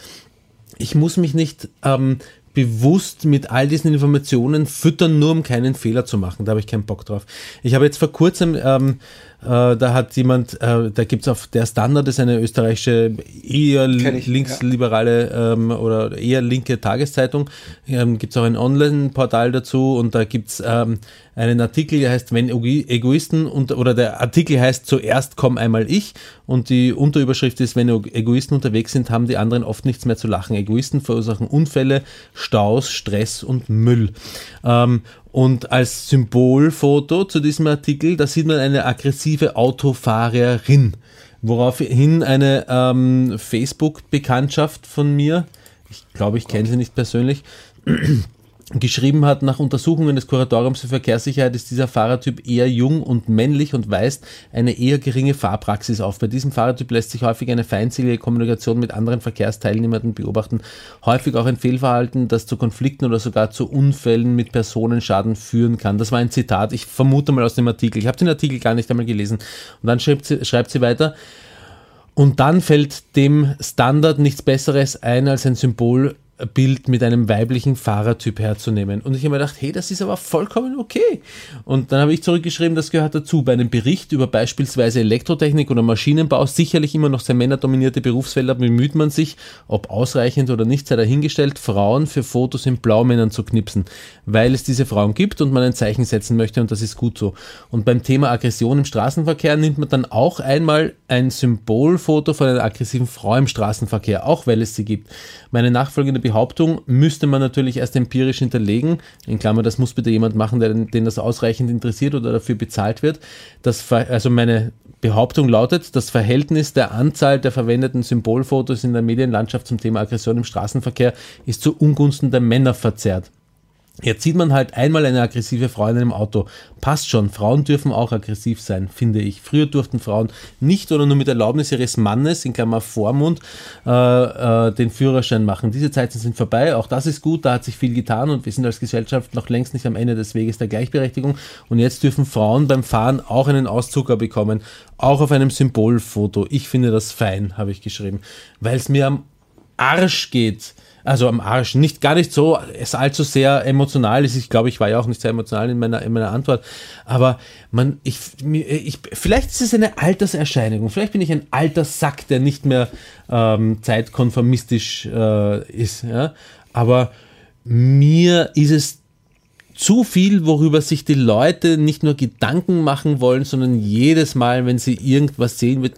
Speaker 2: ich muss mich nicht ähm, bewusst mit all diesen Informationen füttern, nur um keinen Fehler zu machen. Da habe ich keinen Bock drauf. Ich habe jetzt vor kurzem, ähm, äh, da hat jemand, äh, da gibt's auf der Standard ist eine österreichische eher
Speaker 1: ich,
Speaker 2: linksliberale ähm, oder eher linke Tageszeitung. Ähm, gibt's auch ein Online-Portal dazu und da gibt's ähm, einen Artikel, der heißt Wenn Ego- Egoisten und oder der Artikel heißt Zuerst komm einmal ich und die Unterüberschrift ist Wenn Egoisten unterwegs sind, haben die anderen oft nichts mehr zu lachen. Egoisten verursachen Unfälle, Staus, Stress und Müll. Ähm, und als Symbolfoto zu diesem Artikel, da sieht man eine aggressive Autofahrerin, woraufhin eine ähm, Facebook-Bekanntschaft von mir, ich glaube, ich kenne sie nicht persönlich, geschrieben hat, nach Untersuchungen des Kuratoriums für Verkehrssicherheit ist dieser Fahrertyp eher jung und männlich und weist eine eher geringe Fahrpraxis auf. Bei diesem Fahrertyp lässt sich häufig eine feindselige Kommunikation mit anderen Verkehrsteilnehmern beobachten, häufig auch ein Fehlverhalten, das zu Konflikten oder sogar zu Unfällen mit Personenschaden führen kann. Das war ein Zitat, ich vermute mal aus dem Artikel. Ich habe den Artikel gar nicht einmal gelesen. Und dann schreibt sie, schreibt sie weiter, und dann fällt dem Standard nichts Besseres ein als ein Symbol Bild mit einem weiblichen Fahrertyp herzunehmen. Und ich habe mir gedacht, hey, das ist aber vollkommen okay. Und dann habe ich zurückgeschrieben, das gehört dazu. Bei einem Bericht über beispielsweise Elektrotechnik oder Maschinenbau, sicherlich immer noch sehr männerdominierte Berufsfelder, bemüht man sich, ob ausreichend oder nicht sei dahingestellt, Frauen für Fotos in Blaumännern zu knipsen, weil es diese Frauen gibt und man ein Zeichen setzen möchte und das ist gut so. Und beim Thema Aggression im Straßenverkehr nimmt man dann auch einmal ein Symbolfoto von einer aggressiven Frau im Straßenverkehr, auch weil es sie gibt. Meine nachfolgende Behauptung müsste man natürlich erst empirisch hinterlegen. In Klammer, das muss bitte jemand machen, der, den das ausreichend interessiert oder dafür bezahlt wird. Das, also meine Behauptung lautet, das Verhältnis der Anzahl der verwendeten Symbolfotos in der Medienlandschaft zum Thema Aggression im Straßenverkehr ist zu Ungunsten der Männer verzerrt. Jetzt sieht man halt einmal eine aggressive Frau in einem Auto. Passt schon, Frauen dürfen auch aggressiv sein, finde ich. Früher durften Frauen nicht oder nur mit Erlaubnis ihres Mannes, in Klammer Vormund, äh, äh, den Führerschein machen. Diese Zeiten sind vorbei, auch das ist gut, da hat sich viel getan und wir sind als Gesellschaft noch längst nicht am Ende des Weges der Gleichberechtigung. Und jetzt dürfen Frauen beim Fahren auch einen Auszucker bekommen, auch auf einem Symbolfoto. Ich finde das fein, habe ich geschrieben, weil es mir am Arsch geht also am Arsch, nicht gar nicht so, es allzu sehr emotional ist. Ich glaube, ich war ja auch nicht sehr emotional in meiner, in meiner Antwort. Aber man, ich, ich, vielleicht ist es eine Alterserscheinung. Vielleicht bin ich ein alter Sack, der nicht mehr ähm, zeitkonformistisch äh, ist. Ja? Aber mir ist es zu viel, worüber sich die Leute nicht nur Gedanken machen wollen, sondern jedes Mal, wenn sie irgendwas sehen, wird.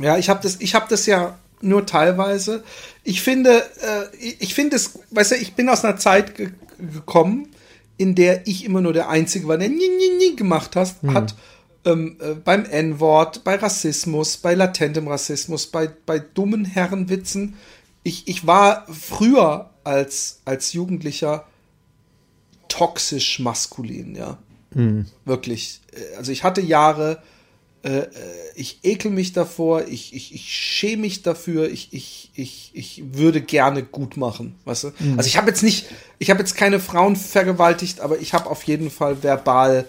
Speaker 1: Ja, ich habe das, ich habe das ja nur teilweise. Ich finde, äh, ich finde es, weißt du, ich bin aus einer Zeit ge gekommen, in der ich immer nur der Einzige war, der nie, nie, nie gemacht hast, mhm. hat. Ähm, äh, beim N-Wort, bei Rassismus, bei latentem Rassismus, bei, bei dummen Herrenwitzen. Ich, ich war früher als, als Jugendlicher toxisch maskulin, ja. Mhm. Wirklich. Äh, also ich hatte Jahre, äh, äh, ich ekel mich davor, ich, ich, ich schäme mich dafür, ich, ich, ich, ich würde gerne gut machen, weißt du? Mhm. Also ich habe jetzt nicht, ich habe jetzt keine Frauen vergewaltigt, aber ich habe auf jeden Fall verbal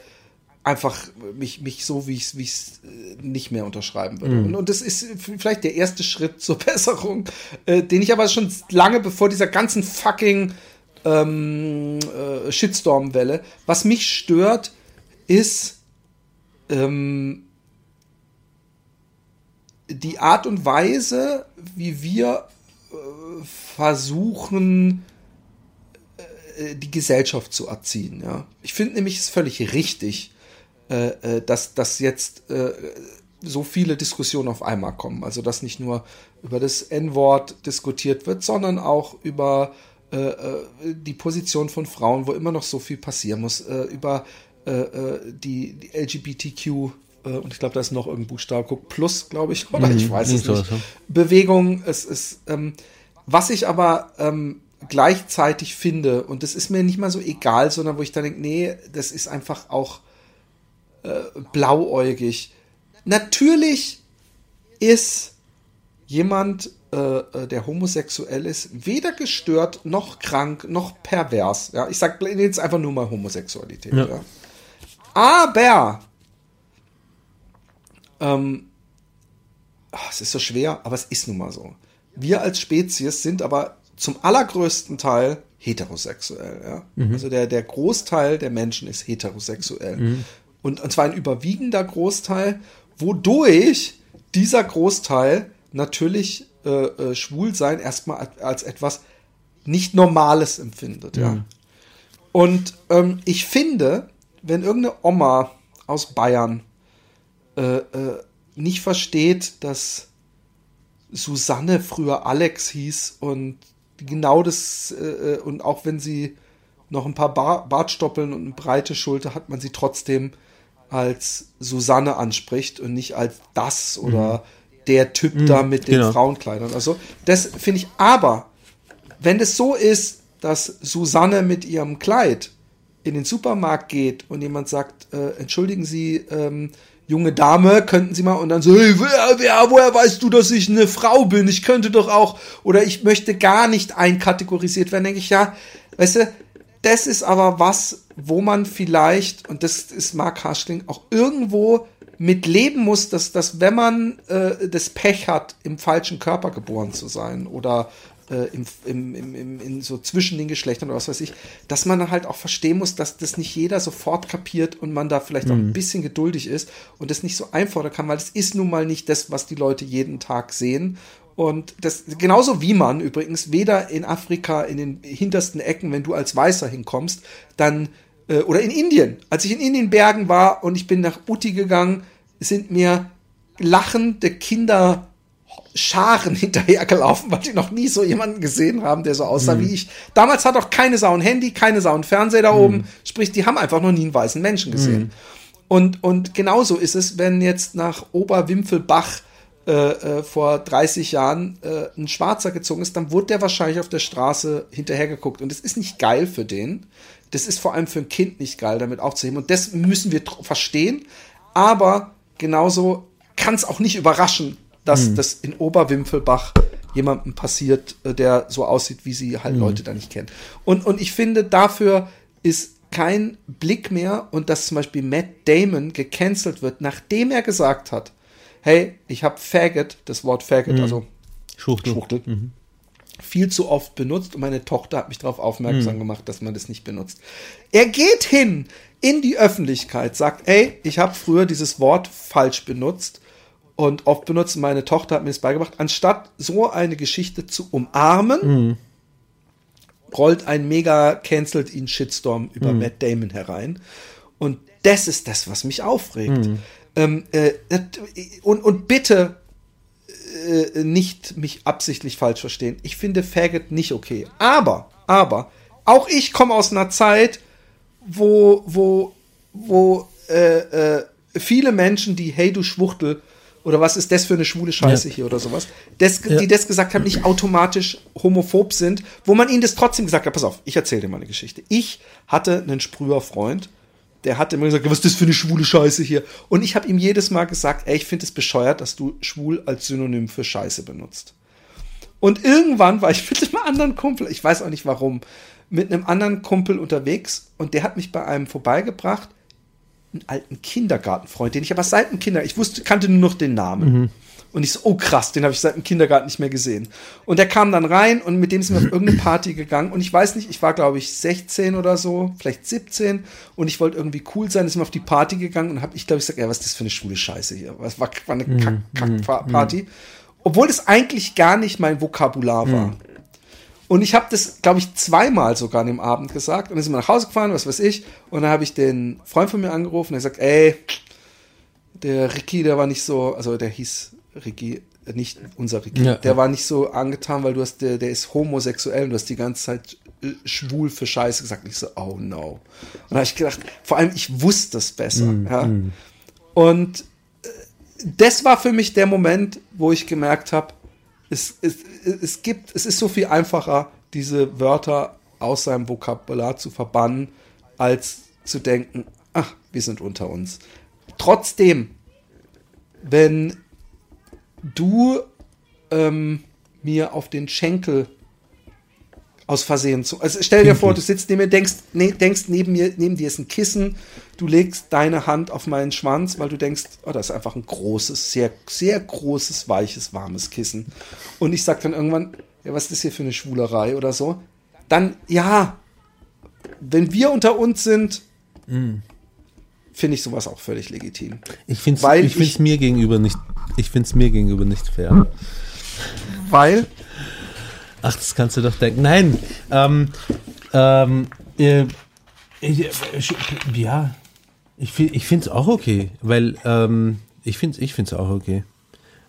Speaker 1: einfach mich, mich so, wie ich es wie ich's, äh, nicht mehr unterschreiben würde. Mhm. Und, und das ist vielleicht der erste Schritt zur Besserung, äh, den ich aber schon lange bevor dieser ganzen fucking ähm, äh, Shitstorm-Welle, was mich stört, ist, ähm, die Art und Weise, wie wir äh, versuchen, äh, die Gesellschaft zu erziehen. Ja? Ich finde nämlich es völlig richtig, äh, äh dass, dass jetzt äh, so viele Diskussionen auf einmal kommen. Also dass nicht nur über das N-Wort diskutiert wird, sondern auch über äh, die Position von Frauen, wo immer noch so viel passieren muss, über die, die LGBTQ äh, und ich glaube, da ist noch irgendein Buchstabe, guck, Plus, glaube ich, oder mhm, ich weiß es nicht. So. Bewegung, es ist, ähm, was ich aber ähm, gleichzeitig finde, und das ist mir nicht mal so egal, sondern wo ich dann denke, nee, das ist einfach auch äh, blauäugig. Natürlich ist jemand, äh, äh der homosexuell ist, weder gestört noch krank noch pervers. Ja, ich sage jetzt einfach nur mal Homosexualität. Ja. Ja. Aber ähm, ach, es ist so schwer, aber es ist nun mal so. Wir als Spezies sind aber zum allergrößten Teil heterosexuell. Ja? Mhm. Also der, der Großteil der Menschen ist heterosexuell. Mhm. Und, und zwar ein überwiegender Großteil, wodurch dieser Großteil natürlich äh, äh, Schwulsein erstmal als, etwas nicht Normales empfindet. Mhm. Ja? Und ähm, ich finde, wenn irgendeine Oma aus Bayern äh, äh, nicht versteht, dass Susanne früher Alex hieß und genau das, äh, äh, und auch wenn sie noch ein paar Bar Bartstoppeln und eine breite Schulter hat, man sie trotzdem als Susanne anspricht und nicht als das oder mhm. der Typ mhm, da mit den genau. Frauenkleidern. Also, das finde ich aber, wenn es so ist, dass Susanne mit ihrem Kleid in den Supermarkt geht und jemand sagt, äh, entschuldigen Sie, ähm, junge Dame, könnten Sie mal und dann so, hey, wer, wer, woher weißt du, dass ich eine Frau bin? Ich könnte doch auch, oder ich möchte gar nicht einkategorisiert werden, denke ich, ja, weißt du, das ist aber was, wo man vielleicht, und das ist Mark Haschling, auch irgendwo mit leben muss, dass, dass wenn man äh, das Pech hat, im falschen Körper geboren zu sein oder äh, im, im, im, im, in so zwischen den Geschlechtern oder was weiß ich, dass man dann halt auch verstehen muss, dass das nicht jeder sofort kapiert und man da vielleicht auch ein bisschen geduldig ist und das nicht so einfordern kann, weil es ist nun mal nicht das, was die Leute jeden Tag sehen. Und das genauso wie man übrigens weder in Afrika in den hintersten Ecken, wenn du als Weißer hinkommst, dann äh, oder in Indien. Als ich in Indien Bergen war und ich bin nach Uti gegangen, sind mir lachende Kinder Scharen hinterhergelaufen, weil die noch nie so jemanden gesehen haben, der so aussah wie ich. Damals hat auch keine Sau ein Handy, keine Sau ein Fernseher da oben. Sprich, die haben einfach noch nie einen weißen Menschen gesehen. Und, und genauso ist es, wenn jetzt nach Oberwimpfelbach äh, äh, vor 30 Jahren äh, ein Schwarzer gezogen ist, dann wurde der wahrscheinlich auf der Straße hinterhergeguckt. Und das ist nicht geil für den. Das ist vor allem für ein Kind nicht geil, damit aufzuheben. Und das müssen wir verstehen. Aber genauso kann es auch nicht überraschen, dass das in Oberwimpfelbach jemandem passiert, äh, der so aussieht, wie sie halt Leute da nicht kennen. Und, und ich finde, dafür ist kein Blick mehr und dass zum Beispiel Matt Damon gecancelt wird, nachdem er gesagt hat, hey, ich habe Faggot, das Wort Faggot, also
Speaker 2: Schuchtel.
Speaker 1: Schwuchtel, viel zu oft benutzt und meine Tochter hat mich darauf aufmerksam gemacht, dass man das nicht benutzt. Er geht hin in die Öffentlichkeit, sagt, ey, ich habe früher dieses Wort falsch benutzt und oft benutzt. Meine Tochter hat mir das beigebracht. Anstatt so eine Geschichte zu umarmen, rollt ein mega cancelt ihn Shitstorm über Matt Damon herein. Und das ist das, was mich aufregt. Ähm, äh, und, und bitte äh, nicht mich absichtlich falsch verstehen. Ich finde Faggot nicht okay. Aber, aber, auch ich komme aus einer Zeit, wo, wo, wo äh, äh, viele Menschen, die Hey du Schwuchtel oder was ist das für eine schwule Scheiße hier oder sowas, das, die das gesagt haben, nicht automatisch homophob sind, wo man ihnen das trotzdem gesagt hat, pass auf, ich erzähle dir mal eine Geschichte. Ich hatte einen Sprüherfreund, der hat immer gesagt, was ist das für eine schwule Scheiße hier? Und ich habe ihm jedes Mal gesagt, ey, ich finde es bescheuert, dass du schwul als Synonym für Scheiße benutzt. Und irgendwann war ich mit einem anderen Kumpel, ich weiß auch nicht warum, mit einem anderen Kumpel unterwegs und der hat mich bei einem vorbeigebracht, einen alten Kindergartenfreund, den ich aber seit dem Kinder, ich wusste, kannte nur noch den Namen. Und ich so, oh krass, den habe ich seit dem Kindergarten nicht mehr gesehen. Und der kam dann rein und mit dem sind wir auf irgendeine Party gegangen. Und ich weiß nicht, ich war glaube ich 16 oder so, vielleicht 17. Und ich wollte irgendwie cool sein, sind wir auf die Party gegangen und habe ich glaube ich gesagt, ja, was ist das für eine schwule Scheiße hier? Was war, war eine Kack, Kack Party? Obwohl das eigentlich gar nicht mein Vokabular war. Und ich habe das, glaube ich, zweimal sogar an dem Abend gesagt. Und dann sind wir nach Hause gefahren, was weiß ich. Und dann habe ich den Freund von mir angerufen. Der sagt, ey, der Ricky, der war nicht so, also der hieß Ricky, nicht unser Ricky.
Speaker 2: Ja,
Speaker 1: der
Speaker 2: ja.
Speaker 1: war nicht so angetan, weil du hast, der, der ist homosexuell und du hast die ganze Zeit äh, schwul für Scheiße gesagt. Und ich so, oh no. Und da habe ich gedacht, vor allem ich wusste es besser. ja. Und äh, das war für mich der Moment, wo ich gemerkt habe, es, es, es gibt, es ist so viel einfacher, diese Wörter aus seinem Vokabular zu verbannen, als zu denken, ach, wir sind unter uns. Trotzdem, wenn du ähm, mir auf den Schenkel aus Versehen zu. Also stell dir vor, du sitzt neben mir, denkst, ne, denkst neben mir, neben dir ist ein Kissen, du legst deine Hand auf meinen Schwanz, weil du denkst, oh, das ist einfach ein großes, sehr, sehr großes, weiches, warmes Kissen. Und ich sag dann irgendwann, ja, was ist das hier für eine Schwulerei oder so? Dann, ja, wenn wir unter uns sind, finde ich sowas auch völlig legitim.
Speaker 2: Ich finde es ich find's
Speaker 1: ich-
Speaker 2: mir gegenüber nicht, ich finde es mir gegenüber nicht fair.
Speaker 1: Weil,
Speaker 2: Ach, das kannst du doch denken. Nein, ähm, ähm, äh, ich, äh, ja, ich, ich finde es auch okay, weil ähm, ich finde es ich find's auch okay.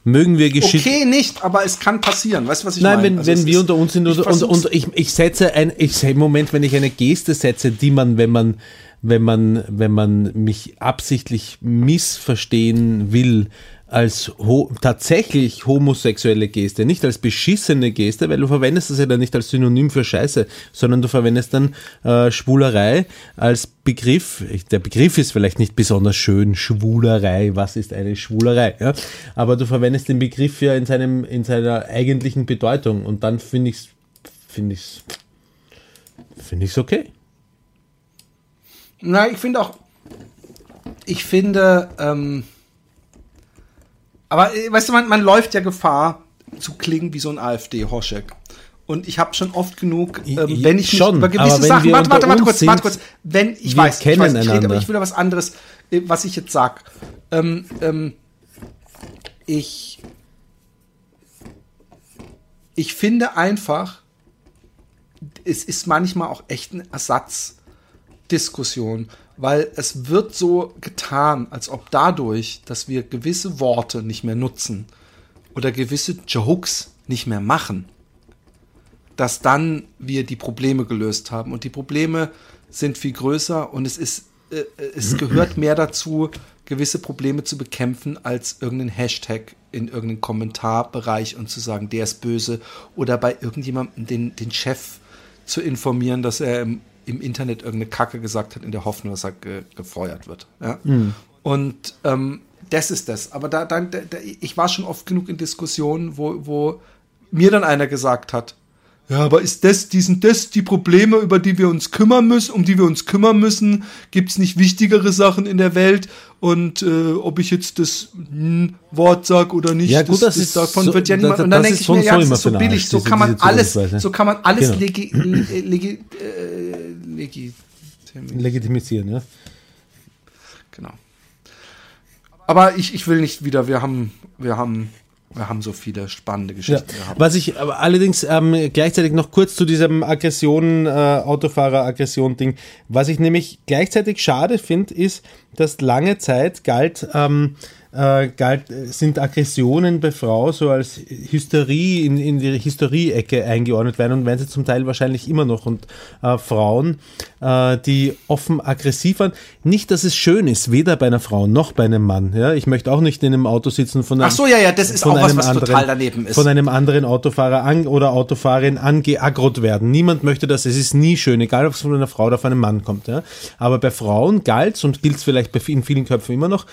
Speaker 2: Mögen wir geschickt.
Speaker 1: okay nicht, aber es kann passieren. Weißt du, was ich
Speaker 2: Nein,
Speaker 1: meine?
Speaker 2: wenn,
Speaker 1: Also
Speaker 2: wenn wir unter uns sind
Speaker 1: ich
Speaker 2: und, und ich, ich setze ein, ich im Moment, wenn ich eine Geste setze, die man, wenn man, wenn man, wenn man mich absichtlich missverstehen will, als ho tatsächlich homosexuelle Geste, nicht als beschissene Geste, weil du verwendest das ja dann nicht als Synonym für Scheiße, sondern du verwendest dann äh, Schwulerei als Begriff. Der Begriff ist vielleicht nicht besonders schön, Schwulerei, was ist eine Schwulerei? Ja? Aber du verwendest den Begriff ja in, seinem, in seiner eigentlichen Bedeutung und dann finde ich es finde ich's, finde ich's okay.
Speaker 1: Na, ich finde auch, ich finde, ähm, aber äh, weißt du, man, man läuft ja Gefahr zu klingen wie so ein AfD-Hoschek. Und ich habe schon oft genug, ähm, wenn ich
Speaker 2: schon,
Speaker 1: über gewisse Sachen, warte, warte, warte kurz,
Speaker 2: sind,
Speaker 1: warte kurz, wenn, ich weiß, ich weiß, ich rede, aber ich will was anderes, äh, was ich jetzt sag. Ähm, ähm, ich, ich finde einfach, es ist manchmal auch echt eine Ersatzdiskussion, weil es wird so getan, als ob dadurch, dass wir gewisse Worte nicht mehr nutzen oder gewisse Jokes nicht mehr machen, dass dann wir die Probleme gelöst haben. Und die Probleme sind viel größer und es ist, äh, es gehört mehr dazu, gewisse Probleme zu bekämpfen, als irgendeinen Hashtag in irgendeinen Kommentarbereich und zu sagen, der ist böse oder bei irgendjemandem den, den Chef zu informieren, dass er im, im Internet irgendeine Kacke gesagt hat, in der Hoffnung, dass er ge, gefeuert wird. Ja? Und ähm, das ist das. Aber da, da, da, ich war schon oft genug in Diskussionen, wo, wo mir dann einer gesagt hat, ja, aber ist das, die sind das die Probleme, über die wir uns kümmern müssen, um die wir uns kümmern müssen? Gibt es nicht wichtigere Sachen in der Welt? Und äh, ob ich jetzt das hm, Wort sag oder nicht,
Speaker 2: Ja, gut, das ist
Speaker 1: davon
Speaker 2: so-
Speaker 1: wird ja
Speaker 2: da-
Speaker 1: niemand.
Speaker 2: da-
Speaker 1: Und dann
Speaker 2: das
Speaker 1: denke ich mir, ja, das ist so billig. So
Speaker 2: diese-
Speaker 1: kann man
Speaker 2: diese
Speaker 1: alles, so kann man alles legi, legi, äh, legi,
Speaker 2: Legitimisieren, ja.
Speaker 1: Genau. Aber ich, ich will nicht wieder, wir haben, wir haben, wir haben so viele spannende
Speaker 2: Ja.
Speaker 1: Geschichten gehabt.
Speaker 2: Was ich aber allerdings ähm, gleichzeitig noch kurz zu diesem Aggression, äh, Autofahrer-Aggression-Ding, was ich nämlich gleichzeitig schade finde, ist, dass lange Zeit galt, ähm, äh, galt, sind Aggressionen bei Frau so als Hysterie in, in die Hysterie-Ecke eingeordnet werden und werden sie zum Teil wahrscheinlich immer noch. Und äh, Frauen, äh, die offen aggressiv waren, nicht, dass es schön ist, weder bei einer Frau noch bei einem Mann. Ja? Ich möchte auch nicht in einem Auto sitzen von einem
Speaker 1: Ach so, ja, ja, das ist
Speaker 2: von
Speaker 1: auch was,
Speaker 2: einem
Speaker 1: was total daneben ist.
Speaker 2: Von einem anderen Autofahrer an oder Autofahrerin angeaggert werden. Niemand möchte das. Es ist nie schön, egal ob es von einer Frau oder von einem Mann kommt. Ja? Aber bei Frauen galt und gilt es vielleicht bei in vielen Köpfen immer noch,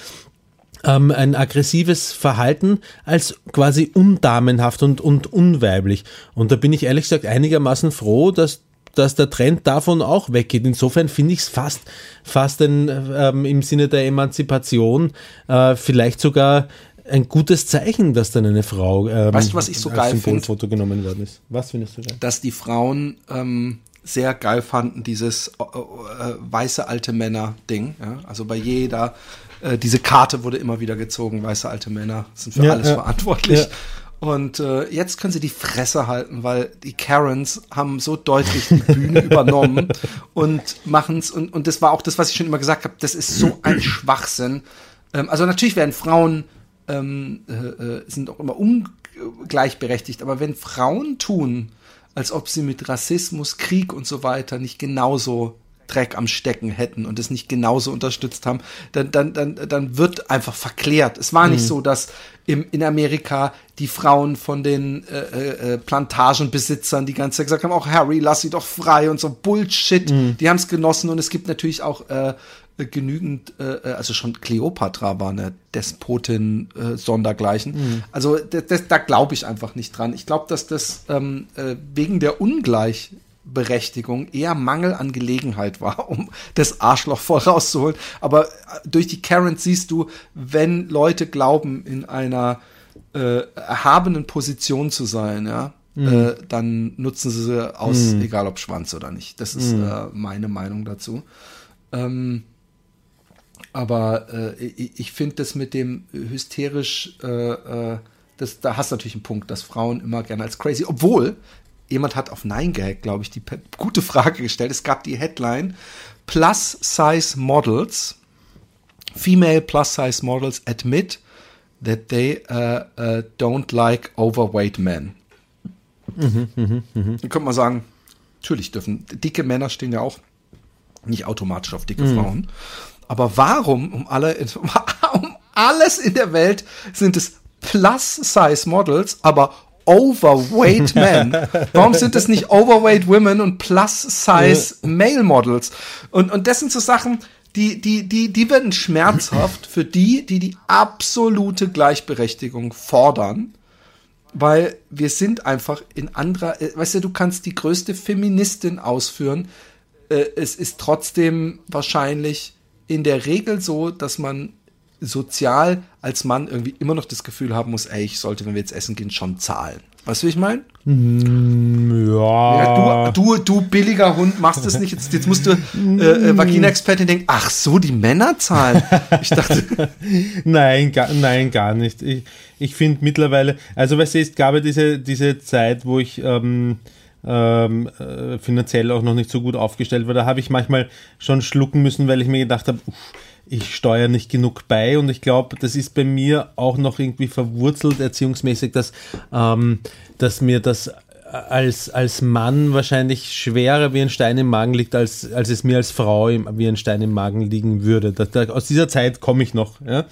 Speaker 2: ähm, ein aggressives Verhalten als quasi undamenhaft und, und unweiblich. Und da bin ich ehrlich gesagt einigermaßen froh, dass dass der Trend davon auch weggeht. Insofern finde ich es fast, fast ein, ähm, im Sinne der Emanzipation äh, vielleicht sogar ein gutes Zeichen, dass dann eine Frau ähm,
Speaker 1: Weißt du, was ich so geil find?
Speaker 2: Symbolfoto genommen worden ist. Was findest du geil?
Speaker 1: dass die Frauen ähm, sehr geil fanden, dieses äh, äh, weiße alte Männer-Ding. Ja? Also bei jeder, äh, diese Karte wurde immer wieder gezogen, weiße alte Männer sind für
Speaker 2: Ja,
Speaker 1: alles
Speaker 2: ja.
Speaker 1: verantwortlich.
Speaker 2: Ja.
Speaker 1: Und äh, jetzt können sie die Fresse halten, weil die Karens haben so deutlich die Bühne übernommen und machen es. Und, und das war auch das, was ich schon immer gesagt habe, das ist so ein Schwachsinn. Ähm, also natürlich werden Frauen ähm, äh, äh, sind auch immer ungleichberechtigt, aber wenn Frauen tun, als ob sie mit Rassismus, Krieg und so weiter nicht genauso Dreck am Stecken hätten und es nicht genauso unterstützt haben, dann, dann, dann, dann wird einfach verklärt. Es war nicht so, dass im, in Amerika die Frauen von den äh, äh, Plantagenbesitzern die ganze Zeit gesagt haben, auch Harry, lass sie doch frei und so Bullshit. Die haben es genossen und es gibt natürlich auch äh, genügend, äh, also schon Kleopatra war eine Despotin äh, sondergleichen. Also das, das, da glaube ich einfach nicht dran. Ich glaube, dass das ähm, äh, wegen der Ungleichberechtigung eher Mangel an Gelegenheit war, um das Arschloch voll rauszuholen. Aber äh, durch die Karen siehst du, wenn Leute glauben, in einer äh, erhabenen Position zu sein, ja, äh, dann nutzen sie sie aus, egal ob Schwanz oder nicht. Das ist äh, meine Meinung dazu. Ähm, aber äh, ich, ich finde das mit dem hysterisch, äh, äh, das, da hast du natürlich einen Punkt, dass Frauen immer gerne als crazy, obwohl jemand hat auf Nein Gag, glaube ich, die gute Frage gestellt. Es gab die Headline Plus Size Models, Female Plus Size Models admit that they uh, uh, don't like overweight men. Dann könnte man sagen, natürlich dürfen dicke Männer stehen ja auch nicht automatisch auf dicke Frauen. Aber warum um alle um alles in der Welt sind es Plus-Size-Models, aber Overweight Men. Warum sind es nicht Overweight Women und Plus-Size Male Models? Und, und das sind so Sachen, die, die, die, die werden schmerzhaft für die, die die absolute Gleichberechtigung fordern. Weil wir sind einfach in anderer, äh, weißt du, du kannst die größte Feministin ausführen. Äh, es ist trotzdem wahrscheinlich in der Regel so, dass man sozial als Mann irgendwie immer noch das Gefühl haben muss, ey, ich sollte, wenn wir jetzt essen gehen, schon zahlen. Weißt du, wie ich meine?
Speaker 2: Ja.
Speaker 1: Ja, du, du, du billiger Hund machst das nicht. Jetzt, jetzt musst du äh, äh, Vagina-Expertin denken, ach so, die Männer zahlen. Ich dachte,
Speaker 2: Nein, gar, nein, gar nicht. Ich, ich finde mittlerweile, also weißt du, es gab ja diese, diese Zeit, wo ich ähm, ähm, äh, finanziell auch noch nicht so gut aufgestellt war. Da habe ich manchmal schon schlucken müssen, weil ich mir gedacht habe, uff, ich steuere nicht genug bei und ich glaube, das ist bei mir auch noch irgendwie verwurzelt erziehungsmäßig, dass, ähm, dass mir das als, als Mann wahrscheinlich schwerer wie ein Stein im Magen liegt, als, als es mir als Frau wie ein Stein im Magen liegen würde. Da, da, aus dieser Zeit komme ich noch. Ja?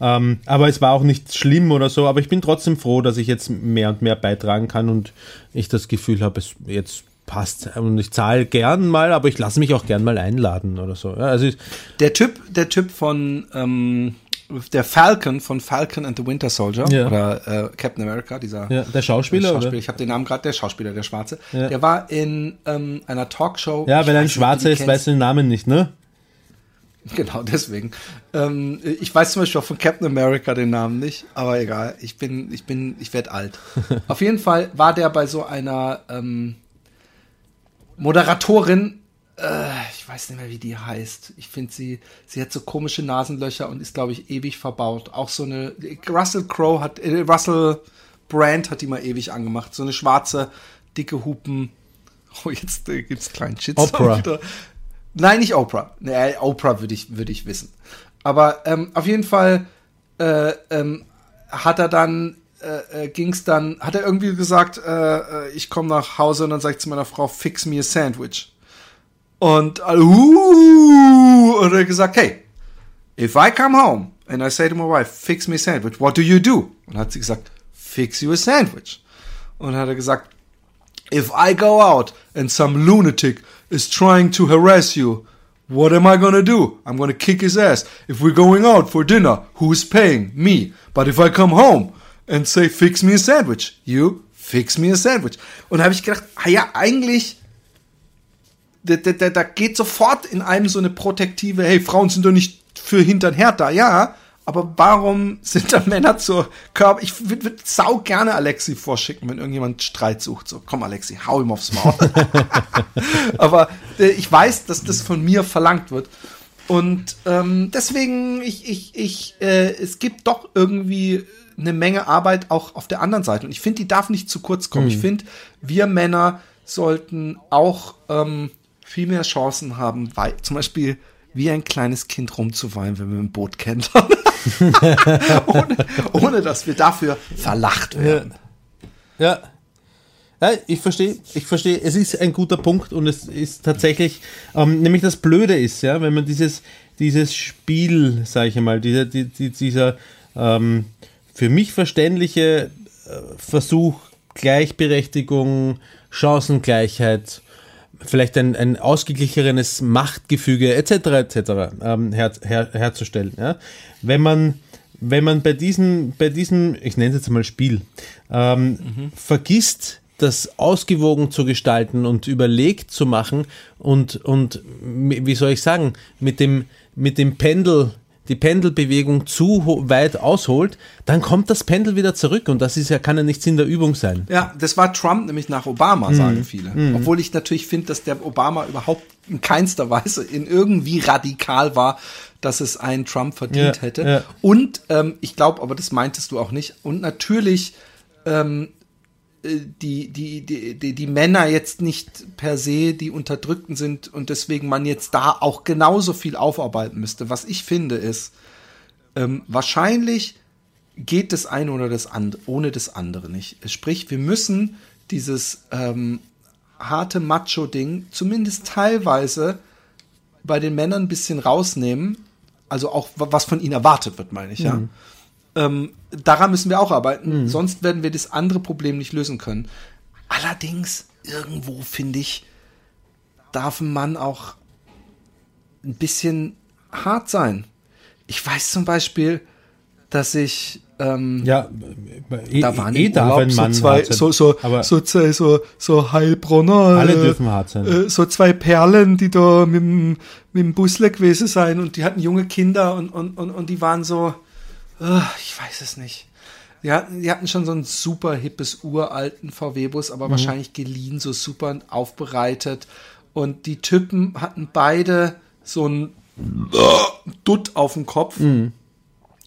Speaker 2: Ähm, aber es war auch nicht schlimm oder so, aber ich bin trotzdem froh, dass ich jetzt mehr und mehr beitragen kann und ich das Gefühl habe, es jetzt passt. Und ich zahle gern mal, aber ich lasse mich auch gern mal einladen oder so. Ja, also
Speaker 1: der Typ, der Typ von ähm, der Falcon von Falcon and the Winter Soldier
Speaker 2: Ja.
Speaker 1: oder äh, Captain America, dieser
Speaker 2: ja, der Schauspieler,
Speaker 1: Schauspieler,
Speaker 2: oder?
Speaker 1: ich habe den Namen gerade, der Schauspieler, der Schwarze,
Speaker 2: Ja.
Speaker 1: der war in ähm, einer Talkshow.
Speaker 2: Ja, wenn ein Schwarzer ist, weißt du den Namen nicht, ne?
Speaker 1: Genau, deswegen. Ähm, ich weiß zum Beispiel auch von Captain America den Namen nicht, aber egal. Ich bin, ich bin, ich werde alt. Auf jeden Fall war der bei so einer ähm, Moderatorin, äh, ich weiß nicht mehr, wie die heißt. Ich finde sie, sie hat so komische Nasenlöcher und ist, glaube ich, ewig verbaut. Auch so eine, Russell Crowe hat, äh, Russell Brand hat die mal ewig angemacht. So eine schwarze, dicke Hupen. Oh, jetzt äh, gibt's kleinen Shitstorm
Speaker 2: Oprah.
Speaker 1: wieder. Nein, nicht Oprah. Nee, Oprah würde ich, würde ich wissen. Aber ähm, auf jeden Fall äh, ähm, hat er dann, äh, äh, ging's dann, hat er irgendwie gesagt, äh, äh, ich komme nach Hause und dann sage ich zu meiner Frau, fix me a sandwich. Und alle, uh, und er gesagt, hey, if I come home and I say to my wife, fix me a sandwich, what do you do? Und hat sie gesagt, fix you a sandwich. Und hat er gesagt, if I go out and some lunatic is trying to harass you, what am I gonna do? I'm gonna kick his ass. If we're going out for dinner, who's paying? Me. But if I come home and say, fix me a sandwich, you fix me a sandwich. Und da habe ich gedacht, ah ja, eigentlich, da, da, da, da geht sofort in einem so eine protektive, hey, Frauen sind doch nicht für Hintern härter, ja, aber warum sind da Männer zur Körper? Ich würde würd sau gerne Alexi vorschicken, wenn irgendjemand Streit sucht. So, komm Alexi, hau ihm aufs Maul. aber äh, ich weiß, dass das von mir verlangt wird. Und ähm, deswegen, ich, ich, ich, äh, es gibt doch irgendwie eine Menge Arbeit auch auf der anderen Seite. Und ich finde, die darf nicht zu kurz kommen. Ich finde, wir Männer sollten auch ähm, viel mehr Chancen haben, weil zum Beispiel wie ein kleines Kind rumzuweinen, wenn wir ein Boot kentern. ohne, ohne dass wir dafür verlacht werden.
Speaker 2: Ja. Ja, ich verstehe, ich verstehe, es ist ein guter Punkt und es ist tatsächlich, ähm, nämlich das Blöde ist, ja, wenn man dieses, dieses Spiel, sage ich einmal, dieser, die, die, dieser ähm, für mich verständliche äh, Versuch, Gleichberechtigung, Chancengleichheit, vielleicht ein, ein ausgeglichenes Machtgefüge etc. etc. Ähm, her, her, herzustellen. Ja? Wenn man wenn man bei diesem, bei diesem, ich nenne es jetzt mal Spiel, ähm, vergisst, das ausgewogen zu gestalten und überlegt zu machen und, und wie soll ich sagen, mit dem, mit dem Pendel, die Pendelbewegung zu weit ausholt, dann kommt das Pendel wieder zurück und das ist ja, kann ja nicht Sinn der Übung sein.
Speaker 1: Ja, das war Trump nämlich nach Obama, sagen viele. Obwohl ich natürlich finde, dass der Obama überhaupt in keinster Weise in irgendwie radikal war, dass es einen Trump verdient
Speaker 2: Ja,
Speaker 1: hätte.
Speaker 2: ja.
Speaker 1: Und ähm, ich glaube, aber das meintest du auch nicht. Und natürlich ähm, äh, die, die, die, die, die Männer jetzt nicht per se die Unterdrückten sind und deswegen man jetzt da auch genauso viel aufarbeiten müsste. Was ich finde ist, ähm, wahrscheinlich geht das eine oder das andere ohne das andere nicht. Sprich, wir müssen dieses ähm, harte Macho-Ding zumindest teilweise bei den Männern ein bisschen rausnehmen, also auch wa- was von ihnen erwartet wird, meine ich, ja. Ähm, daran müssen wir auch arbeiten, sonst werden wir das andere Problem nicht lösen können. Allerdings, irgendwo finde ich, darf ein Mann auch ein bisschen hart sein. Ich weiß zum Beispiel, dass ich ähm,
Speaker 2: Ja, eh,
Speaker 1: da waren
Speaker 2: eh darf
Speaker 1: Urlaub
Speaker 2: ein Mann
Speaker 1: so zwei, so, so, so zwei, so, so Heilbronner.
Speaker 2: alle
Speaker 1: äh,
Speaker 2: dürfen hart sein.
Speaker 1: äh, so zwei Perlen, die da mit dem, mit dem Busle gewesen sein und die hatten junge Kinder und, und, und, und die waren so, ich weiß es nicht. Die hatten, die hatten schon so einen super hippes, uralten VW-Bus, aber wahrscheinlich geliehen, so super aufbereitet. Und die Typen hatten beide so ein Dutt auf dem Kopf.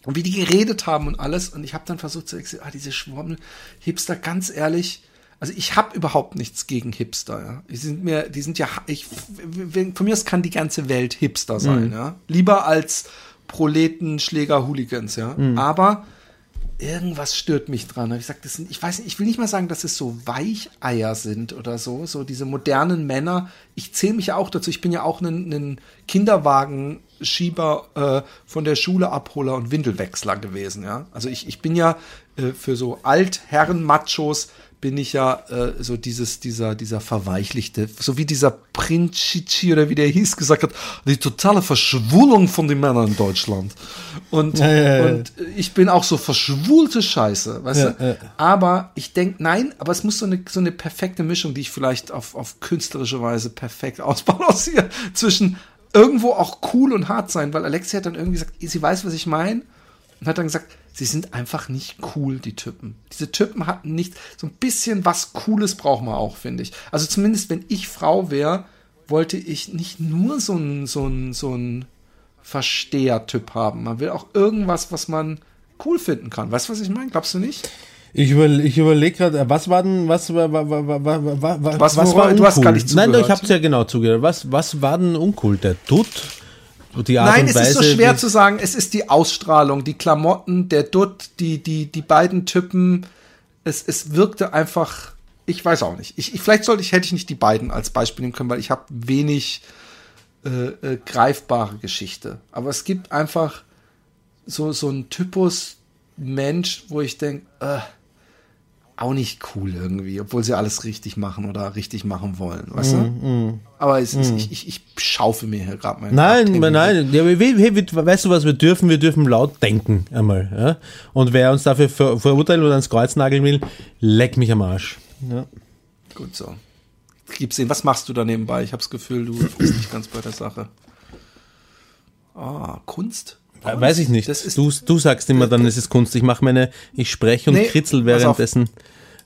Speaker 1: Und wie die geredet haben und alles. Und ich habe dann versucht zu ah, diese Schwammel-Hipster, ganz ehrlich, also ich habe überhaupt nichts gegen Hipster, ja. Die sind mir, die sind ja, ich, von mir aus kann die ganze Welt Hipster sein, ja. Lieber als Proleten, Schläger, Hooligans, ja. Aber irgendwas stört mich dran. Ich sag, das sind, ich weiß nicht, ich will nicht mal sagen, dass es so Weicheier sind oder so, so diese modernen Männer. Ich zähle mich ja auch dazu. Ich bin ja auch ein, ein Kinderwagenschieber äh, von der Schule Abholer und Windelwechsler gewesen, ja. Also ich, ich bin ja äh, für so Altherren-Machos bin ich ja äh, so dieses, dieser, dieser verweichlichte, so wie dieser Princici oder wie der hieß, gesagt hat, die totale Verschwulung von den Männern in Deutschland. Und,
Speaker 2: Ja, ja, ja.
Speaker 1: und ich bin auch so verschwulte Scheiße, weißt du? Aber ich denke, nein, aber es muss so eine, so eine perfekte Mischung, die ich vielleicht auf, auf künstlerische Weise perfekt ausbalanciere, zwischen irgendwo auch cool und hart sein, weil Alexia hat dann irgendwie gesagt, sie weiß, was ich meine, und hat dann gesagt, sie sind einfach nicht cool, die Typen. Diese Typen hatten nicht, so ein bisschen was Cooles braucht man auch, finde ich. Also zumindest, wenn ich Frau wäre, wollte ich nicht nur so ein, so ein, so ein Versteher-Typ haben. Man will auch irgendwas, was man cool finden kann. Weißt du, was ich meine? Glaubst du nicht?
Speaker 2: Ich, über, ich überlege gerade, was war denn, was war, war, war, war, war, war, war
Speaker 1: Was,
Speaker 2: was
Speaker 1: wora-
Speaker 2: war
Speaker 1: du hast
Speaker 2: uncool?
Speaker 1: gar nicht
Speaker 2: Nein, doch, ich
Speaker 1: zugehört.
Speaker 2: habe ja genau zugehört. Was, was war denn uncool? Der Dutt?
Speaker 1: Nein, es
Speaker 2: Weise,
Speaker 1: ist so schwer zu sagen. Es ist die Ausstrahlung, die Klamotten, der Dutt, die, die, die beiden Typen. Es, es wirkte einfach, ich weiß auch nicht. Ich, ich, vielleicht sollte ich, hätte ich nicht die beiden als Beispiel nehmen können, weil ich habe wenig äh, äh, greifbare Geschichte. Aber es gibt einfach so, so einen Typus Mensch, wo ich denke, äh, auch nicht cool irgendwie, obwohl sie alles richtig machen oder richtig machen wollen, weißt du? Aber es ist, ich, ich, ich schaufe mir hier gerade mein
Speaker 2: Mm, Nein, nein, nein. Ja, wir, wir, wir, weißt du was wir dürfen? Wir dürfen laut denken einmal. Ja? Und wer uns dafür ver verurteilen oder ans Kreuz nageln will, leck mich am Arsch. Ja.
Speaker 1: Gut so. Gib's sehen. Was machst du da nebenbei? Ich habe das Gefühl, du bist nicht ganz bei der Sache. Ah, Kunst? Kunst?
Speaker 2: Weiß ich nicht. Du, du sagst immer dann, es ist Kunst. Ich mache meine, ich spreche und
Speaker 1: Nee,
Speaker 2: kritzel
Speaker 1: pass auf.
Speaker 2: währenddessen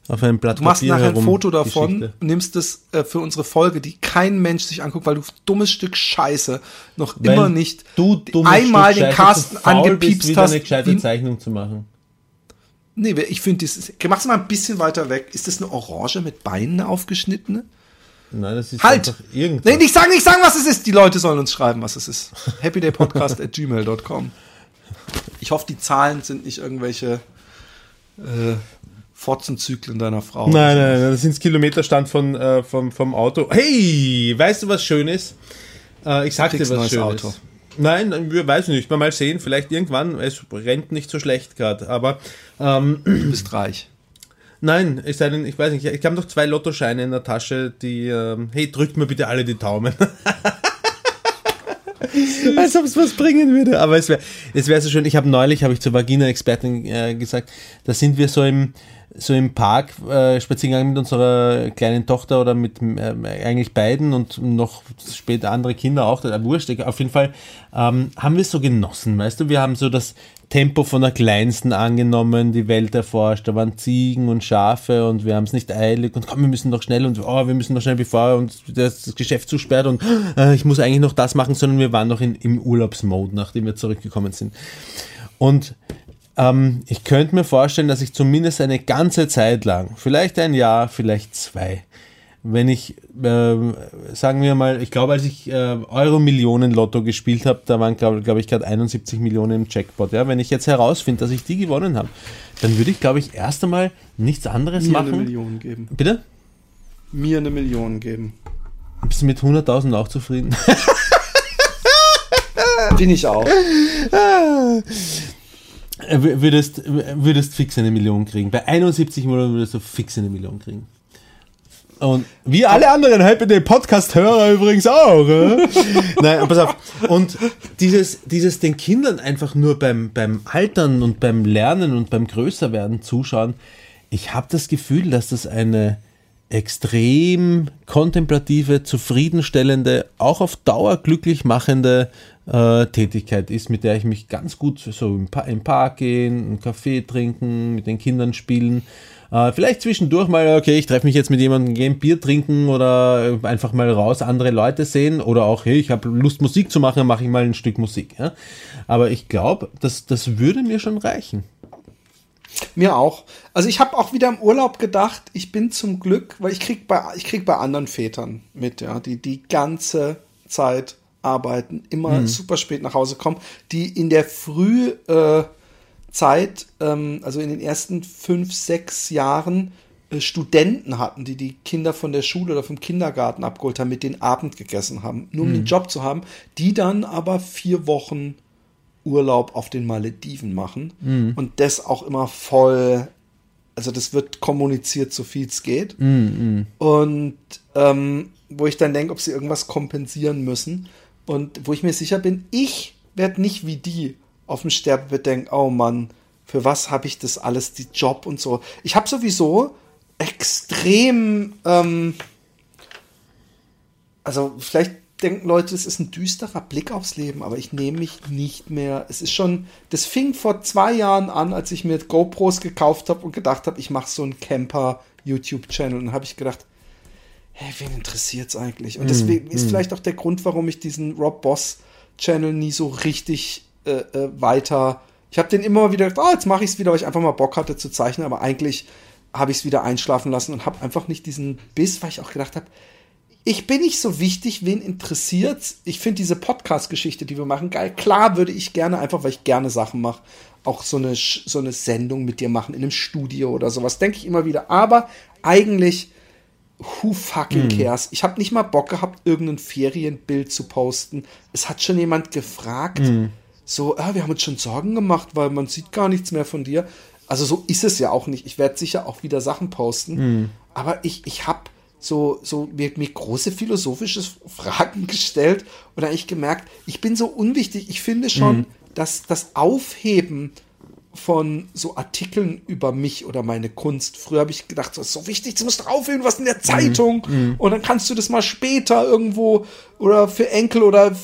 Speaker 2: auf einem Blatt
Speaker 1: du machst
Speaker 2: Papier
Speaker 1: nachher ein. Foto davon,
Speaker 2: Geschichte.
Speaker 1: nimmst es äh, für unsere Folge, die kein Mensch sich anguckt, weil du dummes Stück Scheiße noch
Speaker 2: Weil
Speaker 1: immer nicht
Speaker 2: du
Speaker 1: einmal
Speaker 2: Stück
Speaker 1: den Carsten
Speaker 2: bist,
Speaker 1: angepiepst
Speaker 2: wieder
Speaker 1: hast.
Speaker 2: eine gescheite Zeichnung zu machen.
Speaker 1: Nee, ich finde, das mach's mal ein bisschen weiter weg. Ist das eine Orange mit Beinen aufgeschnittene?
Speaker 2: Nein, das ist
Speaker 1: Halt!
Speaker 2: einfach irgendwas.
Speaker 1: Nee, nicht sagen, nicht sagen, was es ist. Die Leute sollen uns schreiben, was es ist. happydaypodcast at gmail.com. Ich hoffe, die Zahlen sind nicht irgendwelche äh, Fotzenzyklen deiner Frau.
Speaker 2: Nein, nein, nein, das sind Kilometerstand von, äh, vom, vom Auto. Hey, weißt du, was Schönes? Äh, ich sag dir was Schönes.
Speaker 1: Auto.
Speaker 2: Nein, wir weiß nicht. Mal mal sehen. Vielleicht irgendwann. Es rennt nicht so schlecht gerade. Aber ähm,
Speaker 1: Du bist reich.
Speaker 2: Nein, es sei denn, ich weiß nicht. Ich habe noch zwei Lottoscheine in der Tasche, die. Ähm, hey, drückt mir bitte alle die Daumen. Als ob es was bringen würde. Aber es wäre es wär so schön. Ich habe neulich, habe ich zur Vagina-Expertin äh, gesagt, da sind wir so im, so im Park äh, spazieren gegangen mit unserer kleinen Tochter oder mit äh, eigentlich beiden und noch später andere Kinder auch, äh, wurscht, egal. auf jeden Fall ähm, haben wir es so genossen, weißt du, wir haben so das Tempo von der Kleinsten angenommen, die Welt erforscht, da waren Ziegen und Schafe und wir haben es nicht eilig und komm, wir müssen doch schnell und oh, wir müssen doch schnell, bevor uns das Geschäft zusperrt und äh, ich muss eigentlich noch das machen, sondern wir waren noch in, im Urlaubsmode, nachdem wir zurückgekommen sind. Und ähm, ich könnte mir vorstellen, dass ich zumindest eine ganze Zeit lang, vielleicht ein Jahr, vielleicht zwei, wenn ich, ähm, sagen wir mal, ich glaube, als ich äh, Euro-Millionen-Lotto gespielt habe, da waren, glaube glaub ich, gerade 71 Millionen im Jackpot. Ja? Wenn ich jetzt herausfinde, dass ich die gewonnen habe, dann würde ich, glaube ich, erst einmal nichts anderes
Speaker 1: Mir eine
Speaker 2: machen.
Speaker 1: Million geben.
Speaker 2: Bitte?
Speaker 1: Mir eine Million geben.
Speaker 2: Bist du mit 100.000 auch zufrieden?
Speaker 1: Bin ich auch.
Speaker 2: Äh, Würdest, würdest fix eine Million kriegen. Bei 71 Monaten würdest du fix eine Million kriegen. Und wie alle anderen Happy Day Podcast-Hörer übrigens auch. Äh? Nein, pass auf. Und dieses, dieses den Kindern einfach nur beim, beim Altern und beim Lernen und beim Größerwerden zuschauen, ich habe das Gefühl, dass das eine extrem kontemplative, zufriedenstellende, auch auf Dauer glücklich machende äh, Tätigkeit ist, mit der ich mich ganz gut so im, pa im Park gehen, einen Kaffee trinken, mit den Kindern spielen. Äh, vielleicht zwischendurch mal, okay, ich treffe mich jetzt mit jemandem, gehe ein Bier trinken oder einfach mal raus, andere Leute sehen oder auch, hey, ich habe Lust Musik zu machen, dann mache ich mal ein Stück Musik. Ja? Aber ich glaube, das, das würde mir schon reichen.
Speaker 1: Mir auch. Also ich habe auch wieder im Urlaub gedacht, ich bin zum Glück, weil ich krieg bei ich krieg bei anderen Vätern mit, ja, die die ganze Zeit arbeiten, immer super spät nach Hause kommen, die in der Früh äh, Zeit, ähm, also in den ersten fünf, sechs Jahren äh, Studenten hatten, die die Kinder von der Schule oder vom Kindergarten abgeholt haben, mit denen Abend gegessen haben, nur um den Job zu haben, die dann aber vier Wochen Urlaub auf den Malediven machen und das auch immer voll, also das wird kommuniziert, so viel es geht. Und ähm, wo ich dann denke, ob sie irgendwas kompensieren müssen. Und wo ich mir sicher bin, ich werde nicht wie die auf dem Sterbebett denken, oh Mann, für was habe ich das alles, die Job und so. Ich habe sowieso extrem, ähm, also vielleicht denken Leute, es ist ein düsterer Blick aufs Leben, aber ich nehme mich nicht mehr. Es ist schon, das fing vor zwei Jahren an, als ich mir GoPros gekauft habe und gedacht habe, ich mache so einen Camper-YouTube-Channel. Und dann habe ich gedacht, hey, wen interessiert's eigentlich? Und deswegen ist vielleicht auch der Grund, warum ich diesen Rob Boss-Channel nie so richtig äh, äh, weiter. Ich habe den immer wieder gedacht, oh, jetzt mache ich es wieder, weil ich einfach mal Bock hatte zu zeichnen, aber eigentlich habe ich es wieder einschlafen lassen und habe einfach nicht diesen Biss, weil ich auch gedacht habe, ich bin nicht so wichtig, wen interessiert's. Ich finde diese Podcast-Geschichte, die wir machen, geil. Klar würde ich gerne, einfach weil ich gerne Sachen mache, auch so eine, so eine Sendung mit dir machen in einem Studio oder sowas. Denke ich immer wieder. Aber eigentlich, who fucking cares? Ich habe nicht mal Bock gehabt, irgendein Ferienbild zu posten. Es hat schon jemand gefragt, so, ah, wir haben uns schon Sorgen gemacht, weil man sieht gar nichts mehr von dir. Also so ist es ja auch nicht. Ich werde sicher auch wieder Sachen posten. Aber ich, ich habe so, so mir, mir große philosophische Fragen gestellt und eigentlich gemerkt, ich bin so unwichtig. Ich finde schon, dass das Aufheben von so Artikeln über mich oder meine Kunst. Früher habe ich gedacht, das ist so wichtig, du musst aufheben, was in der Zeitung. Und dann kannst du das mal später irgendwo oder für Enkel oder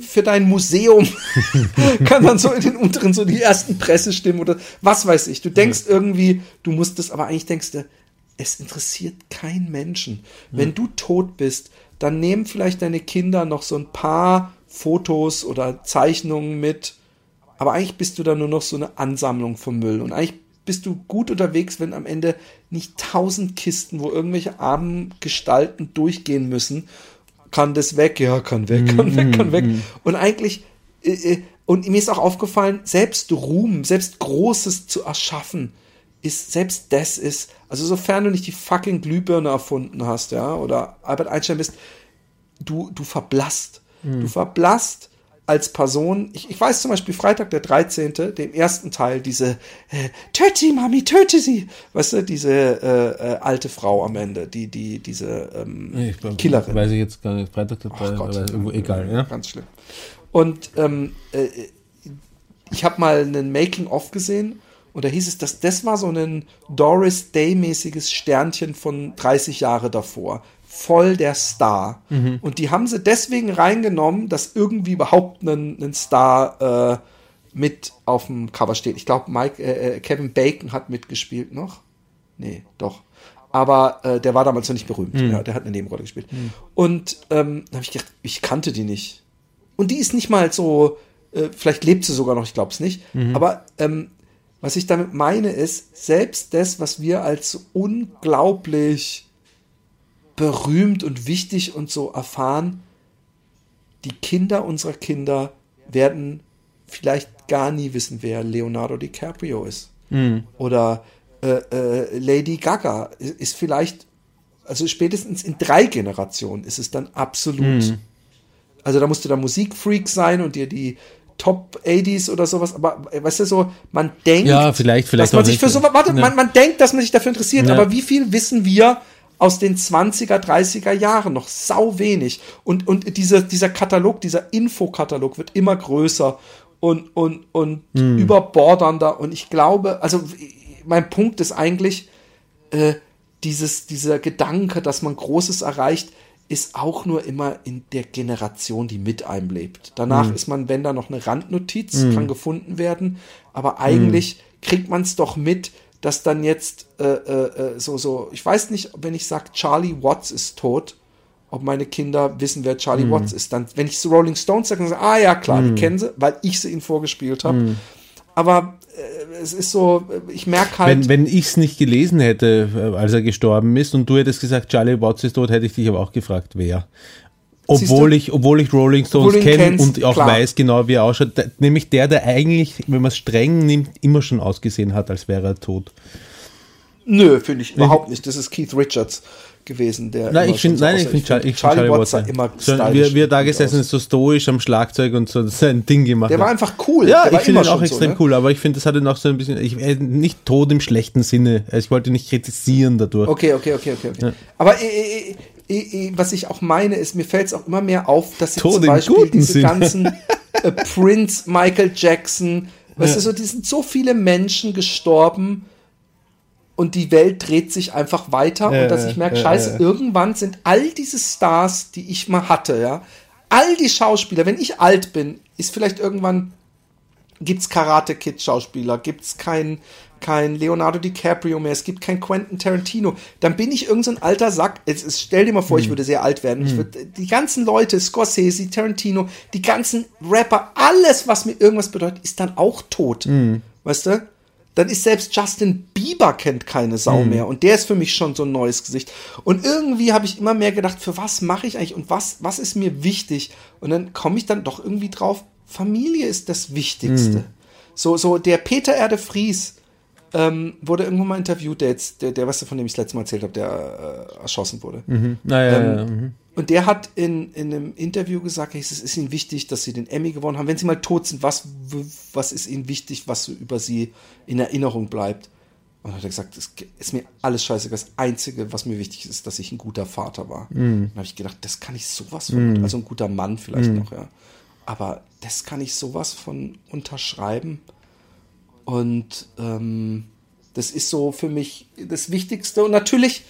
Speaker 1: für dein Museum kann dann so in den unteren so die ersten Pressestimmen oder was weiß ich. Du denkst irgendwie, du musst das, aber eigentlich denkst du, es interessiert kein Menschen. Wenn du tot bist, dann nehmen vielleicht deine Kinder noch so ein paar Fotos oder Zeichnungen mit, aber eigentlich bist du da nur noch so eine Ansammlung von Müll. Und eigentlich bist du gut unterwegs, wenn am Ende nicht tausend Kisten, wo irgendwelche armen Gestalten durchgehen müssen. Kann das weg? Ja, kann weg, kann weg, kann weg. Und eigentlich, äh, äh, und mir ist auch aufgefallen, selbst Ruhm, selbst Großes zu erschaffen, ist, selbst das ist, also sofern du nicht die fucking Glühbirne erfunden hast, ja, oder Albert Einstein bist, du, du verblasst. Du verblasst als Person. Ich, ich weiß zum Beispiel Freitag der 13., dem ersten Teil, diese äh, Töte sie, Mami, töte sie. Weißt du, diese äh, äh, alte Frau am Ende, die, die, diese ähm,
Speaker 2: Ich,
Speaker 1: Killerin.
Speaker 2: Weiß ich jetzt gar nicht. Freitag aber irgendwo egal, ja.
Speaker 1: Ganz schlimm. Und ähm, äh, ich habe mal einen Making-of gesehen und da hieß es, dass das war so ein Doris Day-mäßiges Sternchen von 30 Jahre davor. Voll der Star. Und die haben sie deswegen reingenommen, dass irgendwie überhaupt ein, Star äh, mit auf dem Cover steht. Ich glaube, Mike, äh, äh, Kevin Bacon hat mitgespielt noch. Nee, doch. Aber äh, der war damals noch nicht berühmt. Ja, der hat eine Nebenrolle gespielt. Und ähm, da habe ich gedacht, ich kannte die nicht. Und die ist nicht mal so, äh, vielleicht lebt sie sogar noch, ich glaube es nicht. Aber ähm, was ich damit meine ist, selbst das, was wir als unglaublich berühmt und wichtig und so erfahren, die Kinder unserer Kinder werden vielleicht gar nie wissen, wer Leonardo DiCaprio ist. Oder äh, äh, Lady Gaga ist, vielleicht, also spätestens in drei Generationen ist es dann absolut Also da musst du da Musikfreak sein und dir die Top 80s oder sowas, aber weißt du so, man denkt,
Speaker 2: Ja, vielleicht- vielleicht
Speaker 1: dass man sich
Speaker 2: nicht.
Speaker 1: für sowas, warte,
Speaker 2: Ja.
Speaker 1: man, man denkt, dass man sich dafür interessiert,
Speaker 2: Ja.
Speaker 1: aber wie viel wissen wir aus den 20er, 30er Jahren noch? Sau wenig. Und, und dieser, dieser Katalog, dieser Infokatalog wird immer größer und, und, und
Speaker 2: Hm.
Speaker 1: überbordernder und ich glaube, also mein Punkt ist eigentlich, äh, dieses, dieser Gedanke, dass man Großes erreicht, ist auch nur immer in der Generation, die mit einem lebt. Danach ist man, wenn da noch eine Randnotiz, kann gefunden werden, aber eigentlich kriegt man es doch mit, dass dann jetzt äh, äh, äh, so, so, ich weiß nicht, wenn ich sage, Charlie Watts ist tot, ob meine Kinder wissen, wer Charlie Watts ist. Dann, wenn ich so Rolling Stones sage, dann sagen ah ja, klar, die kennen sie, weil ich sie ihnen vorgespielt habe. Aber äh, es ist so, äh, ich merke halt,
Speaker 2: Wenn, wenn ich es nicht gelesen hätte, äh, als er gestorben ist, und du hättest gesagt, Charlie Watts ist tot, hätte ich dich aber auch gefragt, wer. Obwohl ich, obwohl ich Rolling Stones
Speaker 1: ihn
Speaker 2: kenne und auch
Speaker 1: klar.
Speaker 2: weiß genau, wie er ausschaut. Nämlich der, der eigentlich, wenn man es streng nimmt, immer schon ausgesehen hat, als wäre er tot.
Speaker 1: Nö, finde ich überhaupt nicht. Das ist Keith Richards gewesen, der.
Speaker 2: Nein, ich finde,
Speaker 1: so
Speaker 2: nein, ich find
Speaker 1: Charlie,
Speaker 2: Charlie
Speaker 1: Watts immer
Speaker 2: so, wie, wie er da gesessen ist, so stoisch am Schlagzeug und so sein Ding gemacht
Speaker 1: Der
Speaker 2: hat.
Speaker 1: war einfach cool.
Speaker 2: Ja,
Speaker 1: der
Speaker 2: ich finde ihn auch extrem
Speaker 1: so, ne?
Speaker 2: cool, aber ich finde, das hatte noch so ein bisschen, ich, äh, nicht tot im schlechten Sinne. Also Ich wollte nicht kritisieren dadurch.
Speaker 1: Okay, okay, okay, okay. okay. Aber äh, äh, äh, äh, was ich auch meine, ist, mir fällt es auch immer mehr auf, dass sie
Speaker 2: Tod
Speaker 1: zum Beispiel diese
Speaker 2: Sinn.
Speaker 1: ganzen äh, Prince, Michael Jackson, weißt du, so, die sind so viele Menschen gestorben und die Welt dreht sich einfach weiter
Speaker 2: Ja,
Speaker 1: und dass ich merke,
Speaker 2: ja,
Speaker 1: scheiße,
Speaker 2: ja.
Speaker 1: irgendwann sind all diese Stars, die ich mal hatte, ja, all die Schauspieler, wenn ich alt bin, ist vielleicht irgendwann gibt's Karate Kid Schauspieler, gibt's kein kein Leonardo DiCaprio mehr, es gibt kein Quentin Tarantino, dann bin ich irgendein so ein alter Sack. Jetzt, jetzt stell dir mal vor, ich würde sehr alt werden. Ich würde die ganzen Leute, Scorsese, Tarantino, die ganzen Rapper, alles, was mir irgendwas bedeutet, ist dann auch tot. Weißt du? Dann ist selbst Justin Bieber kennt keine Sau mehr und der ist für mich schon so ein neues Gesicht. Und irgendwie habe ich immer mehr gedacht, für was mache ich eigentlich und was was ist mir wichtig? Und dann komme ich dann doch irgendwie drauf, Familie ist das Wichtigste. So so der Peter Erde Vries ähm, wurde irgendwo mal interviewt, der jetzt, der, der, weißt du, von dem ich das letzte Mal erzählt habe, der äh, erschossen wurde.
Speaker 2: Naja,
Speaker 1: Ähm,
Speaker 2: ja, mhm.
Speaker 1: Und der hat in, in einem Interview gesagt, es ist ihnen wichtig, dass sie den Emmy gewonnen haben. Wenn sie mal tot sind, was, was ist ihnen wichtig, was so über sie in Erinnerung bleibt? Und dann hat er gesagt, es ist mir alles scheiße. Das Einzige, was mir wichtig ist, dass ich ein guter Vater war.
Speaker 2: Mhm.
Speaker 1: Dann habe ich gedacht, das kann ich sowas von, also ein guter Mann vielleicht noch, ja. Aber das kann ich sowas von unterschreiben. Und ähm, das ist so für mich das Wichtigste. Und natürlich,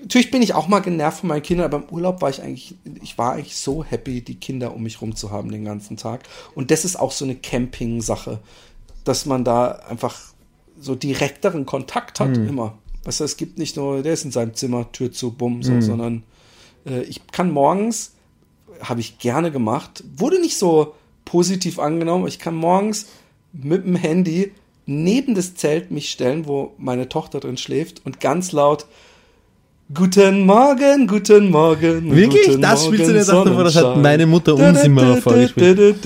Speaker 1: natürlich bin ich auch mal genervt von meinen Kindern, aber im Urlaub war ich eigentlich, ich war eigentlich so happy, die Kinder um mich rum zu haben den ganzen Tag. Und das ist auch so eine Camping-Sache, dass man da einfach so direkteren Kontakt hat immer. Weißt du, es gibt nicht nur, der ist in seinem Zimmer, Tür zu, bumm, so, sondern äh, ich kann morgens, habe ich gerne gemacht, wurde nicht so positiv angenommen, aber ich kann morgens mit dem Handy neben das Zelt mich stellen, wo meine Tochter drin schläft und ganz laut Guten Morgen, guten Morgen.
Speaker 2: Wirklich?
Speaker 1: Guten
Speaker 2: Das spielst du auf, aber das hat meine Mutter uns immer vorgespielt.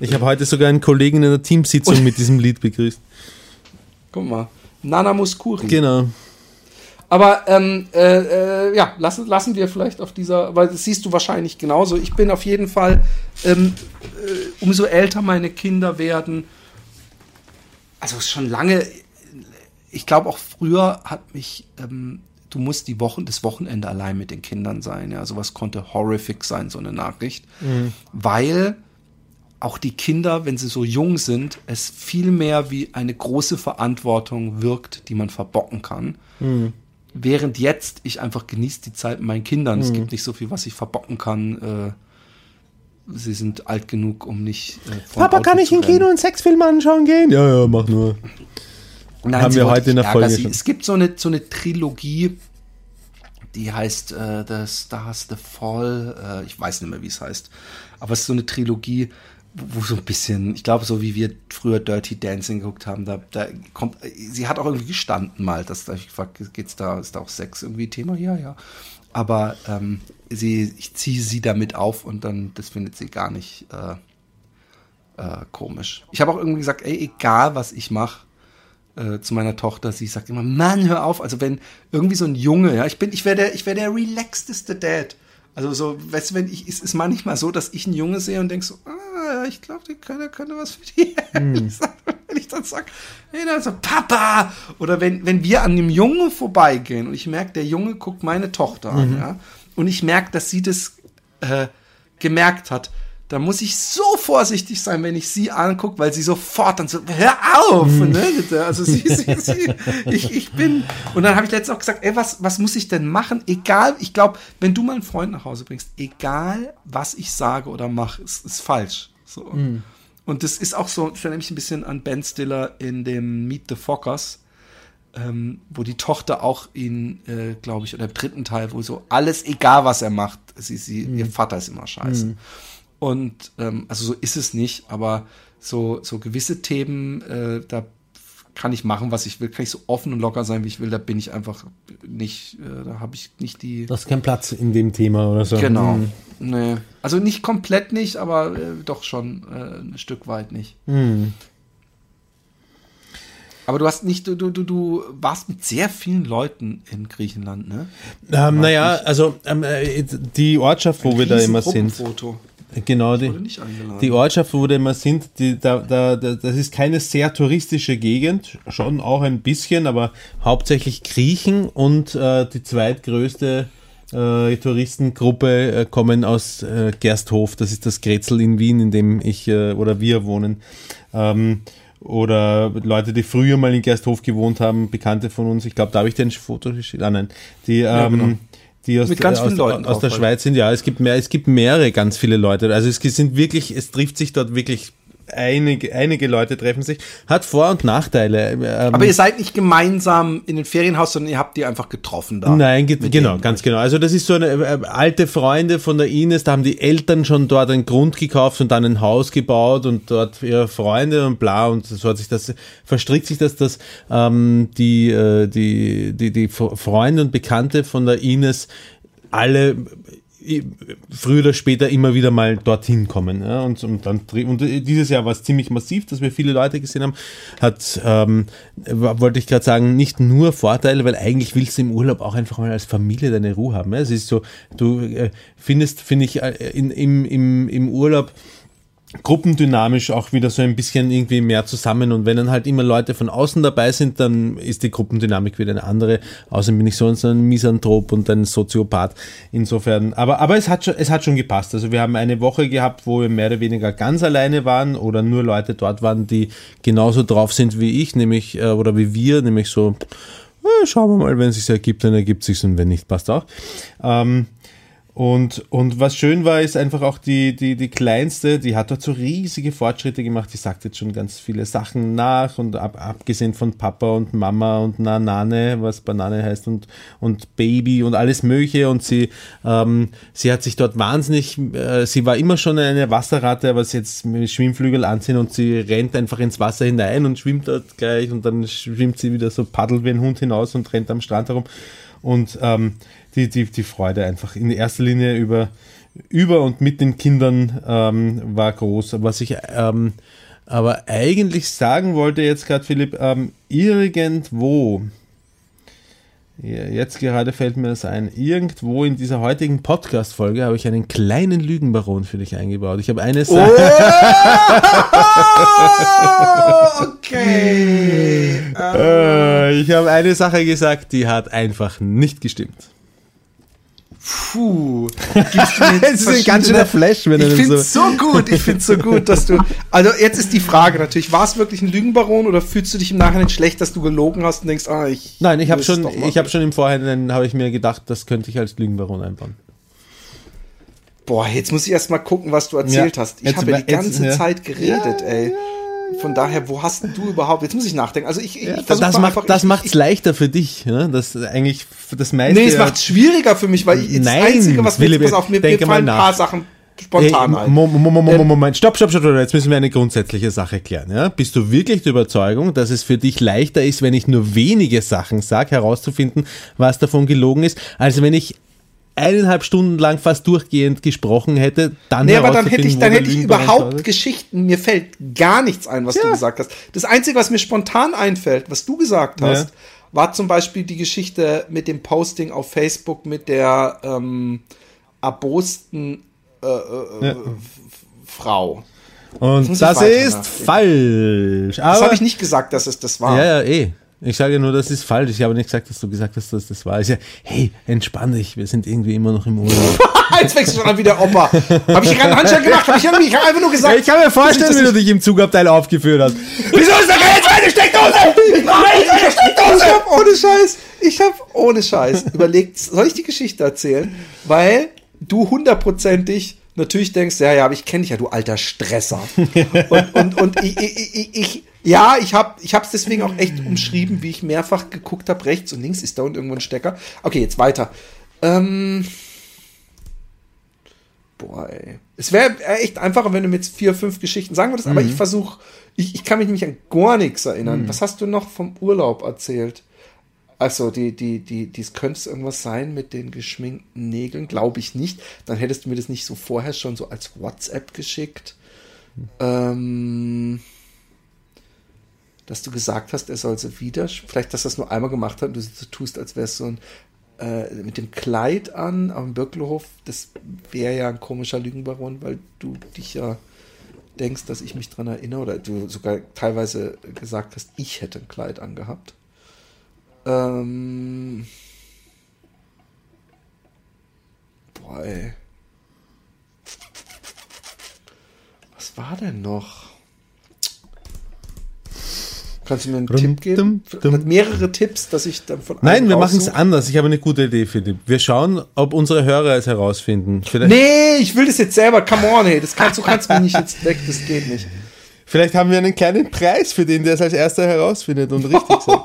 Speaker 2: Ich habe heute sogar einen Kollegen in einer Teamsitzung mit diesem Lied begrüßt.
Speaker 1: Guck mal. Nana Muskuri.
Speaker 2: Genau.
Speaker 1: Aber ähm, äh, äh, ja, lassen, lassen wir vielleicht auf dieser, weil das siehst du wahrscheinlich genauso. Ich bin auf jeden Fall, ähm, äh, umso älter meine Kinder werden, also schon lange, ich glaube auch früher hat mich, ähm, du musst die Wochen, das Wochenende allein mit den Kindern sein. Ja, sowas konnte horrific sein, so eine Nachricht. Weil auch die Kinder, wenn sie so jung sind, es viel mehr wie eine große Verantwortung wirkt, die man verbocken kann. Während jetzt ich einfach genieße die Zeit mit meinen Kindern. Es gibt nicht so viel, was ich verbocken kann. Äh, sie sind alt genug, um nicht. Äh,
Speaker 2: Papa,
Speaker 1: Auto
Speaker 2: kann ich
Speaker 1: zu
Speaker 2: im
Speaker 1: rennen.
Speaker 2: Kino einen Sexfilm anschauen gehen? Ja, ja, mach nur.
Speaker 1: Nein,
Speaker 2: Haben
Speaker 1: sie
Speaker 2: wir heute in der Folge
Speaker 1: sie. Es gibt so eine, so eine Trilogie, die heißt äh, The Stars, The Fall. Äh, ich weiß nicht mehr, wie es heißt. Aber es ist so eine Trilogie, wo, so ein bisschen, ich glaube, so wie wir früher Dirty Dancing geguckt haben, da, da kommt, sie hat auch irgendwie gestanden mal, dass da, ich gefragt, geht's da, ist da auch Sex irgendwie Thema? Ja, ja. Aber ähm, sie, ich ziehe sie damit auf und dann, das findet sie gar nicht äh, äh, komisch. Ich habe auch irgendwie gesagt, ey, egal was ich mache, äh, zu meiner Tochter, sie sagt immer, Mann, hör auf. Also wenn irgendwie so ein Junge, ja, ich bin, ich wäre der, ich wäre der relaxedeste Dad. Also so, weißt du, wenn ich, es ist manchmal so, dass ich einen Junge sehe und denke so, ah, ich glaube, der könnte, könnte was für die.
Speaker 2: Hm.
Speaker 1: Wenn ich dann sag, hey, dann so, Papa! Oder wenn, wenn wir an dem Jungen vorbeigehen und ich merke, der Junge guckt meine Tochter an,
Speaker 2: Mhm.
Speaker 1: ja, und ich merke, dass sie das äh, gemerkt hat, da muss ich so vorsichtig sein, wenn ich sie angucke, weil sie sofort dann so, hör auf,
Speaker 2: Mhm.
Speaker 1: ne. Also sie, sie, sie, ich, ich bin, und dann habe ich letztens auch gesagt, ey, was, was muss ich denn machen? Egal, ich glaube, wenn du mal einen Freund nach Hause bringst, egal, was ich sage oder mache, ist, ist falsch. So.
Speaker 2: Mhm.
Speaker 1: Und das ist auch so, ich erinnere mich ein bisschen an Ben Stiller in dem Meet the Fockers, ähm, wo die Tochter auch ihn, äh, glaube ich, oder im dritten Teil, wo so alles, egal was er macht, sie, sie,
Speaker 2: Mhm.
Speaker 1: ihr Vater ist immer scheiße. Und ähm, also so ist es nicht, aber so, so gewisse Themen, äh, da kann ich machen, was ich will, kann ich so offen und locker sein, wie ich will, da bin ich einfach nicht, äh, da habe ich nicht die.
Speaker 2: Das ist kein Platz in dem Thema oder so.
Speaker 1: Genau.
Speaker 2: Hm.
Speaker 1: Nee. Also nicht komplett nicht, aber äh, doch schon äh, ein Stück weit nicht.
Speaker 2: Hm.
Speaker 1: Aber du hast nicht, du, du, du, du warst mit sehr vielen Leuten in Griechenland, ne?
Speaker 2: Ähm, naja, also ähm, äh, die Ortschaft, wo wir da immer sind.
Speaker 1: Foto.
Speaker 2: Genau, die, die Ortschaft, wo wir immer sind, die, da, da, da, das ist keine sehr touristische Gegend, schon auch ein bisschen, aber hauptsächlich Griechen und äh, die zweitgrößte äh, Touristengruppe äh, kommen aus äh, Gersthof, das ist das Grätzl in Wien, in dem ich äh, oder wir wohnen. Ähm, oder Leute, die früher mal in Gersthof gewohnt haben, Bekannte von uns, ich glaube, da habe ich dir ein Foto geschickt. Ah, nein, die, ähm,
Speaker 1: genau.
Speaker 2: Die aus,
Speaker 1: Mit ganz
Speaker 2: aus,
Speaker 1: vielen Leuten
Speaker 2: aus der
Speaker 1: drauf,
Speaker 2: Schweiz sind, ja, es gibt mehr, es gibt mehrere ganz viele Leute. Also es sind wirklich, es trifft sich dort wirklich einige, einige Leute treffen sich. Hat Vor- und Nachteile. Ähm,
Speaker 1: Aber ihr seid nicht gemeinsam in den Ferienhaus, sondern ihr habt die einfach getroffen da.
Speaker 2: Nein, ge genau,
Speaker 1: denen.
Speaker 2: ganz genau. Also das ist so eine äh, alte Freunde von der Ines, da haben die Eltern schon dort einen Grund gekauft und dann ein Haus gebaut und dort ihre Freunde und bla und so hat sich das, verstrickt sich das, dass ähm, die, äh, die, die, die Freunde und Bekannte von der Ines alle früher oder später immer wieder mal dorthin kommen. Ja? Und, und, dann, und dieses Jahr war es ziemlich massiv, dass wir viele Leute gesehen haben. Hat, ähm, wollte ich gerade sagen, nicht nur Vorteile, weil eigentlich willst du im Urlaub auch einfach mal als Familie deine Ruhe haben. Ja? Es ist so, du äh, findest, finde ich, äh, in, im, im, im Urlaub gruppendynamisch auch wieder so ein bisschen irgendwie mehr zusammen und wenn dann halt immer Leute von außen dabei sind, dann ist die Gruppendynamik wieder eine andere. Außerdem bin ich sonst ein Misanthrop und ein Soziopath. Insofern, aber, aber es hat schon, es hat schon gepasst. Also wir haben eine Woche gehabt, wo wir mehr oder weniger ganz alleine waren oder nur Leute dort waren, die genauso drauf sind wie ich, nämlich, äh, oder wie wir, nämlich so, äh, schauen wir mal, wenn es sich ergibt, dann ergibt es sich und wenn nicht, passt auch. Ähm, und, und was schön war, ist einfach auch die, die, die Kleinste, die hat dort so riesige Fortschritte gemacht. Die sagt jetzt schon ganz viele Sachen nach und ab, abgesehen von Papa und Mama und Nanane, was Banane heißt und, und Baby und alles Mögliche. Und sie, ähm, sie hat sich dort wahnsinnig, äh, sie war immer schon eine Wasserratte, aber sie jetzt mit Schwimmflügel anziehen und sie rennt einfach ins Wasser hinein und schwimmt dort gleich und dann schwimmt sie wieder so paddelt wie ein Hund hinaus und rennt am Strand herum. Und ähm, die, die, die Freude einfach in erster Linie über, über und mit den Kindern ähm, war groß. Was ich ähm, aber eigentlich sagen wollte jetzt gerade, Philipp, ähm, irgendwo, jetzt gerade fällt mir das ein, irgendwo in dieser heutigen Podcast-Folge habe ich einen kleinen Lügenbaron für dich eingebaut. Ich habe eine Sache.
Speaker 1: Oh, okay.
Speaker 2: Äh, ich habe eine Sache gesagt, die hat einfach nicht gestimmt.
Speaker 1: Puh. Gibst du mir jetzt
Speaker 2: Es ist ein ganz schöner Flash, wenn
Speaker 1: Ich
Speaker 2: er dann
Speaker 1: finde
Speaker 2: so.
Speaker 1: es so gut, ich finde so gut, dass du. Also jetzt ist die Frage natürlich, war es wirklich ein Lügenbaron oder fühlst du dich im Nachhinein schlecht, dass du gelogen hast und denkst, ah, ich.
Speaker 2: Nein, ich habe schon, ich habe schon im Vorhinein habe ich mir gedacht, das könnte ich als Lügenbaron einbauen.
Speaker 1: Boah, jetzt muss ich erst mal gucken, was du erzählt
Speaker 2: Ja,
Speaker 1: hast. Ich
Speaker 2: jetzt
Speaker 1: habe ja die ganze
Speaker 2: jetzt, ja.
Speaker 1: Zeit geredet, ey. Von daher, wo hast du überhaupt? Jetzt muss ich nachdenken. Also ich, ich versuch
Speaker 2: das macht,
Speaker 1: einfach,
Speaker 2: das
Speaker 1: ich,
Speaker 2: macht's leichter für dich, ne? Das eigentlich das meiste.
Speaker 1: Nee, es macht schwieriger für mich, weil ich, das
Speaker 2: Nein,
Speaker 1: Einzige, was mir pass auf, mir, mir
Speaker 2: denke mal
Speaker 1: fallen ein
Speaker 2: nach.
Speaker 1: paar Sachen spontan ein.
Speaker 2: Mo- Mo- Mo- Mo- Moment, stopp, stopp, stopp, stopp, jetzt müssen wir eine grundsätzliche Sache klären. Ja? Bist du wirklich der Überzeugung, dass es für dich leichter ist, wenn ich nur wenige Sachen sage, herauszufinden, was davon gelogen ist, als wenn ich eineinhalb Stunden lang fast durchgehend gesprochen hätte, dann
Speaker 1: Nee, aber dann hätte ich, dann hätte ich überhaupt? Geschichten. Mir fällt gar nichts ein, was du
Speaker 2: Ja.
Speaker 1: gesagt hast. Das Einzige, was mir spontan einfällt, was du gesagt
Speaker 2: Ja.
Speaker 1: hast, war zum Beispiel die Geschichte mit dem Posting auf Facebook mit der ähm, erbosten äh, äh,
Speaker 2: Ja.
Speaker 1: F- Frau.
Speaker 2: Und das
Speaker 1: weiter
Speaker 2: ist falsch.
Speaker 1: Das
Speaker 2: Aber
Speaker 1: habe ich nicht gesagt, dass es das war.
Speaker 2: Ja, ja, eh. Ich sage nur, das ist falsch. Ich habe nicht gesagt, dass du gesagt hast, dass das war. Ich sage, hey, entspann dich, wir sind irgendwie immer noch im Urlaub.
Speaker 1: Jetzt fängst du schon an wie der Opa. Habe ich gerade einen Handschlag gemacht? Hab ich, irgendwie- ich habe einfach nur gesagt.
Speaker 2: ich kann mir vorstellen, wie
Speaker 1: ich-
Speaker 2: du dich im Zugabteil aufgeführt hast.
Speaker 1: Wieso ist da keine zweite Steckdose? Keine Steckdose! Ich hab ohne Scheiß, ich habe ohne Scheiß überlegt, soll ich die Geschichte erzählen? Weil du hundertprozentig natürlich denkst, ja, ja, aber ich kenne dich ja, du alter Stresser. Und, und, und ich, ich, ich, ja, ich habe ich es deswegen auch echt umschrieben, wie ich mehrfach geguckt habe, rechts und links ist da unten irgendwo ein Stecker. Okay, jetzt weiter. Ähm, boah, ey. Es wäre echt einfacher, wenn du mir jetzt vier, fünf Geschichten sagen würdest, aber ich versuche, ich, ich kann mich nämlich an gar nichts erinnern. Was hast du noch vom Urlaub erzählt? Also, die, die, die, dies könnte irgendwas sein mit den geschminkten Nägeln, glaube ich nicht. Dann hättest du mir das nicht so vorher schon so als WhatsApp geschickt. Ähm, dass du gesagt hast, er soll sie wieder, vielleicht, dass es nur einmal gemacht hat und du so tust, als wäre es so ein äh, mit dem Kleid an am Birkelhof, das wäre ja ein komischer Lügenbaron, weil du dich ja denkst, dass ich mich dran erinnere oder du sogar teilweise gesagt hast, ich hätte ein Kleid angehabt. Ähm. Boah, ey. Was war denn noch? Kannst du mir einen
Speaker 2: Dum,
Speaker 1: Tipp geben?
Speaker 2: dum, dum.
Speaker 1: Mehrere Tipps, dass ich dann von
Speaker 2: Nein, wir machen es anders. Ich habe eine gute Idee, Philipp. Wir schauen, ob unsere Hörer es herausfinden. Vielleicht,
Speaker 1: Nee, ich will das jetzt selber. Come on, hey. Das kannst, du kannst mich nicht jetzt weg. Das geht nicht.
Speaker 2: Vielleicht haben wir einen kleinen Preis für den, der es als erster herausfindet und richtig sagt.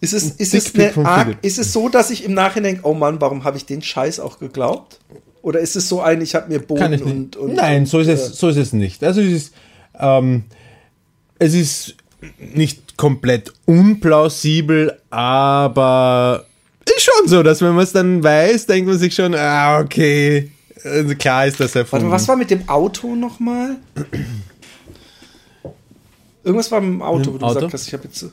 Speaker 1: Ist es, ist, es eine
Speaker 2: Philipp.
Speaker 1: ist es so, dass ich im Nachhinein denke, oh Mann, warum habe ich den Scheiß auch geglaubt? Oder ist es so ein, ich habe mir Boden und, und
Speaker 2: Nein, so ist
Speaker 1: äh,
Speaker 2: es, so ist es nicht. Also es ist, ähm, es ist nicht komplett unplausibel, aber ist schon so, dass wenn man es dann weiß, denkt man sich schon, ah, okay, also klar ist das
Speaker 1: Warte
Speaker 2: erfunden.
Speaker 1: mal, was war mit dem Auto nochmal? Irgendwas war dem Auto,
Speaker 2: Mit
Speaker 1: wo du
Speaker 2: Auto?
Speaker 1: gesagt hast, ich habe jetzt.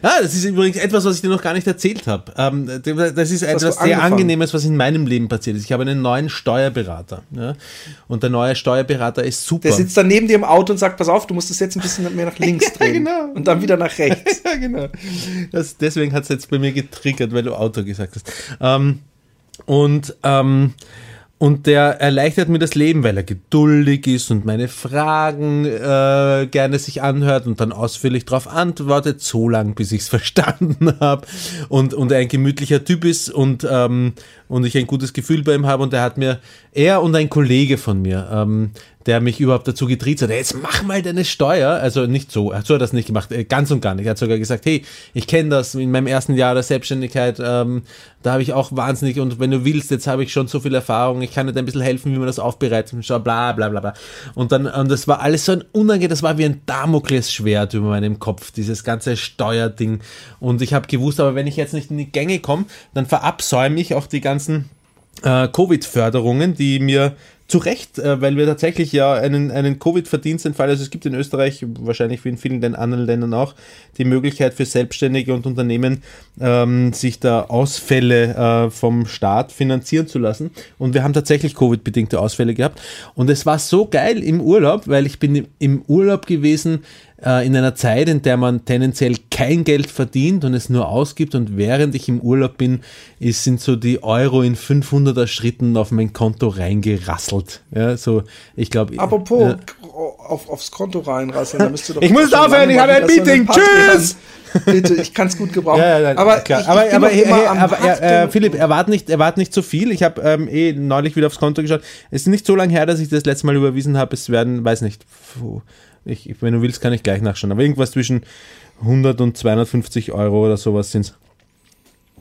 Speaker 2: Ah, das ist übrigens etwas, was ich dir noch gar nicht erzählt habe. Ähm, das ist etwas sehr? Angenehmes, was in meinem Leben passiert ist. Ich habe einen neuen Steuerberater. Ja? Und der neue Steuerberater ist super.
Speaker 1: Der sitzt dann neben dir im Auto und sagt, pass auf, du musst es jetzt ein bisschen mehr nach links drehen.
Speaker 2: genau.
Speaker 1: Und dann wieder nach rechts.
Speaker 2: ja, genau. Das, deswegen hat es jetzt bei mir getriggert, weil du Auto gesagt hast. Ähm, und, ähm, und der erleichtert mir das Leben, weil er geduldig ist und meine Fragen äh, gerne sich anhört und dann ausführlich darauf antwortet, so lang, bis ich es verstanden habe. Und, und ein gemütlicher Typ ist und, ähm, und ich ein gutes Gefühl bei ihm habe. Und er hat mir, er und ein Kollege von mir, ähm, der mich überhaupt dazu getriezt hat, jetzt mach mal deine Steuer. Also nicht so, so hat er das nicht gemacht, äh, ganz und gar nicht. Er hat sogar gesagt, hey, ich kenne das in meinem ersten Jahr der Selbstständigkeit, ähm, da habe ich auch wahnsinnig und wenn du willst, jetzt habe ich schon so viel Erfahrung, ich kann dir ein bisschen helfen, wie man das aufbereitet bla bla bla bla. Und dann, und das war alles so ein unangenehm, das war wie ein Damoklesschwert über meinem Kopf, dieses ganze Steuerding. Und ich habe gewusst, aber wenn ich jetzt nicht in die Gänge komme, dann verabsäume ich auch die ganzen äh, Covid-Förderungen, die mir zu Recht, äh, weil wir tatsächlich ja einen, einen Covid-Verdienstentfall, also es gibt in Österreich, wahrscheinlich wie in vielen anderen Ländern auch, die Möglichkeit für Selbstständige und Unternehmen, ähm, sich da Ausfälle äh, vom Staat finanzieren zu lassen. Und wir haben tatsächlich Covid-bedingte Ausfälle gehabt. Und es war so geil im Urlaub, weil ich bin im Urlaub gewesen, äh, in einer Zeit, in der man tendenziell kein Geld verdient und es nur ausgibt und während ich im Urlaub bin, ist, sind so die Euro in 500er Schritten auf mein Konto reingerasselt. Ja, so, ich glaube.
Speaker 1: Apropos,
Speaker 2: äh,
Speaker 1: auf, aufs Konto reinrasseln, da müsst du doch.
Speaker 2: Ich muss aufhören, ich habe ein Meeting. Tschüss!
Speaker 1: Bitte, ich kann es gut gebrauchen.
Speaker 2: Ja, ja, nein,
Speaker 1: aber
Speaker 2: klar.
Speaker 1: ich, ich
Speaker 2: aber,
Speaker 1: bin
Speaker 2: aber, hey, aber äh, äh. Philipp, erwart nicht, erwart nicht zu viel. Ich habe ähm, eh neulich wieder aufs Konto geschaut. Es ist nicht so lange her, dass ich das letzte Mal überwiesen habe. Es werden, weiß nicht, ich, wenn du willst, kann ich gleich nachschauen. Aber irgendwas zwischen 100 und 250 Euro oder sowas sind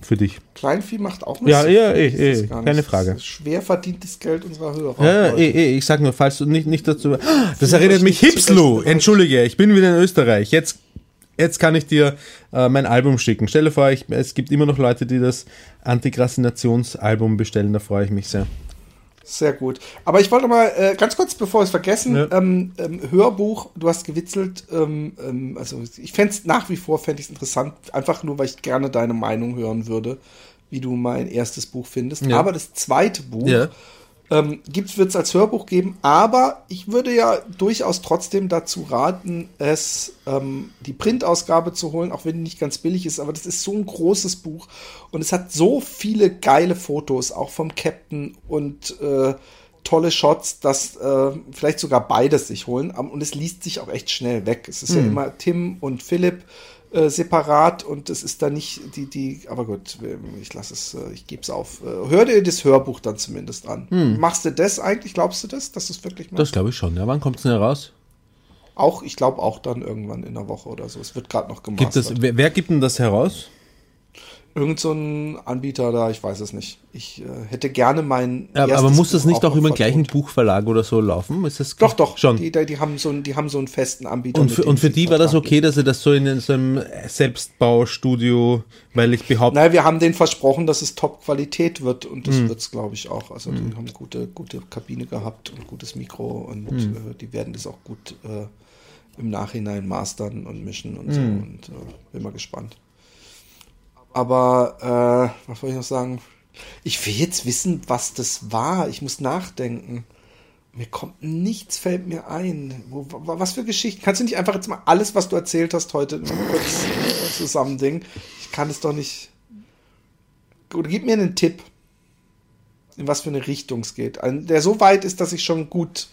Speaker 2: für dich.
Speaker 1: Kleinvieh macht auch was.
Speaker 2: Ja, ja, eh, eh, keine
Speaker 1: nicht-
Speaker 2: Frage.
Speaker 1: Das ist schwer verdientes Geld unserer Hörer.
Speaker 2: Ja, eh, eh, ich sag nur, falls du nicht, nicht dazu. Das
Speaker 1: Fühlt
Speaker 2: erinnert mich Hipslu. Entschuldige, ich bin wieder in Österreich. Jetzt, jetzt kann ich dir äh, mein Album schicken. Stell dir vor, ich, es gibt immer noch Leute, die das Antikrassinationsalbum bestellen. Da freue ich mich sehr.
Speaker 1: Sehr gut. Aber ich wollte mal äh, ganz kurz, bevor wir es vergessen,
Speaker 2: Ja.
Speaker 1: ähm, ähm, Hörbuch, du hast gewitzelt, ähm, ähm, also ich fände es nach wie vor, fände ich es interessant, einfach nur, weil ich gerne deine Meinung hören würde, wie du mein erstes Buch findest.
Speaker 2: Ja.
Speaker 1: Aber das zweite Buch
Speaker 2: Ja.
Speaker 1: Ähm, wird es als Hörbuch geben. Aber ich würde ja durchaus trotzdem dazu raten, es ähm, die Printausgabe zu holen, auch wenn die nicht ganz billig ist. Aber das ist so ein großes Buch und es hat so viele geile Fotos, auch vom Captain und äh, tolle Shots, dass äh, vielleicht sogar beides sich holen. Und es liest sich auch echt schnell weg. Es ist ja immer Tim und Philipp äh, separat und es ist da nicht die, die, aber gut, ich lasse es, äh, ich gebe es auf. Äh, hör dir das Hörbuch dann zumindest an. Machst du das eigentlich? Glaubst du das, dass du es wirklich machst?
Speaker 2: Das glaube ich schon. Ja, wann kommt es denn heraus?
Speaker 1: auch, ich glaube auch dann irgendwann in der Woche oder so. Es wird gerade noch
Speaker 2: wer, wer gibt denn das heraus?
Speaker 1: Irgend so ein Anbieter da, ich weiß es nicht. Ich äh, hätte gerne mein.
Speaker 2: Ja, aber muss das nicht auch
Speaker 1: noch
Speaker 2: über den gleichen. Buchverlag oder so laufen? Ist das
Speaker 1: Doch, doch.
Speaker 2: schon.
Speaker 1: Die, die, haben so einen, die haben so einen festen Anbieter.
Speaker 2: und für, und für die war das okay, dass sie das so in so einem Selbstbaustudio, weil ich behaupte,
Speaker 1: Naja, wir haben denen versprochen, dass es Top-Qualität wird und das
Speaker 2: Hm.
Speaker 1: wird's, glaube ich, auch. Also die haben gute, gute Kabine gehabt und gutes Mikro und
Speaker 2: Hm.
Speaker 1: äh, die werden das auch gut äh, im Nachhinein mastern und mischen und so
Speaker 2: Hm.
Speaker 1: und äh, bin mal gespannt. Aber äh, was wollte ich noch sagen? Ich will jetzt wissen, was das war. Ich muss nachdenken. Mir kommt nichts, fällt mir ein. Wo, wa- was für Geschichten? Kannst du nicht einfach jetzt mal alles, was du erzählt hast, heute kurz zusammendingen? Ich kann es doch nicht. Oder gib mir einen Tipp, in was für eine Richtung es geht. Der so weit ist, dass ich schon gut.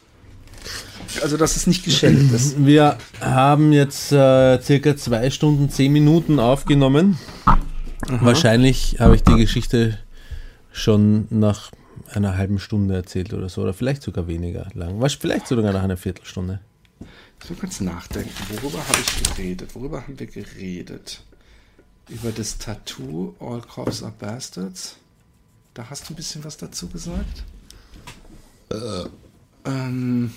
Speaker 1: Also, dass es nicht geschenkt ist.
Speaker 2: wir haben jetzt äh, circa zwei Stunden, zehn Minuten aufgenommen. Wahrscheinlich habe ich die Geschichte schon nach einer halben Stunde erzählt oder so, oder vielleicht sogar weniger lang. Vielleicht sogar nach einer Viertelstunde.
Speaker 1: Ich will kurz nachdenken. Worüber habe ich geredet? Worüber haben wir geredet? Über das Tattoo All Cops are Bastards. Da hast du ein bisschen was dazu gesagt. Ähm,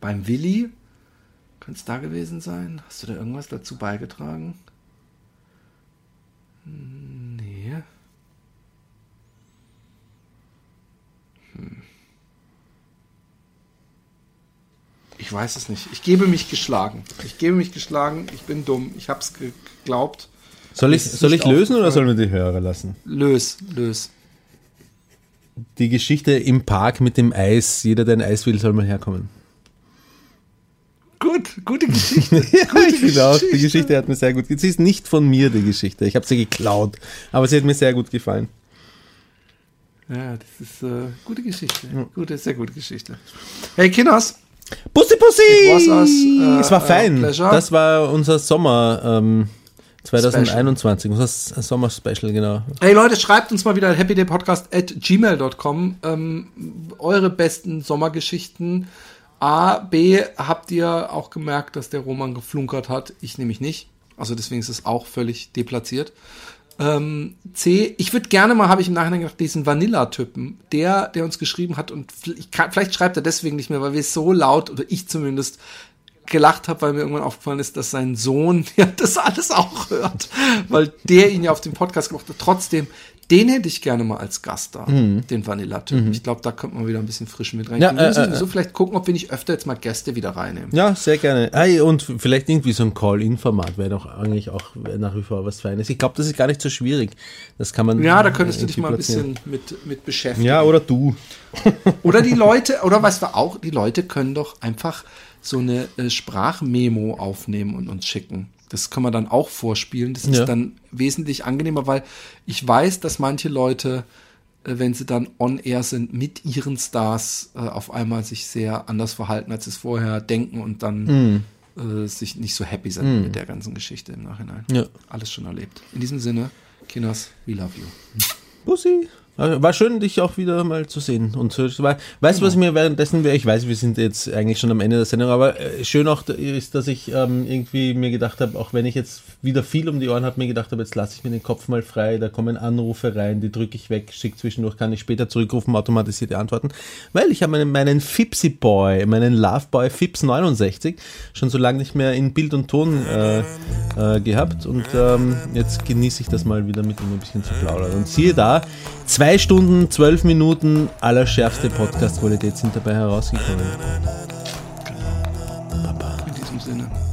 Speaker 1: beim Willi. Könnte es da gewesen sein? Hast du da irgendwas dazu beigetragen? Nee. Hm. Ich weiß es nicht. Ich gebe mich geschlagen. Ich gebe mich geschlagen. Ich bin dumm. Ich habe es geglaubt.
Speaker 2: Soll ich, soll ich lösen oder sollen wir die Hörer lassen?
Speaker 1: Lös, lös.
Speaker 2: Die Geschichte im Park mit dem Eis. Jeder, der ein Eis will, soll mal herkommen.
Speaker 1: Gut, gute Geschichte.
Speaker 2: Ja, ich finde auch, die Geschichte hat mir sehr gut gefallen. Sie ist nicht von mir, die Geschichte. Ich habe sie geklaut. Aber sie hat mir sehr gut gefallen.
Speaker 1: Ja, das ist äh, gute Geschichte. Gute, sehr gute Geschichte. Hey, Kinders.
Speaker 2: Bussi, Bussi!
Speaker 1: It was us, äh,
Speaker 2: es war
Speaker 1: äh,
Speaker 2: fein.
Speaker 1: pleasure.
Speaker 2: Das war unser Sommer ähm, 2021, unser S- Sommer-Special, genau.
Speaker 1: Hey Leute, schreibt uns mal wieder happydaypodcast at gmail.com ähm, eure besten Sommergeschichten. A, B, habt ihr auch gemerkt, dass der Roman geflunkert hat? Ich nämlich nicht. Also deswegen ist es auch völlig deplatziert. Ähm, C, ich würde gerne mal, habe ich im Nachhinein gedacht, diesen Vanilla-Typen, der, der uns geschrieben hat und kann, vielleicht schreibt er deswegen nicht mehr, weil wir so laut, oder ich zumindest, gelacht habe, weil mir irgendwann aufgefallen ist, dass sein Sohn ja das alles auch hört, weil der ihn ja auf dem Podcast gemacht hat. Trotzdem, den hätte ich gerne mal als Gast da, den Vanilla-Typen. Ich glaube, da könnte man wieder ein bisschen frisch mit rein.
Speaker 2: Ja,
Speaker 1: wir müssen
Speaker 2: äh, äh,
Speaker 1: sowieso vielleicht gucken, ob wir nicht öfter jetzt mal Gäste wieder reinnehmen.
Speaker 2: Ja, sehr gerne. Hey, und vielleicht irgendwie so ein Call-In-Format wäre doch eigentlich auch nach wie vor was Feines. Ich glaube, das ist gar nicht so schwierig. Das kann man.
Speaker 1: Ja, da könntest du dich mal ein bisschen mit, mit beschäftigen.
Speaker 2: Ja, oder du.
Speaker 1: Oder die Leute, oder was wir auch, die Leute können doch einfach so eine äh, Sprachmemo aufnehmen und uns schicken. Das kann man dann auch vorspielen. Das ist
Speaker 2: Ja.
Speaker 1: dann wesentlich angenehmer, weil ich weiß, dass manche Leute, äh, wenn sie dann on air sind, mit ihren Stars äh, auf einmal sich sehr anders verhalten, als sie es vorher denken und dann äh, sich nicht so happy sind mit der ganzen Geschichte im Nachhinein.
Speaker 2: Ja.
Speaker 1: Alles schon erlebt. In diesem Sinne, Kinos, we love you.
Speaker 2: Bussi. War schön, dich auch wieder mal zu sehen. Und so, war, weißt du, was mir währenddessen wäre? Ich weiß, wir sind jetzt eigentlich schon am Ende der Sendung, aber äh, schön auch ist, dass ich ähm, irgendwie mir gedacht habe, auch wenn ich jetzt wieder viel um die Ohren habe, mir gedacht habe, jetzt lasse ich mir den Kopf mal frei, da kommen Anrufe rein, die drücke ich weg, schicke zwischendurch, kann ich später zurückrufen, automatisierte Antworten, weil ich habe meinen, meinen Fipsy Boy, meinen Love Boy Fips 69 schon so lange nicht mehr in Bild und Ton äh, äh, gehabt und ähm, jetzt genieße ich das mal wieder mit ihm ein bisschen zu plaudern. Und siehe da, zwei Stunden, zwölf Minuten allerschärfste Podcast-Qualität sind dabei herausgekommen.
Speaker 1: In diesem Sinne.